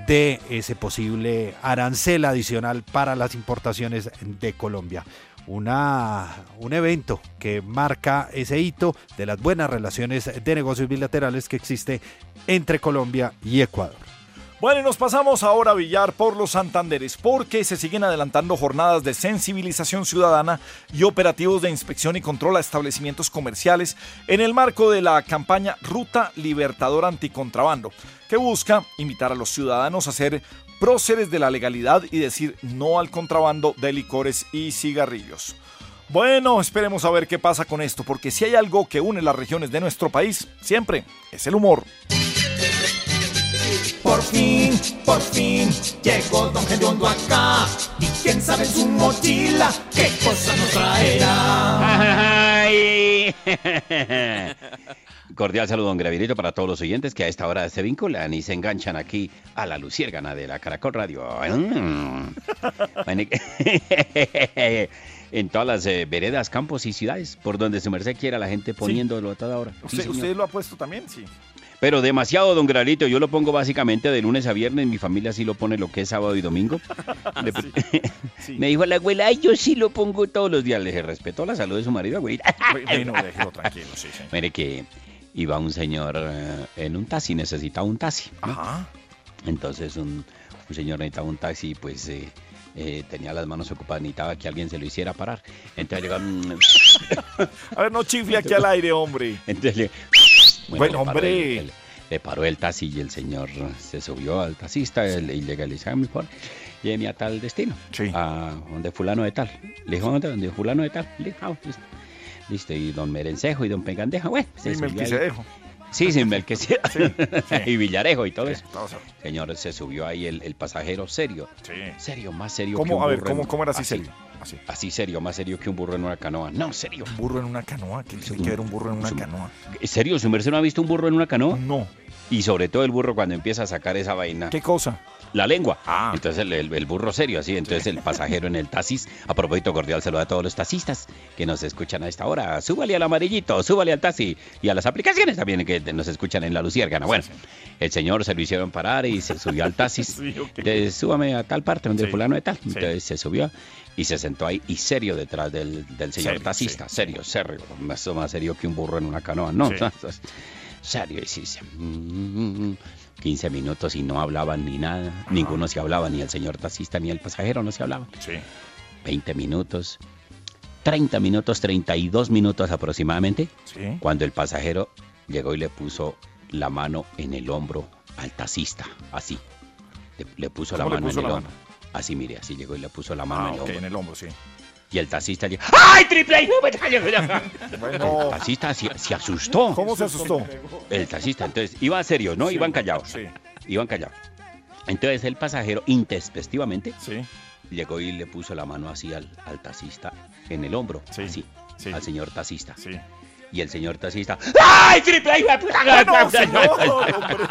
de ese posible arancel adicional para las importaciones de Colombia. Una, un evento que marca ese hito de las buenas relaciones de negocios bilaterales que existe entre Colombia y Ecuador. Bueno, y nos pasamos ahora a Villar por los Santanderes, porque se siguen adelantando jornadas de sensibilización ciudadana y operativos de inspección y control a establecimientos comerciales en el marco de la campaña Ruta Libertador Anticontrabando, que busca invitar a los ciudadanos a ser próceres de la legalidad y decir no al contrabando de licores y cigarrillos. Bueno, esperemos a ver qué pasa con esto, porque si hay algo que une las regiones de nuestro país, siempre es el humor. Por fin, por fin, llegó Don Gediondo acá. Y quién sabe en su mochila qué cosa nos traerá. Ay. Cordial saludo, don Gravirito, para todos los oyentes que a esta hora se vinculan y se enganchan aquí a la Luciérgana de la Caracol Radio. En todas las eh, veredas, campos y ciudades por donde su merced quiera la gente poniéndolo a toda hora. Sí, ¿Usted, señor. usted lo ha puesto también? Sí. Pero demasiado, don Gralito. Yo lo pongo básicamente de lunes a viernes. Mi familia sí lo pone lo que es sábado y domingo. Me dijo la abuela, "Ay, yo sí lo pongo todos los días. Le dije, respeto la salud de su marido, abuelita. Bueno, déjelo tranquilo, sí, sí. Mire que iba un señor eh, en un taxi, necesitaba un taxi. ¿no? Ajá. Entonces un, un señor necesitaba un taxi, pues eh, eh, tenía las manos ocupadas, necesitaba que alguien se lo hiciera parar. Entonces llegaron... A ver, no chifle aquí al aire, hombre. Entonces le... Bueno, hombre. el- el- le paró el taxi y el señor se subió al taxista él- y le dice, "Ah, mi por lléveme a tal destino, a donde fulano de tal. Le dijo, ¿dónde? Donde fulano de tal. Le dijo, "Ah, listo. Listo, y don Merencejo y don Pengandeja, bueno. se Y. Melquisedejo. Sí, sin Melquisedejo. sí. y Villarejo y todo eso. todo eso. Señor, se subió ahí el, el pasajero serio. Serio, más serio ¿Cómo? que un A ver, ¿cómo- cómo era así serio? Así. Así serio, más serio que un burro en una canoa. No, serio. Un burro en una canoa. ¿Qué tiene que ver un burro en una canoa? ¿Serio? ¿Su merced no ha visto un burro en una canoa? No. Y sobre todo el burro cuando empieza a sacar esa vaina. ¿Qué cosa? La lengua. Entonces el, el- el burro serio, así. Entonces el pasajero en el taxis. A propósito, cordial saludo a todos los taxistas que nos escuchan a esta hora. Súbale al amarillito, súbale al taxi. Y a las aplicaciones también que nos escuchan en la Luciérgana. Bueno, el señor se lo hicieron parar y se subió al taxis. Sí, ok. De, súbame a tal parte donde Sí. fulano de tal. Entonces se subió y se sentó ahí y serio detrás del, del señor Serio, taxista. Serio, serio. Más, más serio que un burro en una canoa. No, Sí. serio. Y sí, sí. Mm, 15 minutos y no hablaban ni nada. Ninguno se hablaba, ni el señor taxista ni el pasajero no se hablaban. Sí. 20 minutos. 30 minutos, 32 minutos aproximadamente. Sí. Cuando el pasajero llegó y le puso la mano en el hombro al taxista, así. Le, le puso la ¿Cómo le mano puso en el hombro. Así, mire, así llegó y le puso la mano Ah, en el en el hombro, sí. Y el taxista llegó. ¡Ay, triple! ¡Ay, no me calles! Bueno. El taxista se, se asustó. ¿Cómo se asustó? El taxista, entonces, iban serios, ¿no? Sí, iban callados. sí. Iban callados. Entonces el pasajero, intespectivamente, llegó y le puso la mano así al, al taxista en el hombro, así, al señor taxista. Y el señor taxista, ¡ay, triple puta! No, señor,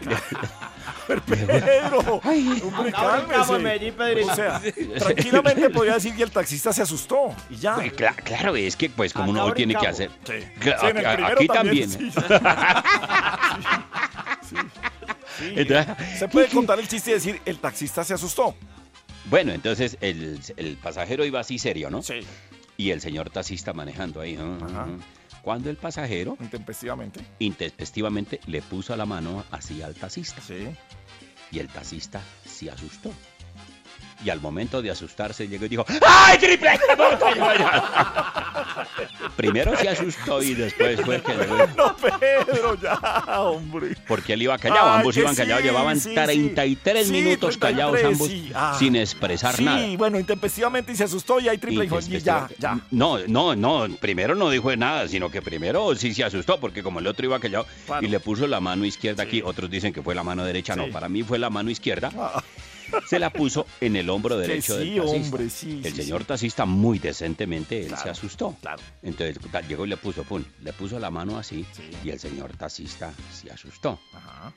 Pedro, hombre, cálmese. O sea, tranquilamente podría decir que el taxista se asustó y ya. Pues, cla- claro, es que pues como uno tiene que hacer. Sí. En el aquí también, también. sí. Sí, Entonces- Se puede contar el chiste y decir, el taxista se asustó. Bueno, entonces el, el pasajero iba así serio, ¿no? Sí. Y el señor taxista manejando ahí. ¿no? Cuando el pasajero, Intempestivamente. intempestivamente, le puso la mano así al taxista. Sí. Y el taxista se asustó. Y al momento de asustarse llegó y dijo, ¡Ay, triple! Primero se asustó y después fue que. No, Pedro, ya, hombre. Porque él iba callado, Ay, ambos iban sí, callados, llevaban sí, sí. 33 Sí, minutos callados 33, ambos sí, ah. sin expresar Sí, nada. bueno, intempestivamente y se asustó y hay triple hijo. Y ya, ya. No, no, no, primero no dijo nada, sino que primero sí se asustó, porque como el otro iba callado Claro. y le puso la mano izquierda aquí, otros dicen que fue la mano derecha, no, para mí fue la mano izquierda. Se la puso en el hombro derecho sí, del taxista. hombre, sí, El sí, señor taxista muy decentemente, él se asustó. claro. Entonces llegó y le puso, pum, le puso la mano así y el señor taxista se asustó.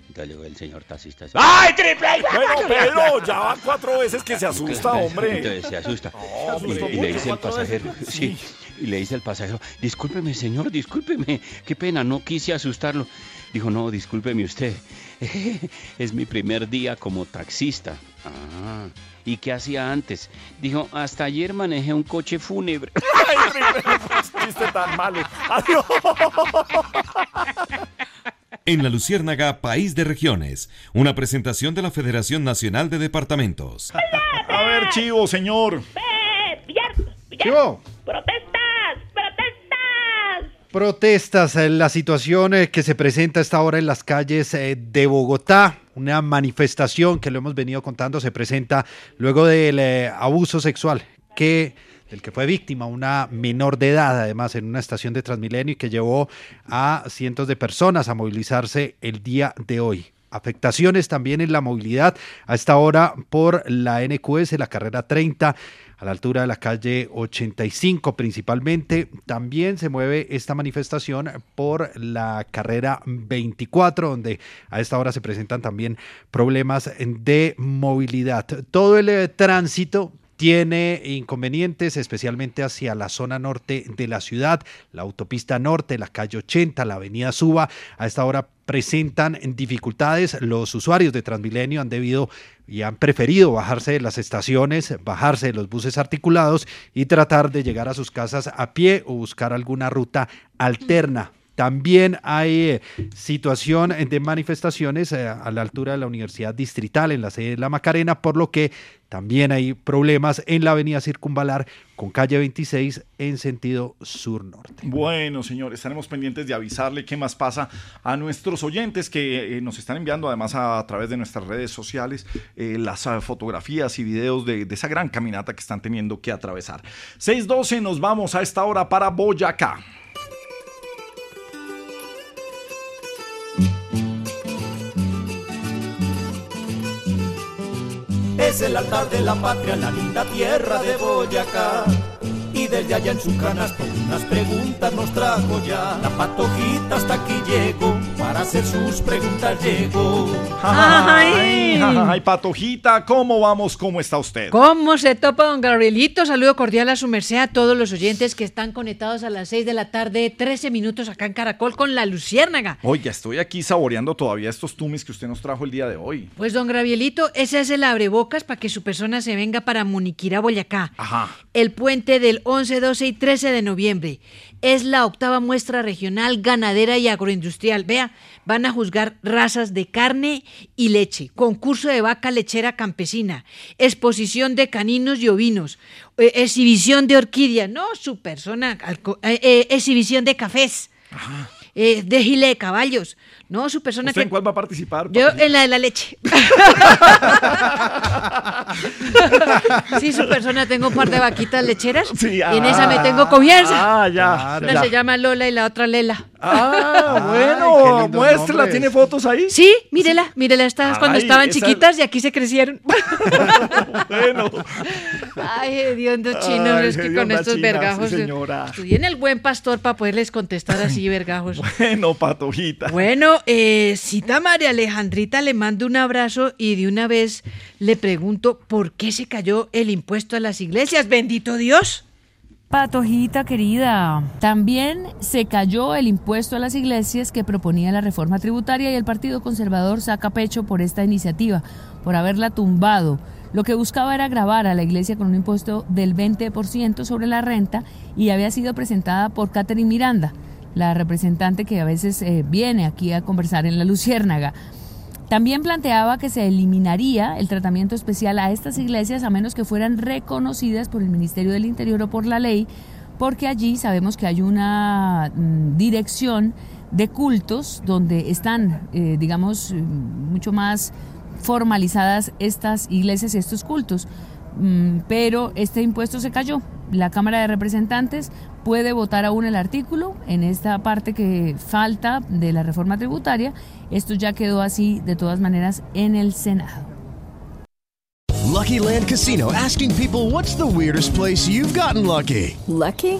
Entonces llegó el señor taxista. así, ¡Ay, triple! Bueno, Pedro, ya van cuatro veces que se asusta, hombre. Entonces se asusta. Y, le dice el pasajero, sí, y le dice el pasajero, discúlpeme señor, discúlpeme, qué pena, no quise asustarlo. Dijo, no, discúlpeme usted, es mi primer día como taxista. Ah, ¿y qué hacía antes? Dijo, hasta ayer manejé un coche fúnebre. ¡Ay, chiste tan malo. ¡Adiós! En la Luciérnaga, País de Regiones, una presentación de la Federación Nacional de Departamentos. A ver, chivo, señor. Chivo. ¡Protestas! ¡Protestas! Eh, la situación eh, que se presenta a esta hora en las calles eh, de Bogotá, una manifestación que lo hemos venido contando, se presenta luego del abuso sexual que del que fue víctima una menor de edad, además en una estación de Transmilenio y que llevó a cientos de personas a movilizarse el día de hoy. Afectaciones también en la movilidad a esta hora por la NQS, la carrera 30, a la altura de la calle 85 principalmente. También se mueve esta manifestación por la carrera 24, donde a esta hora se presentan también problemas de movilidad. Todo el eh, tránsito tiene inconvenientes, especialmente hacia la zona norte de la ciudad, la autopista norte, la calle 80, la avenida Suba. A esta hora presentan dificultades. Los usuarios de Transmilenio han debido y han preferido bajarse de las estaciones, bajarse de los buses articulados y tratar de llegar a sus casas a pie o buscar alguna ruta alterna. También hay eh, situación de manifestaciones eh, a la altura de la Universidad Distrital en la sede de La Macarena, por lo que también hay problemas en la avenida Circunvalar con calle 26 en sentido sur-norte. Bueno, señor, estaremos pendientes de avisarle qué más pasa a nuestros oyentes que eh, nos están enviando además a, través de nuestras redes sociales las ah, fotografías y videos de, de esa gran caminata que están teniendo que atravesar. 6.12 nos vamos a esta hora para Boyacá. Es el altar de la patria, la linda tierra de Boyacá. Y desde allá en su canasto unas preguntas nos trajo ya. La patojita hasta aquí llegó, para hacer sus preguntas llegó. Ay, ay, Patojita, ¿cómo vamos? ¿Cómo está usted? ¿Cómo se topa, don Gabrielito? Saludo cordial a su merced a todos los oyentes que están conectados a las 6 de la tarde, 13 minutos acá en Caracol con la Luciérnaga. Oye, estoy aquí saboreando todavía estos tumis que usted nos trajo el día de hoy. Pues, don Gabrielito, ese es el abrebocas para que su persona se venga para Muniquirá, Boyacá. Ajá. El puente del 11, 12 y 13 de noviembre. Es la octava muestra regional ganadera y agroindustrial. Vea, van a juzgar razas de carne y leche, concurso de vaca lechera campesina, exposición de caninos y ovinos, eh, exhibición de orquídeas, no, su persona, eh, eh, exhibición de cafés, eh, de gile de caballos, no, su persona ¿Usted que... en cuál va a participar? Yo en la de la leche. Sí, su persona, tengo un par de vaquitas lecheras. Sí, y en esa me tengo confianza. Ah, ya. Una ya. se llama Lola y la otra Lela. Ah, bueno, lindos muéstrela, nombres. ¿tiene fotos ahí? Sí, mírela, mírela, estas cuando Ay, estaban esa- chiquitas y aquí se crecieron. Bueno. Ay, hediondos chinos, Ay, es que con estos china, sí, vergajos. eh, señora. Estudié en el buen pastor para poderles contestar así, vergajos. Bueno, patojita. Bueno, eh, cita María Alejandrita, le mando un abrazo y de una vez le pregunto por qué se cayó el impuesto a las iglesias. Bendito Dios. Patojita querida, también se cayó el impuesto a las iglesias que proponía la reforma tributaria y el Partido Conservador saca pecho por esta iniciativa, por haberla tumbado. Lo que buscaba era grabar a la iglesia con un impuesto del 20% sobre la renta y había sido presentada por Catherine Miranda, la representante que a veces eh, viene aquí a conversar en la Luciérnaga. También planteaba que se eliminaría el tratamiento especial a estas iglesias a menos que fueran reconocidas por el Ministerio del Interior o por la ley, porque allí sabemos que hay una mm, dirección de cultos donde están, eh, digamos, eh, mucho más formalizadas estas iglesias y estos cultos. Mm, Pero este impuesto se cayó. La Cámara de Representantes puede votar aún el artículo en esta parte que falta de la reforma tributaria. Esto ya quedó así de todas maneras en el Senado. Lucky Land Casino asking people what's the weirdest place you've gotten lucky? Lucky?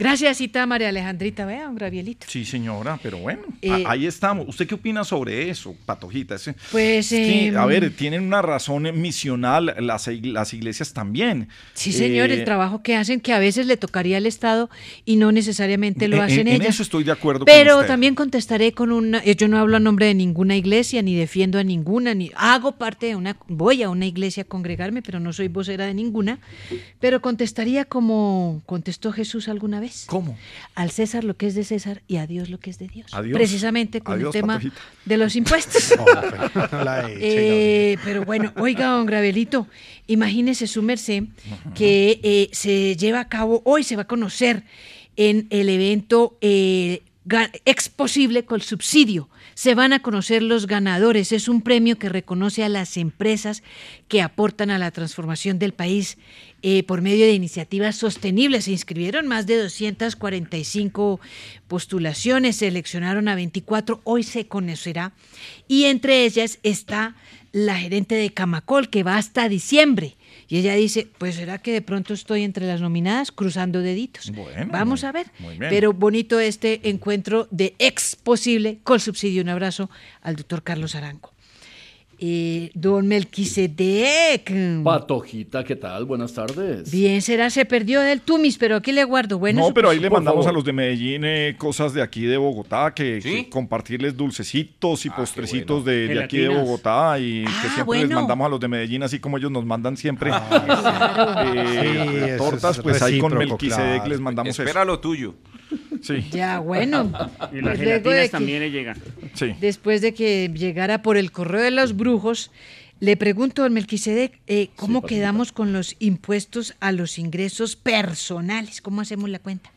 Gracias, cita María Alejandrita. Vea, un gravielito. Sí, señora, pero bueno, Eh, ahí estamos. ¿Usted qué opina sobre eso, Patojita? Pues, es que, em, a ver, tienen una razón misional las, las iglesias también. Sí, señor, Eh, el trabajo que hacen que a veces le tocaría al Estado y no necesariamente lo en- hacen en ellas. eso estoy de acuerdo con Pero usted. también contestaré con una, eh, yo no hablo a nombre de ninguna iglesia, ni defiendo a ninguna, ni hago parte de una, voy a una iglesia a congregarme, pero no soy vocera de ninguna. Pero contestaría como contestó Jesús alguna vez. ¿Cómo? Al César lo que es de César y a Dios lo que es de Dios. Adiós. Precisamente con Adiós, el tema Patojita. de los impuestos. No la eche, Eh, pero bueno, oiga, don Gravelito, imagínese su merced que eh, se lleva a cabo, hoy se va a conocer en el evento eh, Exposible con subsidio. Se van a conocer los ganadores. Es un premio que reconoce a las empresas que aportan a la transformación del país eh, por medio de iniciativas sostenibles. Se inscribieron más de 245 postulaciones, seleccionaron a 24, hoy se conocerá. Y entre ellas está la gerente de Camacol, que va hasta diciembre. Y ella dice, pues será que de pronto estoy entre las nominadas cruzando deditos. Bueno, Vamos a ver. Pero bonito este encuentro de ex posible con subsidio. Un abrazo al doctor Carlos Aranco. Eh, don Melquisedec. Patojita, ¿qué tal? Buenas tardes. Bien, será, se perdió del Tumis, pero aquí le guardo. Bueno, no, pero ahí le mandamos favor. a los de Medellín eh, cosas de aquí de Bogotá, que, que compartirles dulcecitos y postrecitos de, de aquí de. Bogotá y que Ah, siempre les mandamos a los de Medellín, así como ellos nos mandan siempre claro. eh, Sí, tortas, es pues ahí con Melquisedec claro. les mandamos Espera eso. lo tuyo. Sí. Ya, bueno. Y las Pues luego de gelatinas que- también le llegan. Sí. Después de que llegara por el correo de los brujos, le pregunto al Melquisedec, eh, ¿cómo quedamos con los impuestos a los ingresos personales? ¿Cómo hacemos la cuenta?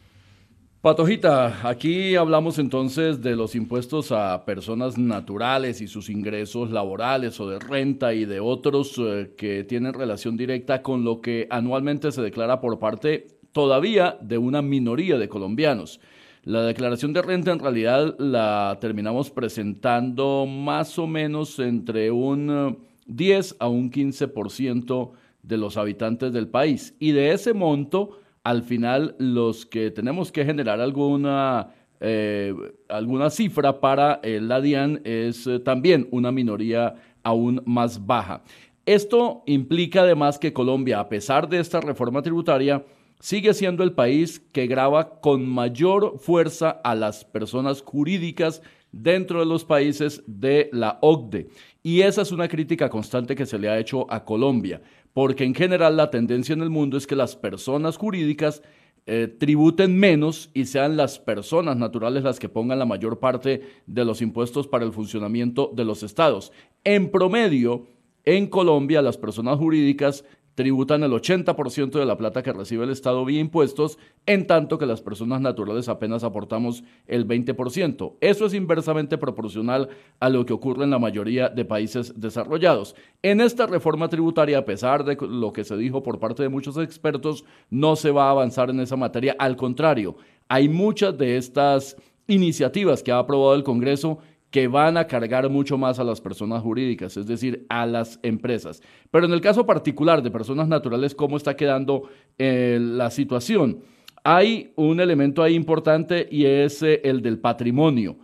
Patojita, aquí hablamos entonces de los impuestos a personas naturales y sus ingresos laborales o de renta y de otros eh, que tienen relación directa con lo que anualmente se declara por parte todavía de una minoría de colombianos. La declaración de renta en realidad la terminamos presentando más o menos entre un eh, 10 a un 15% de los habitantes del país y de ese monto al final los que tenemos que generar alguna, eh, alguna cifra para el la DIAN es eh, también una minoría aún más baja. Esto implica además que Colombia, a pesar de esta reforma tributaria, sigue siendo el país que graba con mayor fuerza a las personas jurídicas dentro de los países de la OCDE. Y esa es una crítica constante que se le ha hecho a Colombia, porque en general la tendencia en el mundo es que las personas jurídicas eh, tributen menos y sean las personas naturales las que pongan la mayor parte de los impuestos para el funcionamiento de los estados. En promedio, en Colombia, las personas jurídicas tributan el 80% de la plata que recibe el Estado vía impuestos, en tanto que las personas naturales apenas aportamos el 20%. Eso es inversamente proporcional a lo que ocurre en la mayoría de países desarrollados. En esta reforma tributaria, a pesar de lo que se dijo por parte de muchos expertos, no se va a avanzar en esa materia. Al contrario, hay muchas de estas iniciativas que ha aprobado el Congreso que van a cargar mucho más a las personas jurídicas, es decir, a las empresas. Pero en el caso particular de personas naturales, ¿cómo está quedando eh, la situación? Hay un elemento ahí importante y es eh, el del patrimonio.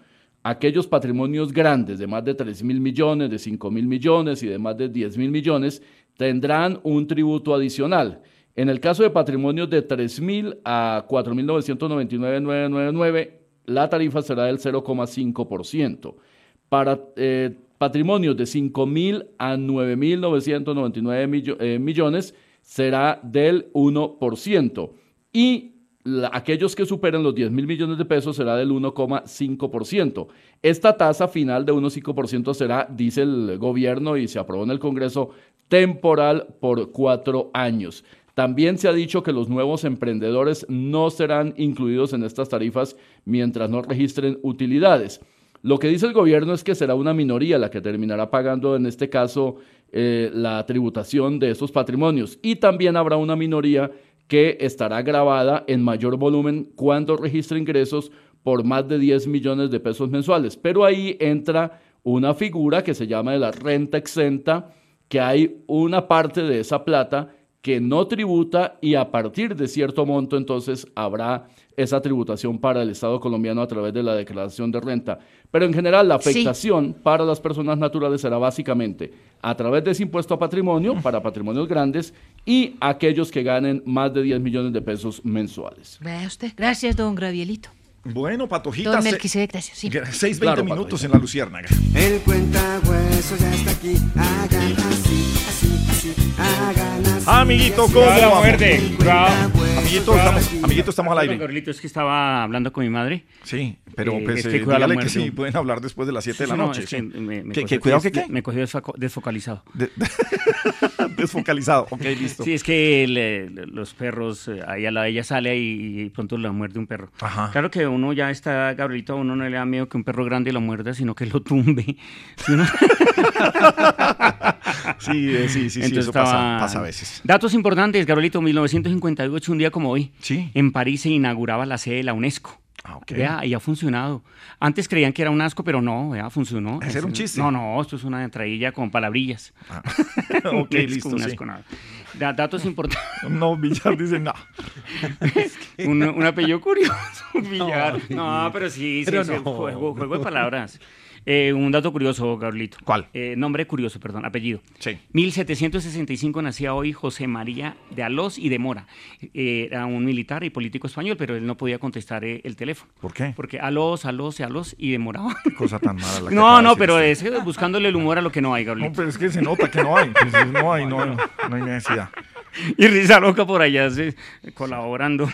Aquellos patrimonios grandes de más de 3 mil millones, de 5 mil millones y de más de 10 mil millones tendrán un tributo adicional. En el caso de patrimonios de 3 mil a 4.999.999, la tarifa será del 0,5%. Para eh, patrimonios de 5.000 a 9.999 eh, millones será del 1%. Y aquellos que superen los 10 mil millones de pesos será del 1,5%. Esta tasa final de 1,5% será, dice el gobierno y se aprobó en el Congreso, temporal por cuatro años. También se ha dicho que los nuevos emprendedores no serán incluidos en estas tarifas mientras no registren utilidades. Lo que dice el gobierno es que será una minoría la que terminará pagando en este caso eh, la tributación de estos patrimonios y también habrá una minoría que estará grabada en mayor volumen cuando registre ingresos por más de 10 millones de pesos mensuales. Pero ahí entra una figura que se llama de la renta exenta, que hay una parte de esa plata que no tributa y a partir de cierto monto entonces habrá esa tributación para el Estado colombiano a través de la declaración de renta. Pero en general la afectación para las personas naturales será básicamente a través de ese impuesto a patrimonio para patrimonios grandes y aquellos que ganen más de 10 millones de pesos mensuales. Vea usted. Gracias, don Gravielito. Bueno, Patojita. Don se- Melquisedec, gracias. Sí. 6.20 Claro, minutos en la Luciérnaga. El cuentahueso ya está aquí. Hagan así, Amiguito. ¿cómo vamos? Amiguito, estamos, amiguito, estamos al aire. Carlito, es que estaba hablando con mi madre. Sí, pero Eh, pues, es que eh, dígale que sí, pueden hablar después de las 7 de la no, noche. es que sí. me- me ¿Qué- cogió- cuidado, ¿qué des- qué? Me cogió desfocalizado. Desfocalizado. Ok, listo. Sí, es que le- los perros, eh, ahí a la de ella sale y, y pronto la muerde un perro. Ajá. Claro que uno ya está, Gabrielito, a uno no le da miedo que un perro grande lo muerda, sino que lo tumbe. Sí, eh, sí, sí, sí, Entonces eso pasa, estaba- pasa a veces. Datos importantes, Gabrielito, 1958, un día como hoy, Sí. en París se inauguraba la sede de la UNESCO. Ah, ok. Vea, y ha funcionado. Antes creían que era un asco, pero no, vea, funcionó. Ese era un Es- chiste. No, no, esto es una entradilla con palabrillas. Ah. Ok, listo, un sí. asco, nada. Da- datos importantes. No, Villar dice no. un, un apellido curioso, Villar. No, pero sí, sí, Pero sí, no. juego, juego de palabras. Eh, un dato curioso, Gabrielito. ¿Cuál? Eh, nombre curioso, perdón, apellido. Sí. 1765 nacía hoy José María de Alós y de Mora. Eh, era un militar y político español, pero él no podía contestar eh, el teléfono. ¿Por qué? Porque Alós, Alós, Alós y demoraba. Cosa tan mala la que No, de no, pero usted. es eh, buscándole el humor a lo que no hay, No, Gabrielito. pero es que se nota que no hay. pues, no hay, no hay, no hay necesidad. Y risa loca por allá, sí, colaborando.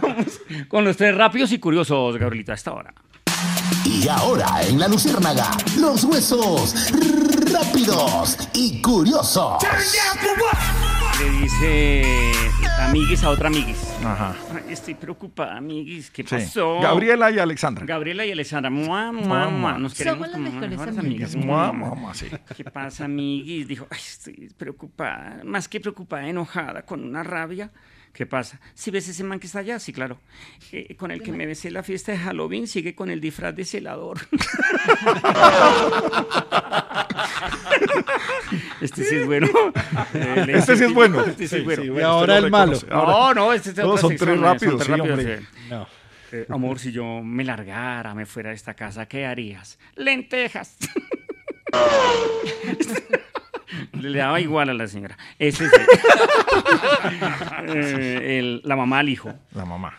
Vamos con los tres rápidos y curiosos, Gabrielito, a esta hora. Y ahora en la Luciérnaga, los huesos rápidos y curiosos. Le dice amiguis a otra amiguis. Ajá. Ay, estoy preocupada, amiguis. ¿Qué Sí. pasó? Gabriela y Alexandra. Gabriela y Alexandra. Mua, mua, Mua. Nos queremos Somos las como mejores mejores amigas. Mua, mua, mua, sí. ¿Qué pasa, amiguis? Dijo, ay, estoy preocupada. Más que preocupada, enojada, con una rabia. ¿Qué pasa? Si ves ese man que está allá, sí, claro. Eh, con el que me besé en la fiesta de Halloween, sigue con el disfraz de celador. este sí es bueno. Eh, Este sí es bueno. Este sí es Sí, bueno. Y bueno, ahora el malo. Ahora- No, no, este es otra son sección, tres rápidos, son tres sí, rápidos. No. Eh, amor, si yo me largara, me fuera de esta casa, ¿qué harías? Lentejas. Le daba igual a la señora. Ese es Eh, el- la mamá al hijo. La mamá.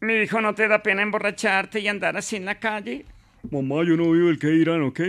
Mi hijo, ¿no te da pena emborracharte y andar así en la calle? Mamá, yo no vivo el que irán, ¿ok?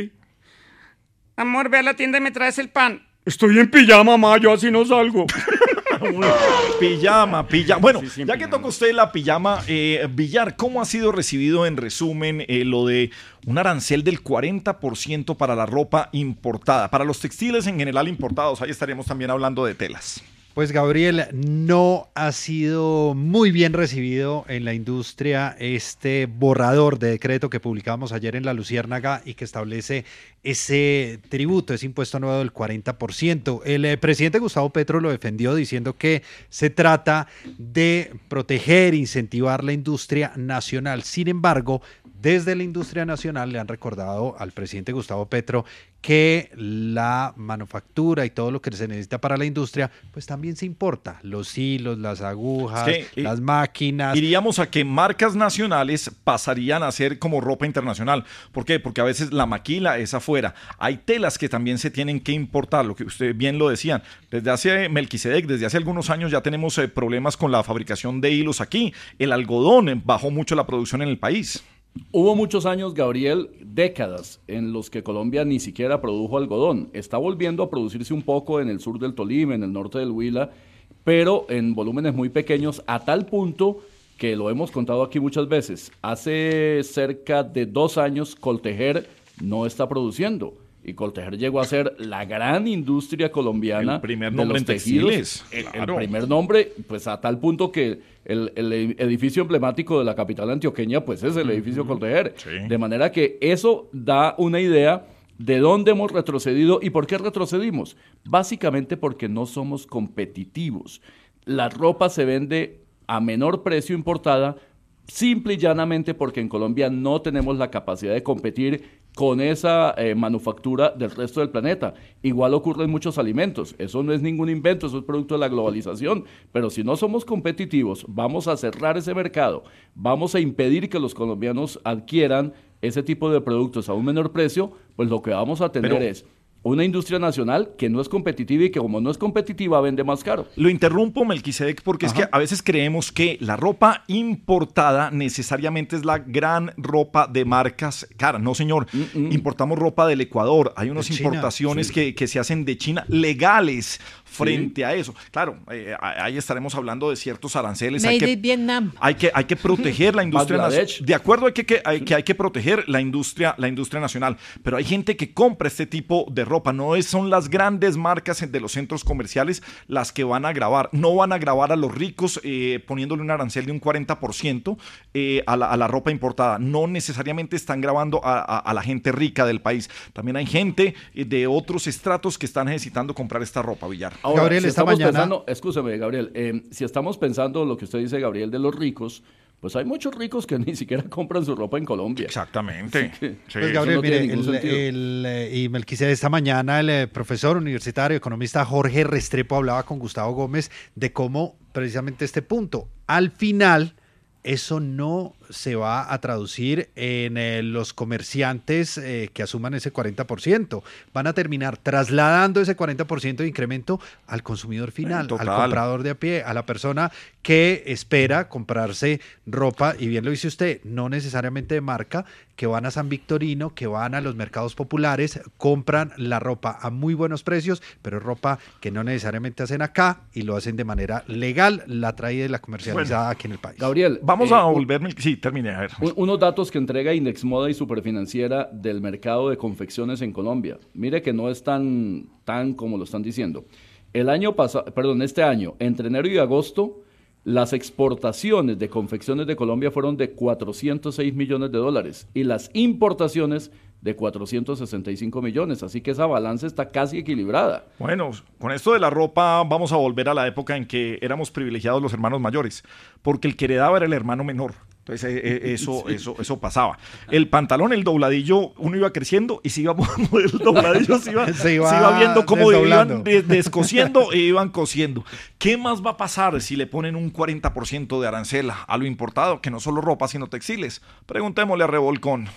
Amor, ve a la tienda y me traes el pan. Estoy en pijama, mamá, yo así no salgo. Pijama, pijama. Bueno, Sí, sí, en ya que toca usted la pijama, eh, Villar, ¿cómo ha sido recibido en resumen eh, lo de un arancel del 40% para la ropa importada? Para los textiles en general importados, ahí estaríamos también hablando de telas. Pues Gabriel, no ha sido muy bien recibido en la industria este borrador de decreto que publicamos ayer en La Luciérnaga y que establece ese tributo, ese impuesto nuevo del 40%. El eh, presidente Gustavo Petro lo defendió diciendo que se trata de proteger, incentivar la industria nacional. Sin embargo, desde la industria nacional le han recordado al presidente Gustavo Petro que la manufactura y todo lo que se necesita para la industria, pues también se importa. Los hilos, las agujas, Es que, las máquinas. Iríamos a que marcas nacionales pasarían a ser como ropa internacional. ¿Por qué? Porque a veces la maquila es afuera. Hay telas que también se tienen que importar, lo que usted bien lo decían. Desde hace Melquisedec, desde hace algunos años ya tenemos eh, problemas con la fabricación de hilos aquí. El algodón eh, bajó mucho la producción en el país. Hubo muchos años, Gabriel, décadas, en los que Colombia ni siquiera produjo algodón. Está volviendo a producirse un poco en el sur del Tolima, en el norte del Huila, pero en volúmenes muy pequeños, a tal punto que lo hemos contado aquí muchas veces. Hace cerca de dos años, Coltejer no está produciendo. Y Coltejer llegó a ser la gran industria colombiana El primer de nombre los en tejidos. textiles, El- primer nombre, pues a tal punto que el, el edificio emblemático de la capital antioqueña, pues es el edificio Coltejer. De manera que eso da una idea de dónde hemos retrocedido y por qué retrocedimos. Básicamente porque no somos competitivos. La ropa se vende a menor precio importada simple y llanamente porque en Colombia no tenemos la capacidad de competir con esa eh, manufactura del resto del planeta. Igual ocurre en muchos alimentos. Eso no es ningún invento, eso es producto de la globalización. Pero si no somos competitivos, vamos a cerrar ese mercado, vamos a impedir que los colombianos adquieran ese tipo de productos a un menor precio, pues lo que vamos a tener Pero- es una industria nacional que no es competitiva y que como no es competitiva vende más caro. Lo interrumpo, Melquisedec, porque es que a veces creemos que la ropa importada necesariamente es la gran ropa de marcas caras. No, señor. Importamos ropa del Ecuador. Hay unas importaciones sí. que, que se hacen de China legales frente a eso. Claro, eh, ahí estaremos hablando de ciertos aranceles. hay que- in Vietnam. hay que, hay que proteger la industria nacional. De acuerdo hay que, que hay, que hay que proteger la industria, la industria nacional. Pero hay gente que compra este tipo de ropa. No es, son las grandes marcas de los centros comerciales las que van a grabar. No van a grabar a los ricos eh, poniéndole un arancel de un 40% eh, a, la, a la ropa importada. No necesariamente están grabando a, a- a la gente rica del país. También hay gente eh, de otros estratos que están necesitando comprar esta ropa, Villar. Ahora, Gabriel, si esta estamos mañana- pensando, escúchame, Gabriel, eh, si estamos pensando lo que usted dice, Gabriel, de los ricos, pues hay muchos ricos que ni siquiera compran su ropa en Colombia. Exactamente. Sí. Pues Gabriel, no mire, el, el, eh, y Melquisedec, esta mañana el eh, profesor universitario, economista Jorge Restrepo hablaba con Gustavo Gómez de cómo precisamente este punto, al final, eso no se va a traducir en eh, los comerciantes eh, que asuman ese 40%. Van a terminar trasladando ese 40% de incremento al consumidor final, Total. al comprador de a pie, a la persona que espera comprarse ropa, y bien lo dice usted, no necesariamente de marca, que van a San Victorino, que van a los mercados populares, compran la ropa a muy buenos precios, pero es ropa que no necesariamente hacen acá y lo hacen de manera legal, la traída y la comercializada aquí en el país. Gabriel, Vamos eh, a volverme. Sí, termine. A ver. un- unos datos que entrega Index Moda y Superfinanciera del mercado de confecciones en Colombia. Mire que no es tan, tan como lo están diciendo. El año pasado, perdón, este año, entre enero y agosto, Las exportaciones de confecciones de Colombia fueron de 406 millones de dólares y las importaciones de 465 millones, así que esa balanza está casi equilibrada. Bueno, con esto de la ropa vamos a volver a la época en que éramos privilegiados los hermanos mayores, porque el que heredaba era el hermano menor. Entonces eh, eh, eso, eso, eso pasaba. El pantalón, el dobladillo, uno iba creciendo y se iba el dobladillo se iba, Se se iba iba viendo cómo iban de- descosiendo e iban cosiendo. ¿Qué más va a pasar si le ponen un 40% de arancel a lo importado, que no solo ropa, sino textiles? Preguntémosle a Revolcón.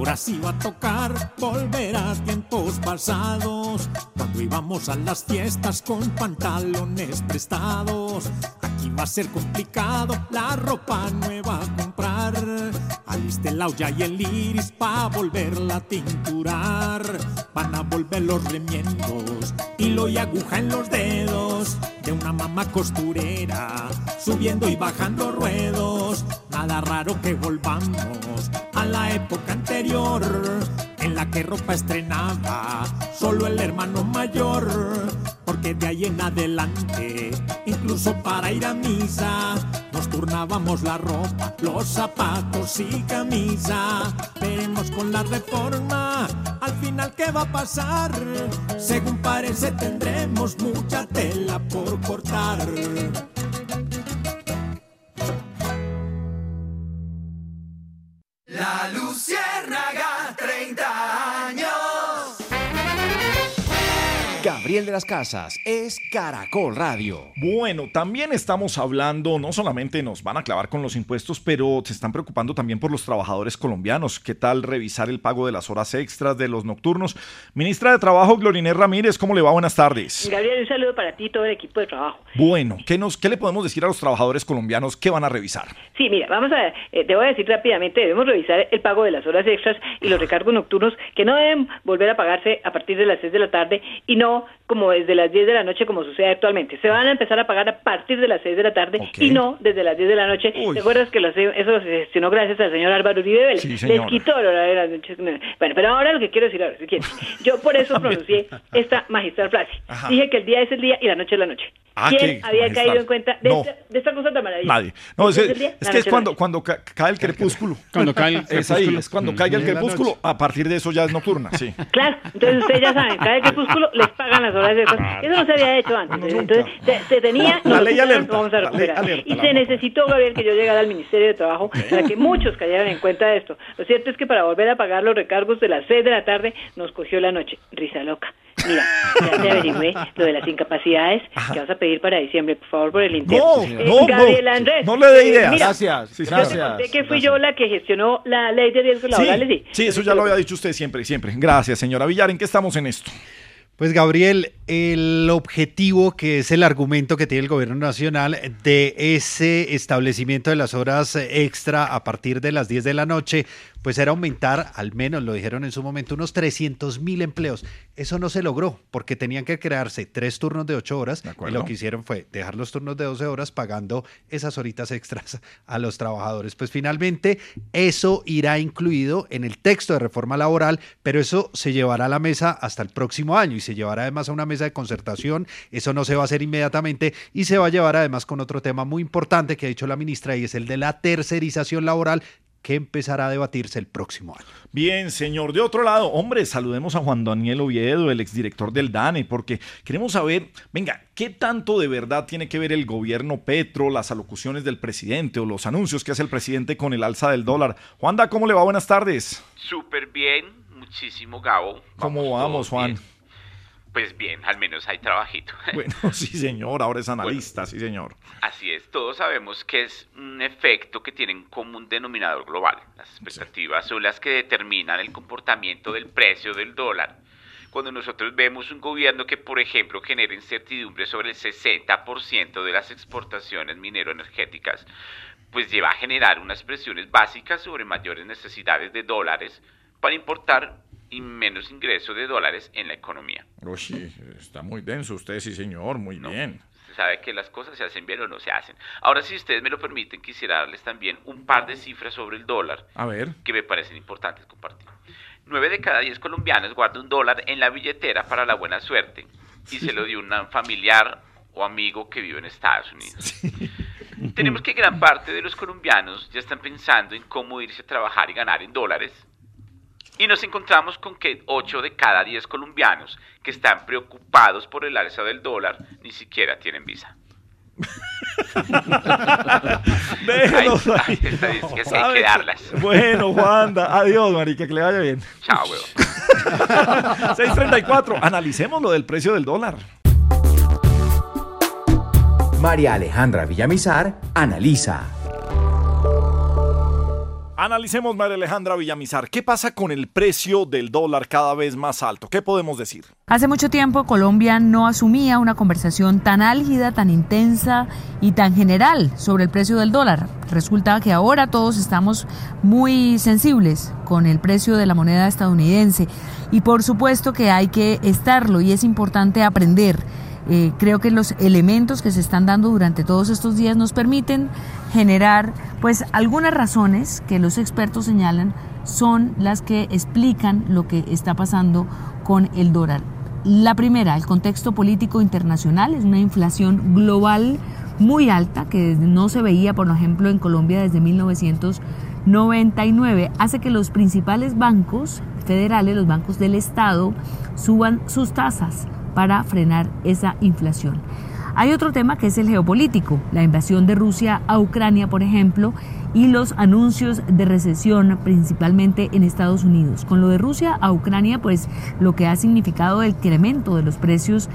Ahora sí va a tocar volver a tiempos pasados, cuando íbamos a las fiestas con pantalones prestados. Aquí va a ser complicado la ropa nueva a comprar. Aliste la olla y el iris pa' volverla a tinturar. Van a volver los remiendos, hilo y aguja en los dedos de una mamá costurera, subiendo y bajando ruedos. Nada raro que volvamos a la época anterior, en la que ropa estrenaba solo el hermano mayor, porque de ahí en adelante, incluso para ir a misa, nos turnábamos la ropa, los zapatos y camisa. Veremos con la reforma, al final qué va a pasar. Según parece tendremos mucha tela por cortar. La Gabriel de las Casas es Caracol Radio. Bueno, también estamos hablando, no solamente nos van a clavar con los impuestos, pero se están preocupando también por los trabajadores colombianos. ¿Qué tal revisar el pago de las horas extras, de los nocturnos? Ministra de Trabajo, Glorinés Ramírez, ¿cómo le va? Buenas tardes. Gabriel, un saludo para ti y todo el equipo de trabajo. Bueno, ¿qué, nos, ¿qué le podemos decir a los trabajadores colombianos que van a revisar? Sí, mira, vamos a, eh, te voy a decir rápidamente, debemos revisar el pago de las horas extras y los recargos nocturnos que no deben volver a pagarse a partir de las 6 de la tarde y no como desde las 10 de la noche como sucede actualmente. Se van a empezar a pagar a partir de las 6 de la tarde y no desde las 10 de la noche. ¿Te acuerdas que lo- eso se gestionó gracias al señor Álvaro Uribe Vélez? Sí, Les quitó el horario de las noches. Bueno, pero ahora lo que quiero decir ahora, si quieres, yo por eso pronuncié esta magistral frase. Ajá. Dije que el día es el día y la noche es la noche. Ah, ¿Quién qué había magistral. caído en cuenta de, No. esta, de esta cosa tan maravillosa? Nadie. No, es, ¿El día? es La que es cuando, cuando ca- cae el crepúsculo. Cuando cae el Es ahí, crepúsculo. es cuando Mm. caiga el crepúsculo. A partir de eso ya es nocturna, sí. Claro, entonces ustedes ya saben, cada crepúsculo les pagan las horas de Eso no se había hecho antes. Entonces se, se tenía, La ley alerta, vamos a la ley recuperar. alerta, y la se vamos. necesitó, Gabriel, que yo llegara al Ministerio de Trabajo para que muchos cayeran en cuenta de esto. Lo cierto es que para volver a pagar los recargos de las 6 de la tarde nos cogió la noche. Risa loca. Mira, ya te averigüé lo de las incapacidades que vas a pedir para diciembre, por favor, por el interno. No, Eh, no, Gabriel no, Andrés. no le dé eh, ideas. mira, Gracias, sí, yo gracias. te conté que fui yo la que gestionó la ley de riesgos laborales. Sí, y- sí, eso ya lo había dicho usted siempre, siempre. Gracias, señora Villar. ¿En qué estamos en esto? Pues Gabriel, el objetivo que es el argumento que tiene el gobierno nacional de ese establecimiento de las horas extra a partir de las 10 de la noche, pues era aumentar, al menos lo dijeron en su momento, unos 300 mil empleos. Eso no se logró porque tenían que crearse tres turnos de 8 horas y lo que hicieron fue dejar los turnos de 12 horas pagando esas horitas extras a los trabajadores. Pues finalmente eso irá incluido en el texto de reforma laboral, pero eso se llevará a la mesa hasta el próximo año y se llevará además a una mesa de concertación. Eso no se va a hacer inmediatamente y se va a llevar además con otro tema muy importante que ha dicho la ministra y es el de la tercerización laboral que empezará a debatirse el próximo año. Bien, señor. De otro lado, hombre, saludemos a Juan Daniel Oviedo, el exdirector del DANE, porque queremos saber, venga, ¿qué tanto de verdad tiene que ver el gobierno Petro, las alocuciones del presidente o los anuncios que hace el presidente con el alza del dólar? Juanda, ¿cómo le va? Buenas tardes. Súper bien, muchísimo Gabo. ¿Cómo vamos, Juan? bien. Pues bien, al menos hay trabajito. Bueno, sí, señor, ahora es analista, sí, señor. Así es, todos sabemos que es un efecto que tiene un común denominador global. Las expectativas son las que determinan el comportamiento del precio del dólar. Cuando nosotros vemos un gobierno que, por ejemplo, genera incertidumbre sobre el 60% de las exportaciones minero-energéticas, pues lleva a generar unas presiones básicas sobre mayores necesidades de dólares para importar y menos ingreso de dólares en la economía. Uy, está muy denso usted, sí, señor, muy bien. Usted sabe que las cosas se hacen bien o no se hacen. Ahora, si ustedes me lo permiten, quisiera darles también un par de cifras sobre el dólar A ver. que me parecen importantes compartir. Nueve de cada diez colombianos guarda un dólar en la billetera para la buena suerte y se lo dio un familiar o amigo que vive en Estados Unidos. Tenemos que gran parte de los colombianos ya están pensando en cómo irse a trabajar y ganar en dólares. Y nos encontramos con que 8 de cada 10 colombianos que están preocupados por el alza del dólar ni siquiera tienen visa. Déjelo Hay- ahí. hay estadísticas que darlas. Bueno, Wanda. Adiós, marica, que le vaya bien. Chao, weón. 634. Analicemos lo del precio del dólar. María Alejandra Villamizar analiza. Analicemos, María Alejandra Villamizar. ¿Qué pasa con el precio del dólar cada vez más alto? ¿Qué podemos decir? Hace mucho tiempo Colombia no asumía una conversación tan álgida, tan intensa y tan general sobre el precio del dólar. Resulta que ahora todos estamos muy sensibles con el precio de la moneda estadounidense y por supuesto que hay que estarlo y es importante aprender. Eh, creo que los elementos que se están dando durante todos estos días nos permiten generar pues algunas razones que los expertos señalan son las que explican lo que está pasando con el dólar. La primera, el contexto político internacional, es una inflación global muy alta que no se veía, por ejemplo, en Colombia desde 1999. Hace que los principales bancos federales, los bancos del Estado, suban sus tasas para frenar esa inflación. Hay otro tema que es el geopolítico, la invasión de Rusia a Ucrania, por ejemplo, y los anuncios de recesión principalmente en Estados Unidos. Con lo de Rusia a Ucrania, pues lo que ha significado el incremento de los precios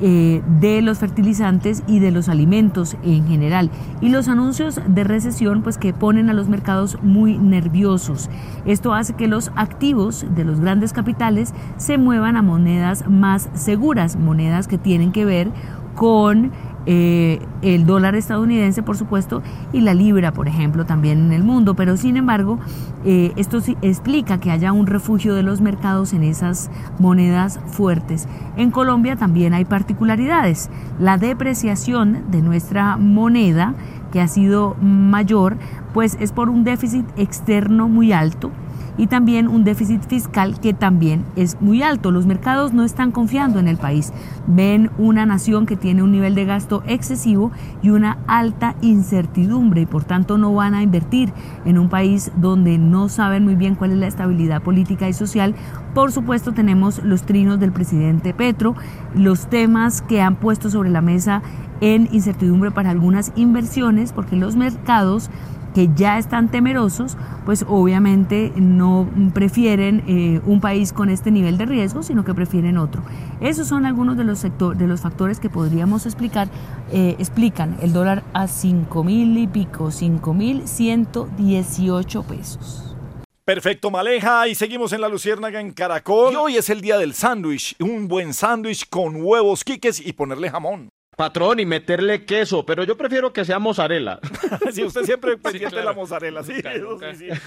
eh, de los fertilizantes y de los alimentos en general. Y los anuncios de recesión, pues que ponen a los mercados muy nerviosos. Esto hace que los activos de los grandes capitales se muevan a monedas más seguras, monedas que tienen que ver con eh, el dólar estadounidense, por supuesto, y la libra, por ejemplo, también en el mundo. Pero sin embargo, eh, esto sí explica que haya un refugio de los mercados en esas monedas fuertes. En Colombia también hay particularidades. La depreciación de nuestra moneda, que ha sido mayor, pues es por un déficit externo muy alto y también un déficit fiscal que también es muy alto. Los mercados no están confiando en el país. Ven una nación que tiene un nivel de gasto excesivo y una alta incertidumbre y por tanto no van a invertir en un país donde no saben muy bien cuál es la estabilidad política y social. Por supuesto tenemos los trinos del presidente Petro, los temas que han puesto sobre la mesa en incertidumbre para algunas inversiones porque los mercados que ya están temerosos, pues obviamente no prefieren eh, un país con este nivel de riesgo, sino que prefieren otro. Esos son algunos de los, sector, de los factores que podríamos explicar, eh, explican el dólar a 5 mil y pico, 5 mil 118 pesos. Perfecto, Maleja. Y seguimos en la Luciérnaga en Caracol. Y hoy es el día del sándwich. Un buen sándwich con huevos quiques y ponerle jamón. Patrón, y meterle queso, pero yo prefiero que sea mozzarella. sí, usted siempre pendiente de la mozzarella, sí. eso sí, sí.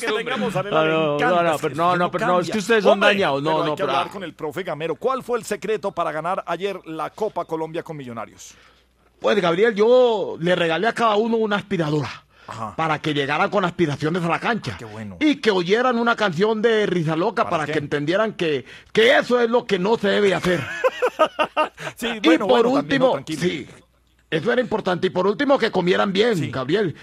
Que tenga mozzarella No, no, no, pero no, no, pero no, es que ustedes son Hombre, dañados, no, pero hay no, que pero- hablar con el profe Gamero. ¿Cuál fue el secreto para ganar ayer la Copa Colombia con Millonarios? Pues Gabriel, yo le regalé a cada uno una aspiradora. Para que llegaran con aspiraciones a la cancha. Y que oyeran una canción de Risa Loca para, que entendieran que, que eso es lo que no se debe hacer. Sí, y por bueno, también, no, último, sí, eso era importante. Y por último, que comieran bien, Gabriel.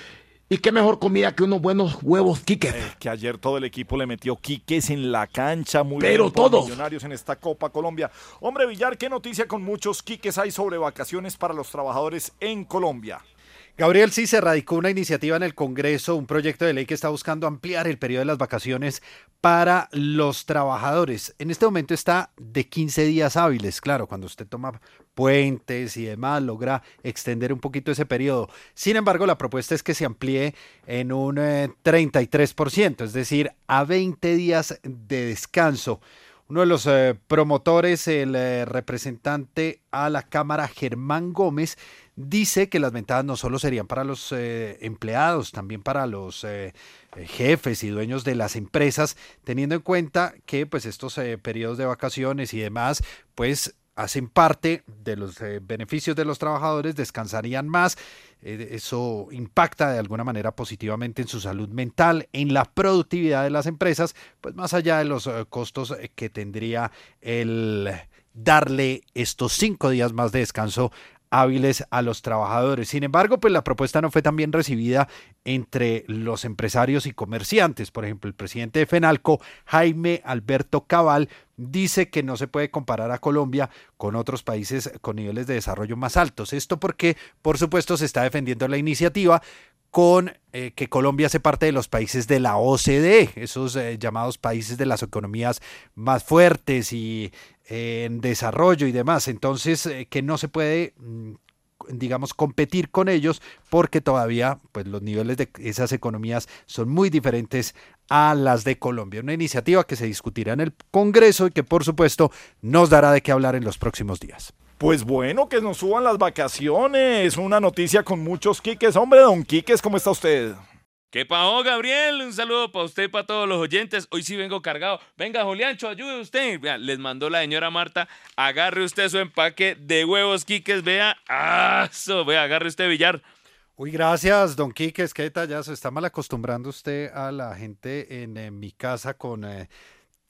Y qué mejor comida que unos buenos huevos quiques. Que ayer todo el equipo le metió quiques en la cancha, muy Pero bien todos. Millonarios en esta Copa Colombia. Hombre, Villar, ¿qué noticia con muchos quiques hay sobre vacaciones para los trabajadores en Colombia? Gabriel, sí se radicó una iniciativa en el Congreso, un proyecto de ley que está buscando ampliar el periodo de las vacaciones para los trabajadores. En este momento está de 15 días hábiles, claro, cuando usted toma puentes y demás, logra extender un poquito ese periodo. Sin embargo, la propuesta es que se amplíe en un eh, 33%, es decir, a 20 días de descanso. Uno de los eh, promotores, el eh, representante a la Cámara, Germán Gómez, dice que las ventajas no solo serían para los eh, empleados, también para los eh, eh, jefes y dueños de las empresas, teniendo en cuenta que pues estos periodos de vacaciones y demás, pues hacen parte de los beneficios de los trabajadores, descansarían más. Eso impacta de alguna manera positivamente en su salud mental, en la productividad de las empresas, pues más allá de los costos que tendría el darle estos cinco días más de descanso hábiles a los trabajadores. Sin embargo, pues la propuesta no fue tan bien recibida entre los empresarios y comerciantes. Por ejemplo, el presidente de FENALCO, Jaime Alberto Cabal, dice que no se puede comparar a Colombia con otros países con niveles de desarrollo más altos. Esto porque, por supuesto, se está defendiendo la iniciativa con eh, que Colombia hace parte de los países de la OCDE, esos eh, llamados países de las economías más fuertes y eh, en desarrollo y demás. Entonces, que no se puede mm, digamos competir con ellos porque todavía pues los niveles de esas economías son muy diferentes a las de Colombia. Una iniciativa que se discutirá en el Congreso y que por supuesto nos dará de qué hablar en los próximos días. Pues bueno, que nos suban las vacaciones. Una noticia con muchos quiques. Hombre, don Quiques, ¿cómo está usted? ¿Qué pasó, Gabriel? Un saludo para usted y para todos los oyentes. Hoy sí vengo cargado. Venga, Juliancho, ayude usted. Vea, les mandó la señora Marta. Agarre usted su empaque de huevos quiques. Vea. ¡Ah! Eso, vea, agarre usted Villar. Uy, gracias, don Quiques, qué detallazo. Está mal acostumbrando usted a la gente en, eh, mi casa con eh,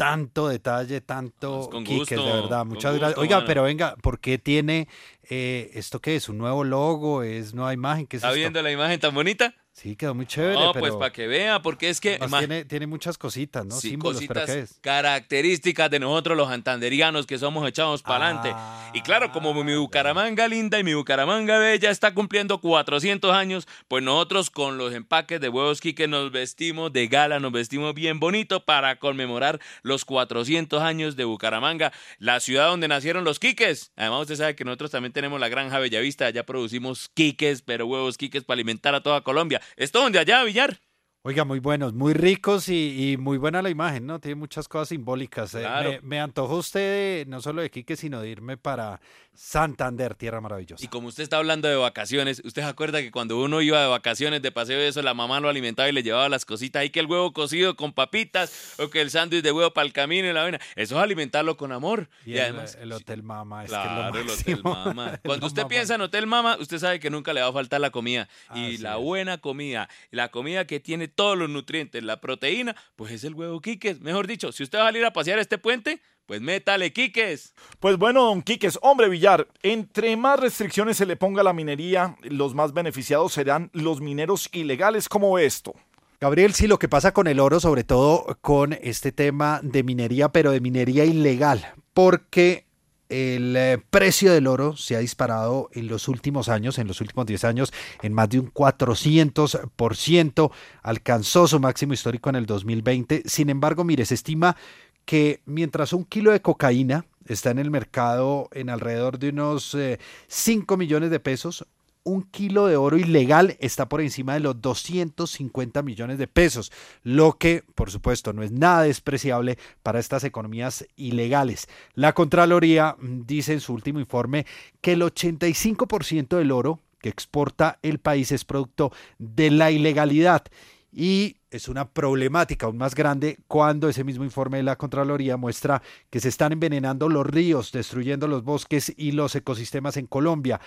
tanto detalle, tanto con Quiques, gusto, de verdad. Muchas gracias. Oiga, pero venga, ¿por qué tiene eh, esto qué es? ¿Un nuevo logo? ¿Es nueva imagen? ¿Qué es ¿Está esto? viendo la imagen tan bonita? Sí, quedó muy chévere. No, pero pues para que vea, porque es que... tiene, tiene muchas cositas, ¿no? Sí, Símbolos, pero cositas ¿qué es? características de nosotros los antanderianos que somos echados para adelante. Ah, y claro, como mi Bucaramanga linda y mi Bucaramanga bella está cumpliendo 400 años, pues nosotros con los empaques de huevos quique nos vestimos de gala, nos vestimos bien bonito para conmemorar los 400 años de Bucaramanga, la ciudad donde nacieron los quiques. Además usted sabe que nosotros también tenemos la granja Bellavista, allá producimos quiques, pero huevos quiques para alimentar a toda Colombia. ¿Esto donde allá, Villar? Oiga, muy buenos, muy ricos y, y muy buena la imagen, ¿no? Tiene muchas cosas simbólicas. eh. Me, me antojó usted no solo de Quique, sino de irme para Santander, tierra maravillosa. Y como usted está hablando de vacaciones, ¿usted se acuerda que cuando uno iba de vacaciones, de paseo y eso, la mamá lo alimentaba y le llevaba las cositas? Ahí que el huevo cocido con papitas o que el sándwich de huevo para el camino y la vaina. Eso es alimentarlo con amor. Y, Y, el, además... el Hotel Mama, es Claro, que el es lo Hotel máximo. Mama. Cuando usted piensa en Hotel Mama, usted sabe que nunca le va a faltar la comida. y la buena comida, la comida que tiene todos los nutrientes, la proteína, pues es el huevo quiques. Mejor dicho, si usted va a salir a pasear a este puente, pues métale quiques. Pues bueno, don Quiques, hombre Villar, entre más restricciones se le ponga a la minería, los más beneficiados serán los mineros ilegales como esto. Gabriel, sí, lo que pasa con el oro, sobre todo con este tema de minería, pero de minería ilegal, porque el eh, precio del oro se ha disparado en los últimos años, en los últimos 10 años, en más de un 400%, alcanzó su máximo histórico en el 2020. Sin embargo, mire, se estima que mientras un kilo de cocaína está en el mercado en alrededor de unos eh, 5 millones de pesos, un kilo de oro ilegal está por encima de los 250 millones de pesos, lo que, por supuesto, no es nada despreciable para estas economías ilegales. La Contraloría mm, dice en su último informe que el 85% del oro que exporta el país es producto de la ilegalidad y es una problemática aún más grande cuando ese mismo informe de la Contraloría muestra que se están envenenando los ríos, destruyendo los bosques y los ecosistemas en Colombia.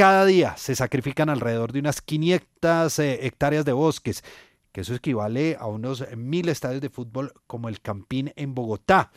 Cada día se sacrifican alrededor de unas 500 eh, hectáreas de bosques, que eso equivale a unos mil estadios de fútbol como el Campín en Bogotá.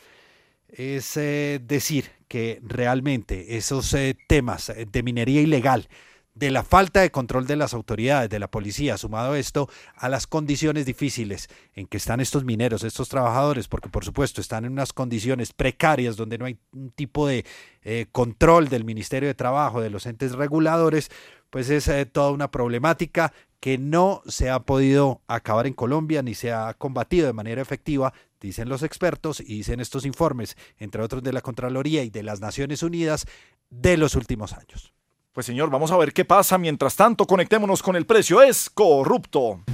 Es eh, decir, que realmente esos eh, temas de minería ilegal, de la falta de control de las autoridades, de la policía, sumado esto a las condiciones difíciles en que están estos mineros, estos trabajadores, porque por supuesto están en unas condiciones precarias donde no hay un tipo de eh, control del Ministerio de Trabajo, de los entes reguladores, pues es eh, toda una problemática que no se ha podido acabar en Colombia ni se ha combatido de manera efectiva, dicen los expertos y dicen estos informes, entre otros de la Contraloría y de las Naciones Unidas, de los últimos años. Pues señor, vamos a ver qué pasa. Mientras tanto, conectémonos con el precio. Es corrupto.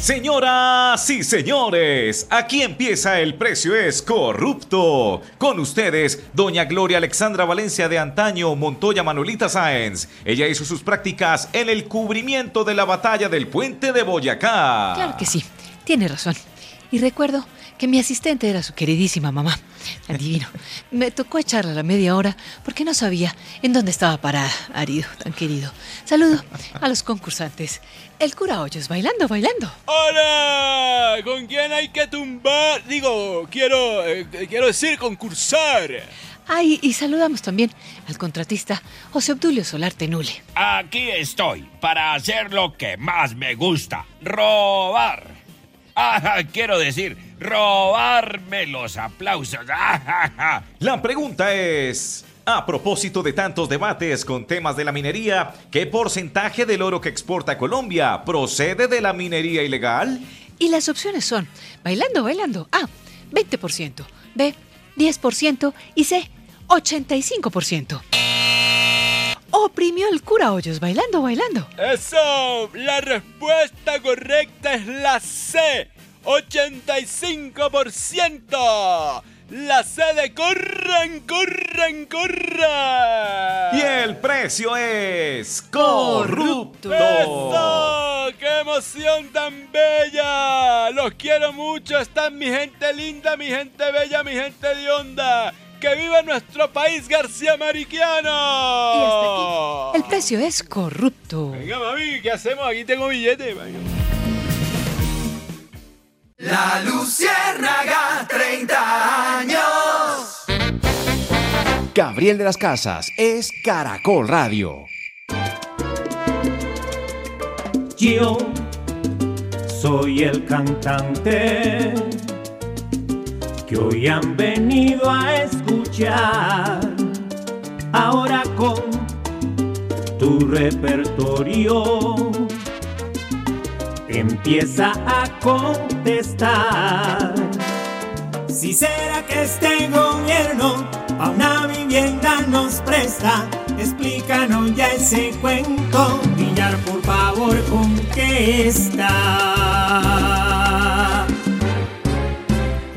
Señoras y señores, aquí empieza el precio es corrupto. Con ustedes, doña Gloria Alexandra Valencia de antaño, Montoya Manolita Sáenz. Ella hizo sus prácticas en el cubrimiento de la batalla del puente de Boyacá. Claro que sí, tiene razón. Y recuerdo que mi asistente era su queridísima mamá. Adivino. Me tocó echarla la media hora porque no sabía en dónde estaba parada, Arido, tan querido. Saludo a los concursantes. El cura Hoyos, bailando, bailando. ¡Hola! ¿Con quién hay que tumbar? Digo, quiero, eh, quiero decir concursar. Ay, y saludamos también al contratista José Obdulio Solar Tenule. Aquí estoy para hacer lo que más me gusta, robar. Ah, quiero decir, robarme los aplausos. La pregunta es, a propósito de tantos debates con temas de la minería, ¿qué porcentaje del oro que exporta Colombia procede de la minería ilegal? Y las opciones son bailando, bailando. A, 20%. B, 10%. Y C, 85%. Oprimió el cura Hoyos bailando, bailando. Eso, la respuesta correcta es la C, 85%. La C de corran, corran, corran. Y el precio es corrupto. ¡Eso! ¡Qué emoción tan bella! Los quiero mucho, están mi gente linda, mi gente bella, mi gente de onda. ¡Que viva nuestro país, García Mariquiano! Y hasta aquí. El precio es corrupto. Venga, mami, ¿qué hacemos? Aquí tengo billete. Venga. La Luciérnaga, 30 años. Gabriel de las Casas es Caracol Radio. Yo soy el cantante que hoy han venido a escuchar. Ahora con tu repertorio empieza a contestar. Si será que este gobierno a una vivienda nos presta, explícanos ya ese cuento. Villar, por favor, contesta.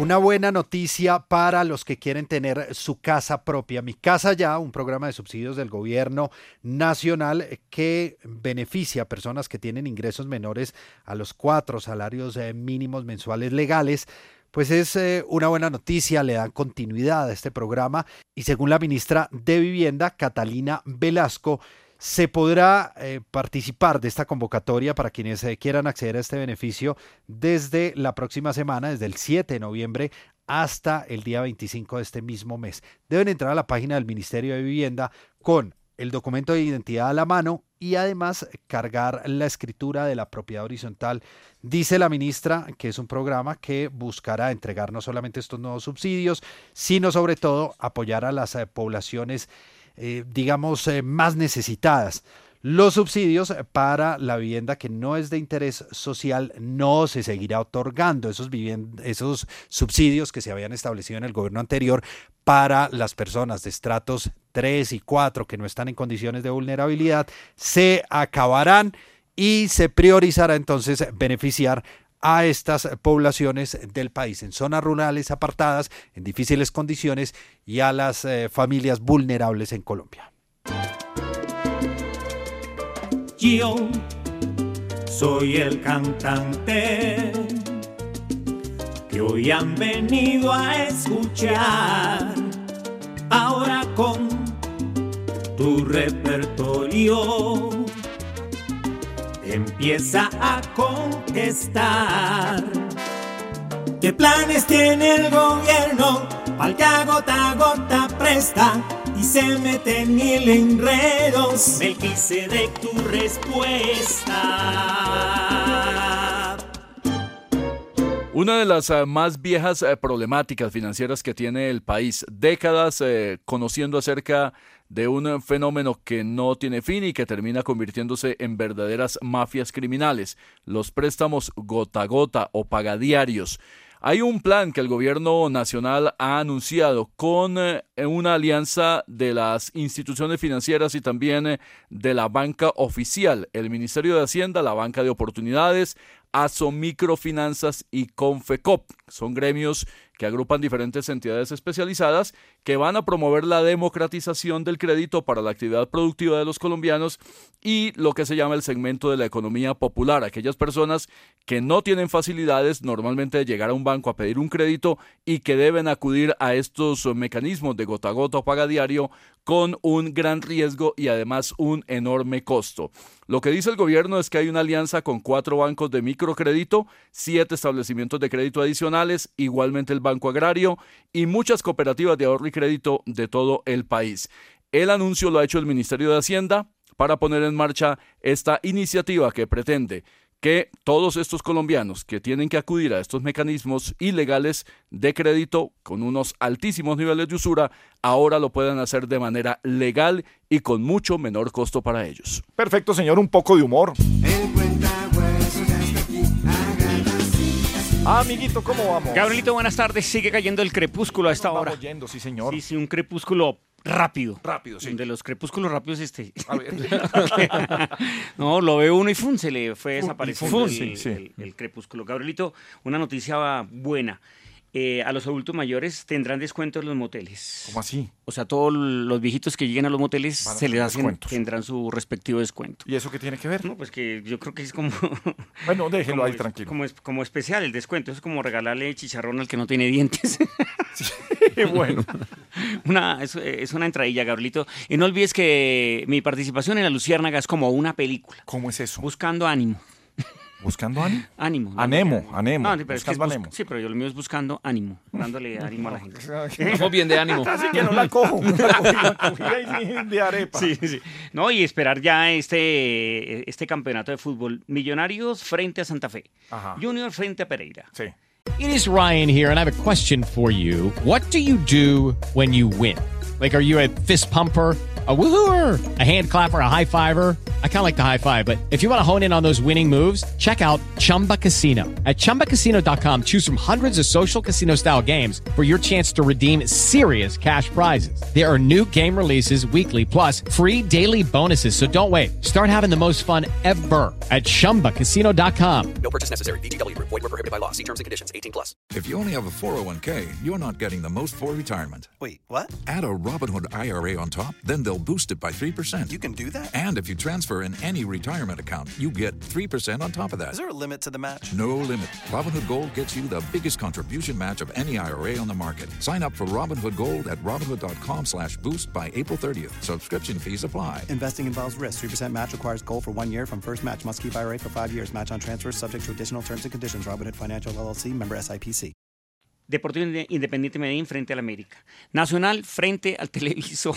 Una buena noticia para los que quieren tener su casa propia. Mi Casa Ya, un programa de subsidios del gobierno nacional que beneficia a personas que tienen ingresos menores a los cuatro salarios eh, mínimos mensuales legales. Pues es eh, una buena noticia, le dan continuidad a este programa y según la ministra de Vivienda, Catalina Velasco, se podrá eh, participar de esta convocatoria para quienes eh, quieran acceder a este beneficio desde la próxima semana, desde el 7 de noviembre hasta el día 25 de este mismo mes. Deben entrar a la página del Ministerio de Vivienda con el documento de identidad a la mano y además cargar la escritura de la propiedad horizontal. Dice la ministra que es un programa que buscará entregar no solamente estos nuevos subsidios, sino sobre todo apoyar a las eh, poblaciones eh, digamos, eh, más necesitadas. Los subsidios para la vivienda que no es de interés social no se seguirá otorgando. Esos, esos subsidios que se habían establecido en el gobierno anterior para las personas de estratos 3 y 4 que no están en condiciones de vulnerabilidad se acabarán y se priorizará entonces beneficiar a estas poblaciones del país, en zonas rurales apartadas, en difíciles condiciones y a las eh, familias vulnerables en Colombia. Yo soy el cantante que hoy han venido a escuchar. Ahora con tu repertorio empieza a contestar. ¿Qué planes tiene el gobierno? Pa'l que a gota a gota presta y se mete en mil enredos. Me quise de tu respuesta. Una de las eh, más viejas eh, problemáticas financieras que tiene el país, décadas eh, conociendo acerca de un fenómeno que no tiene fin y que termina convirtiéndose en verdaderas mafias criminales, los préstamos gota a gota o pagadiarios. Hay un plan que el gobierno nacional ha anunciado con eh, una alianza de las instituciones financieras y también eh, de la banca oficial, el Ministerio de Hacienda, la Banca de Oportunidades, ASO Microfinanzas y Confecop. Son gremios que agrupan diferentes entidades especializadas que van a promover la democratización del crédito para la actividad productiva de los colombianos y lo que se llama el segmento de la economía popular, aquellas personas que no tienen facilidades normalmente de llegar a un banco a pedir un crédito y que deben acudir a estos mecanismos de gota a gota o paga diario con un gran riesgo y además un enorme costo. Lo que dice el gobierno es que hay una alianza con cuatro bancos de microcrédito, siete establecimientos de crédito adicionales, igualmente el Banco Agrario y muchas cooperativas de ahorro y crédito de todo el país. El anuncio lo ha hecho el Ministerio de Hacienda para poner en marcha esta iniciativa que pretende que todos estos colombianos que tienen que acudir a estos mecanismos ilegales de crédito con unos altísimos niveles de usura, ahora lo puedan hacer de manera legal y con mucho menor costo para ellos. Perfecto, señor, un poco de humor. Amiguito, ¿cómo vamos? Gabrielito, buenas tardes. Sigue cayendo el crepúsculo a esta hora. Vamos yendo, sí, señor. Sí, sí, un crepúsculo rápido. Rápido, sí. De los crepúsculos rápidos este. no, lo ve uno y fun, se le fue desapareciendo fun, el, sí, sí. el- el crepúsculo. Gabrielito, una noticia buena. Eh, a los adultos mayores tendrán descuento en los moteles. ¿Cómo así? O sea, todos los viejitos que lleguen a los moteles se les hacen, descuentos. tendrán su respectivo descuento. ¿Y eso qué tiene que ver? No, pues que yo creo que es como... Bueno, déjelo como ahí es- tranquilo. Como, es- como especial el descuento. Es como regalarle chicharrón al que no tiene dientes. bueno. Una, es, es una entradilla, Gabrielito. Y no olvides que mi participación en La Luciérnaga es como una película. ¿Cómo es eso? Buscando ánimo. ¿Buscando ánimo? Ánimo. Anemo, anemo. No, pero es que es anemo. Sí, pero yo lo mío es buscando ánimo, dándole ánimo a la gente. Estamos bien de ánimo. Así que no la cojo. La cogí ahí de arepa. Sí, sí. No, y esperar ya este, este campeonato de fútbol. Millonarios frente a Santa Fe. Ajá. Junior frente a Pereira. Sí. It is Ryan here, and I have a question for you. What do you do when you win? Like, are you a fist pumper? A woohooer, a hand clapper, a high fiver. I kind of like the high five, but if you want to hone in on those winning moves, check out Chumba Casino. At chumbacasino.com, choose from hundreds of social casino style games for your chance to redeem serious cash prizes. There are new game releases weekly, plus free daily bonuses. So don't wait. Start having the most fun ever at chumbacasino.com. No purchase necessary. VGW Group. Void were prohibited by law. See terms and conditions. 18 plus. If you only have a 401k, you're not getting the most for retirement. Wait, what? Add a Robinhood IRA on top, then they'll boost it by 3%. You can do that? And if you transfer in any retirement account, you get 3% on top of that. Is there a limit to the match? No limit. Robinhood Gold gets you the biggest contribution match of any IRA on the market. Sign up for Robinhood Gold at Robinhood.com slash boost by April 30th. Subscription fees apply. Investing involves risk. 3% match requires gold for one year from first match. Must keep IRA for five years. Match on transfers subject to additional terms and conditions. Robinhood Financial LLC member SIPC. Deportivo Independiente Medellín frente al América. Nacional frente al televisor.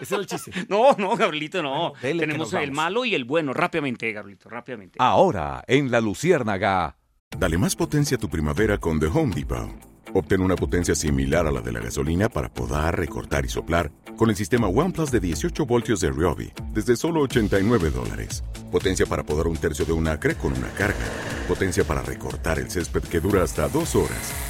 Ese era el chiste. No, no, Gabrielito, no. Tenemos el malo y el bueno. Rápidamente, Gabrielito, rápidamente. Ahora, en La Luciérnaga. Dale más potencia a tu primavera con The Home Depot. Obtén una potencia similar a la de la gasolina para podar, recortar y soplar con el sistema OnePlus de 18 voltios de Ryobi desde solo 89 dólares. Potencia para podar un tercio de un acre con una carga. Potencia para recortar el césped que dura hasta dos horas.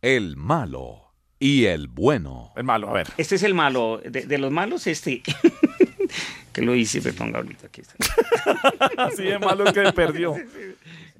El malo y el bueno. El malo, a ver. Este es el malo. De, de los malos, este. que lo hice, perdón, Gabrielito, aquí está. Así de malo es que perdió.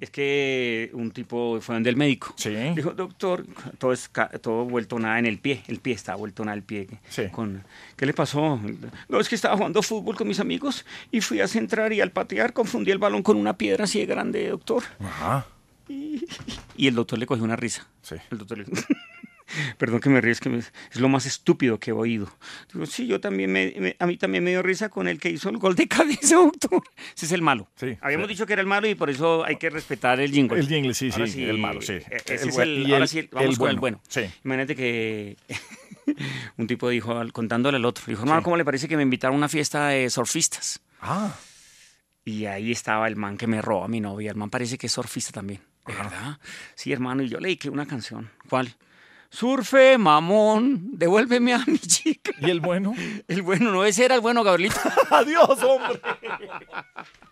Es que un tipo fue donde el médico. Dijo, doctor, todo, es todo vuelto nada en el pie. El pie está vuelto nada el pie. Con, ¿Qué le pasó? No, es que estaba jugando fútbol con mis amigos y fui a centrar y al patear confundí el balón con una piedra así de grande, doctor. Ajá. Y el doctor le cogió una risa. El doctor le Perdón que me ríes, que me- es lo más estúpido que he oído. Digo, sí, yo también me, me- a mí también me dio risa con el que hizo el gol de cabeza, doctor. Ese es el malo. Habíamos sí. dicho que era el malo y por eso hay que respetar el jingle. El jingle, sí, Ahora sí, el malo, sí. eh, Ese El es el, y ahora el- sí, vamos el con el bueno, bueno. Imagínate que un tipo dijo, contándole al otro, dijo, hermano, ¿cómo le parece que me invitaron a una fiesta de surfistas? Ah. Y ahí estaba el man que me robó a mi novia. El man parece que es surfista también. ¿De verdad? Sí, hermano. Y yo le dediqué una canción. ¿Cuál? Surfe, mamón, devuélveme a mi chica. ¿Y el bueno? El bueno, no, ese era el bueno, Gabrielito. Adiós, hombre.